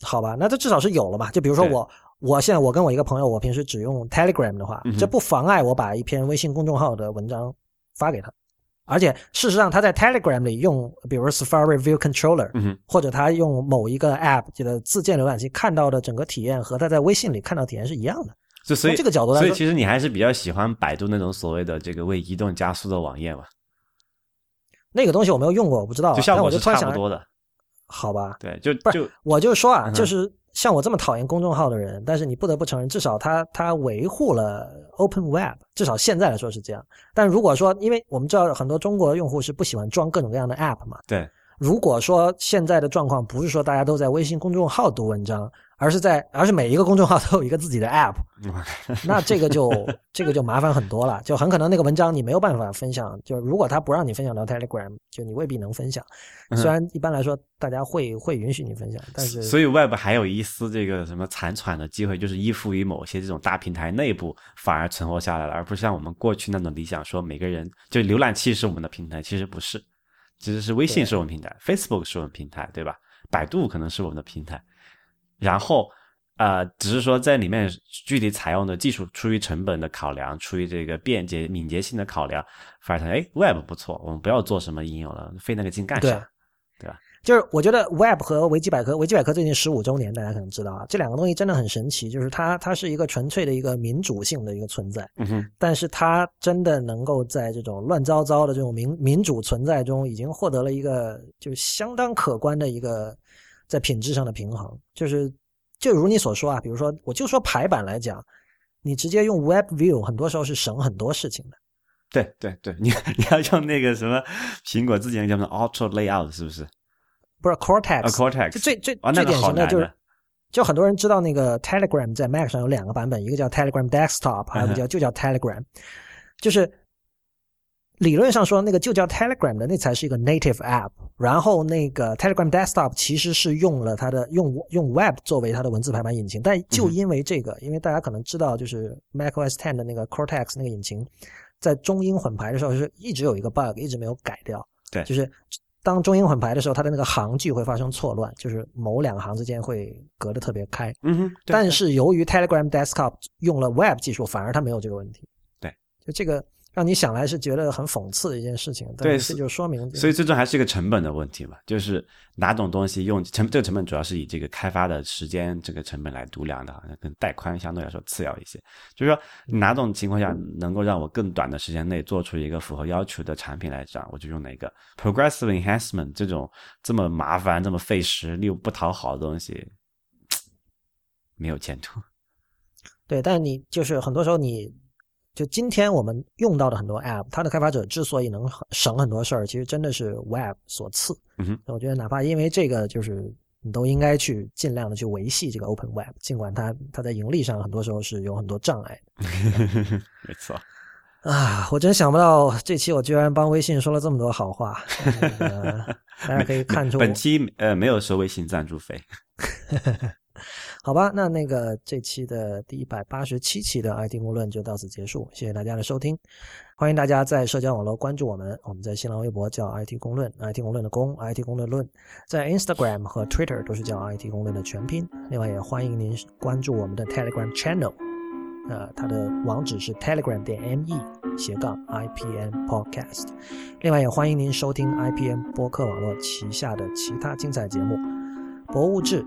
好吧，那这至少是有了嘛？就比如说我，我现在我跟我一个朋友，我平时只用 Telegram 的话，这不妨碍我把一篇微信公众号的文章发给他。而且事实上，他在 Telegram 里用，比如 Safari View Controller，或者他用某一个 App 这个自建浏览器看到的整个体验和他在微信里看到体验是一样的。就所以这个角度来说，所以其实你还是比较喜欢百度那种所谓的这个为移动加速的网页嘛？那个东西我没有用过，我不知道。就效果是差不多的，好吧？对，就不是，我就说啊，就是像我这么讨厌公众号的人，但是你不得不承认，至少他他维护了 Open Web，至少现在来说是这样。但如果说，因为我们知道很多中国用户是不喜欢装各种各样的 App 嘛，对。如果说现在的状况不是说大家都在微信公众号读文章。而是在，而是每一个公众号都有一个自己的 app，那这个就这个就麻烦很多了，就很可能那个文章你没有办法分享，就如果他不让你分享到 Telegram，就你未必能分享。虽然一般来说大家会会允许你分享，但是所以 Web 还有一丝这个什么残喘的机会，就是依附于某些这种大平台内部反而存活下来了，而不是像我们过去那种理想说每个人就浏览器是我们的平台，其实不是，其实是微信是我们平台，Facebook 是我们平台，对吧？百度可能是我们的平台。然后，呃，只是说在里面具体采用的技术，出于成本的考量，出于这个便捷敏捷性的考量，发现哎，Web 不错，我们不要做什么应用了，费那个劲干啥？对吧？就是我觉得 Web 和维基百科，维基百科最近十五周年，大家可能知道啊，这两个东西真的很神奇，就是它它是一个纯粹的一个民主性的一个存在，嗯哼，但是它真的能够在这种乱糟糟的这种民民主存在中，已经获得了一个就相当可观的一个。在品质上的平衡，就是就如你所说啊，比如说，我就说排版来讲，你直接用 Web View，很多时候是省很多事情的。对对对，你 你要用那个什么苹果之前叫什么 Auto Layout，是不是？不是 Cortex，Cortex 就最最最典型的就是，就很多人知道那个 Telegram 在 Mac 上有两个版本，一个叫 Telegram Desktop，还有一个叫就叫 Telegram，就是。理论上说，那个就叫 Telegram 的那才是一个 native app。然后那个 Telegram Desktop 其实是用了它的用用 Web 作为它的文字排版引擎。但就因为这个，因为大家可能知道，就是 macOS 10的那个 Cortex 那个引擎，在中英混排的时候是一直有一个 bug，一直没有改掉。对，就是当中英混排的时候，它的那个行距会发生错乱，就是某两行之间会隔得特别开。嗯哼。但是由于 Telegram Desktop 用了 Web 技术，反而它没有这个问题。对，就这个。让你想来是觉得很讽刺的一件事情，对，这就说明，所以最终还是一个成本的问题嘛，就是哪种东西用成这个成本主要是以这个开发的时间这个成本来度量的，跟带宽相对来说次要一些。就是说哪种情况下能够让我更短的时间内做出一个符合要求的产品来讲，我就用哪个。Progressive enhancement 这种这么麻烦、这么费时又不讨好的东西，没有前途。对，但你就是很多时候你。就今天我们用到的很多 App，它的开发者之所以能省很多事儿，其实真的是 Web 所赐。嗯哼，我觉得哪怕因为这个，就是你都应该去尽量的去维系这个 Open Web，尽管它它在盈利上很多时候是有很多障碍。没错。啊，我真想不到这期我居然帮微信说了这么多好话。大家可以看出，本期呃没有收微信赞助费。好吧，那那个这期的第一百八十七期的 IT 公论就到此结束，谢谢大家的收听，欢迎大家在社交网络关注我们，我们在新浪微博叫 IT 公论，IT 公论的公，IT 公论论，在 Instagram 和 Twitter 都是叫 IT 公论的全拼，另外也欢迎您关注我们的 Telegram Channel，呃，它的网址是 telegram 点 me 斜杠 IPN Podcast，另外也欢迎您收听 IPN 播客网络旗下的其他精彩节目，博物志。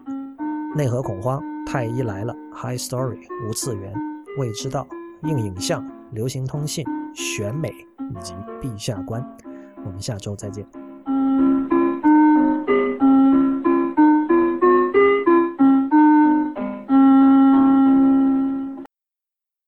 内核恐慌，太医来了，High Story，无次元，未知道、硬影像、流行通信、选美以及陛下观。我们下周再见。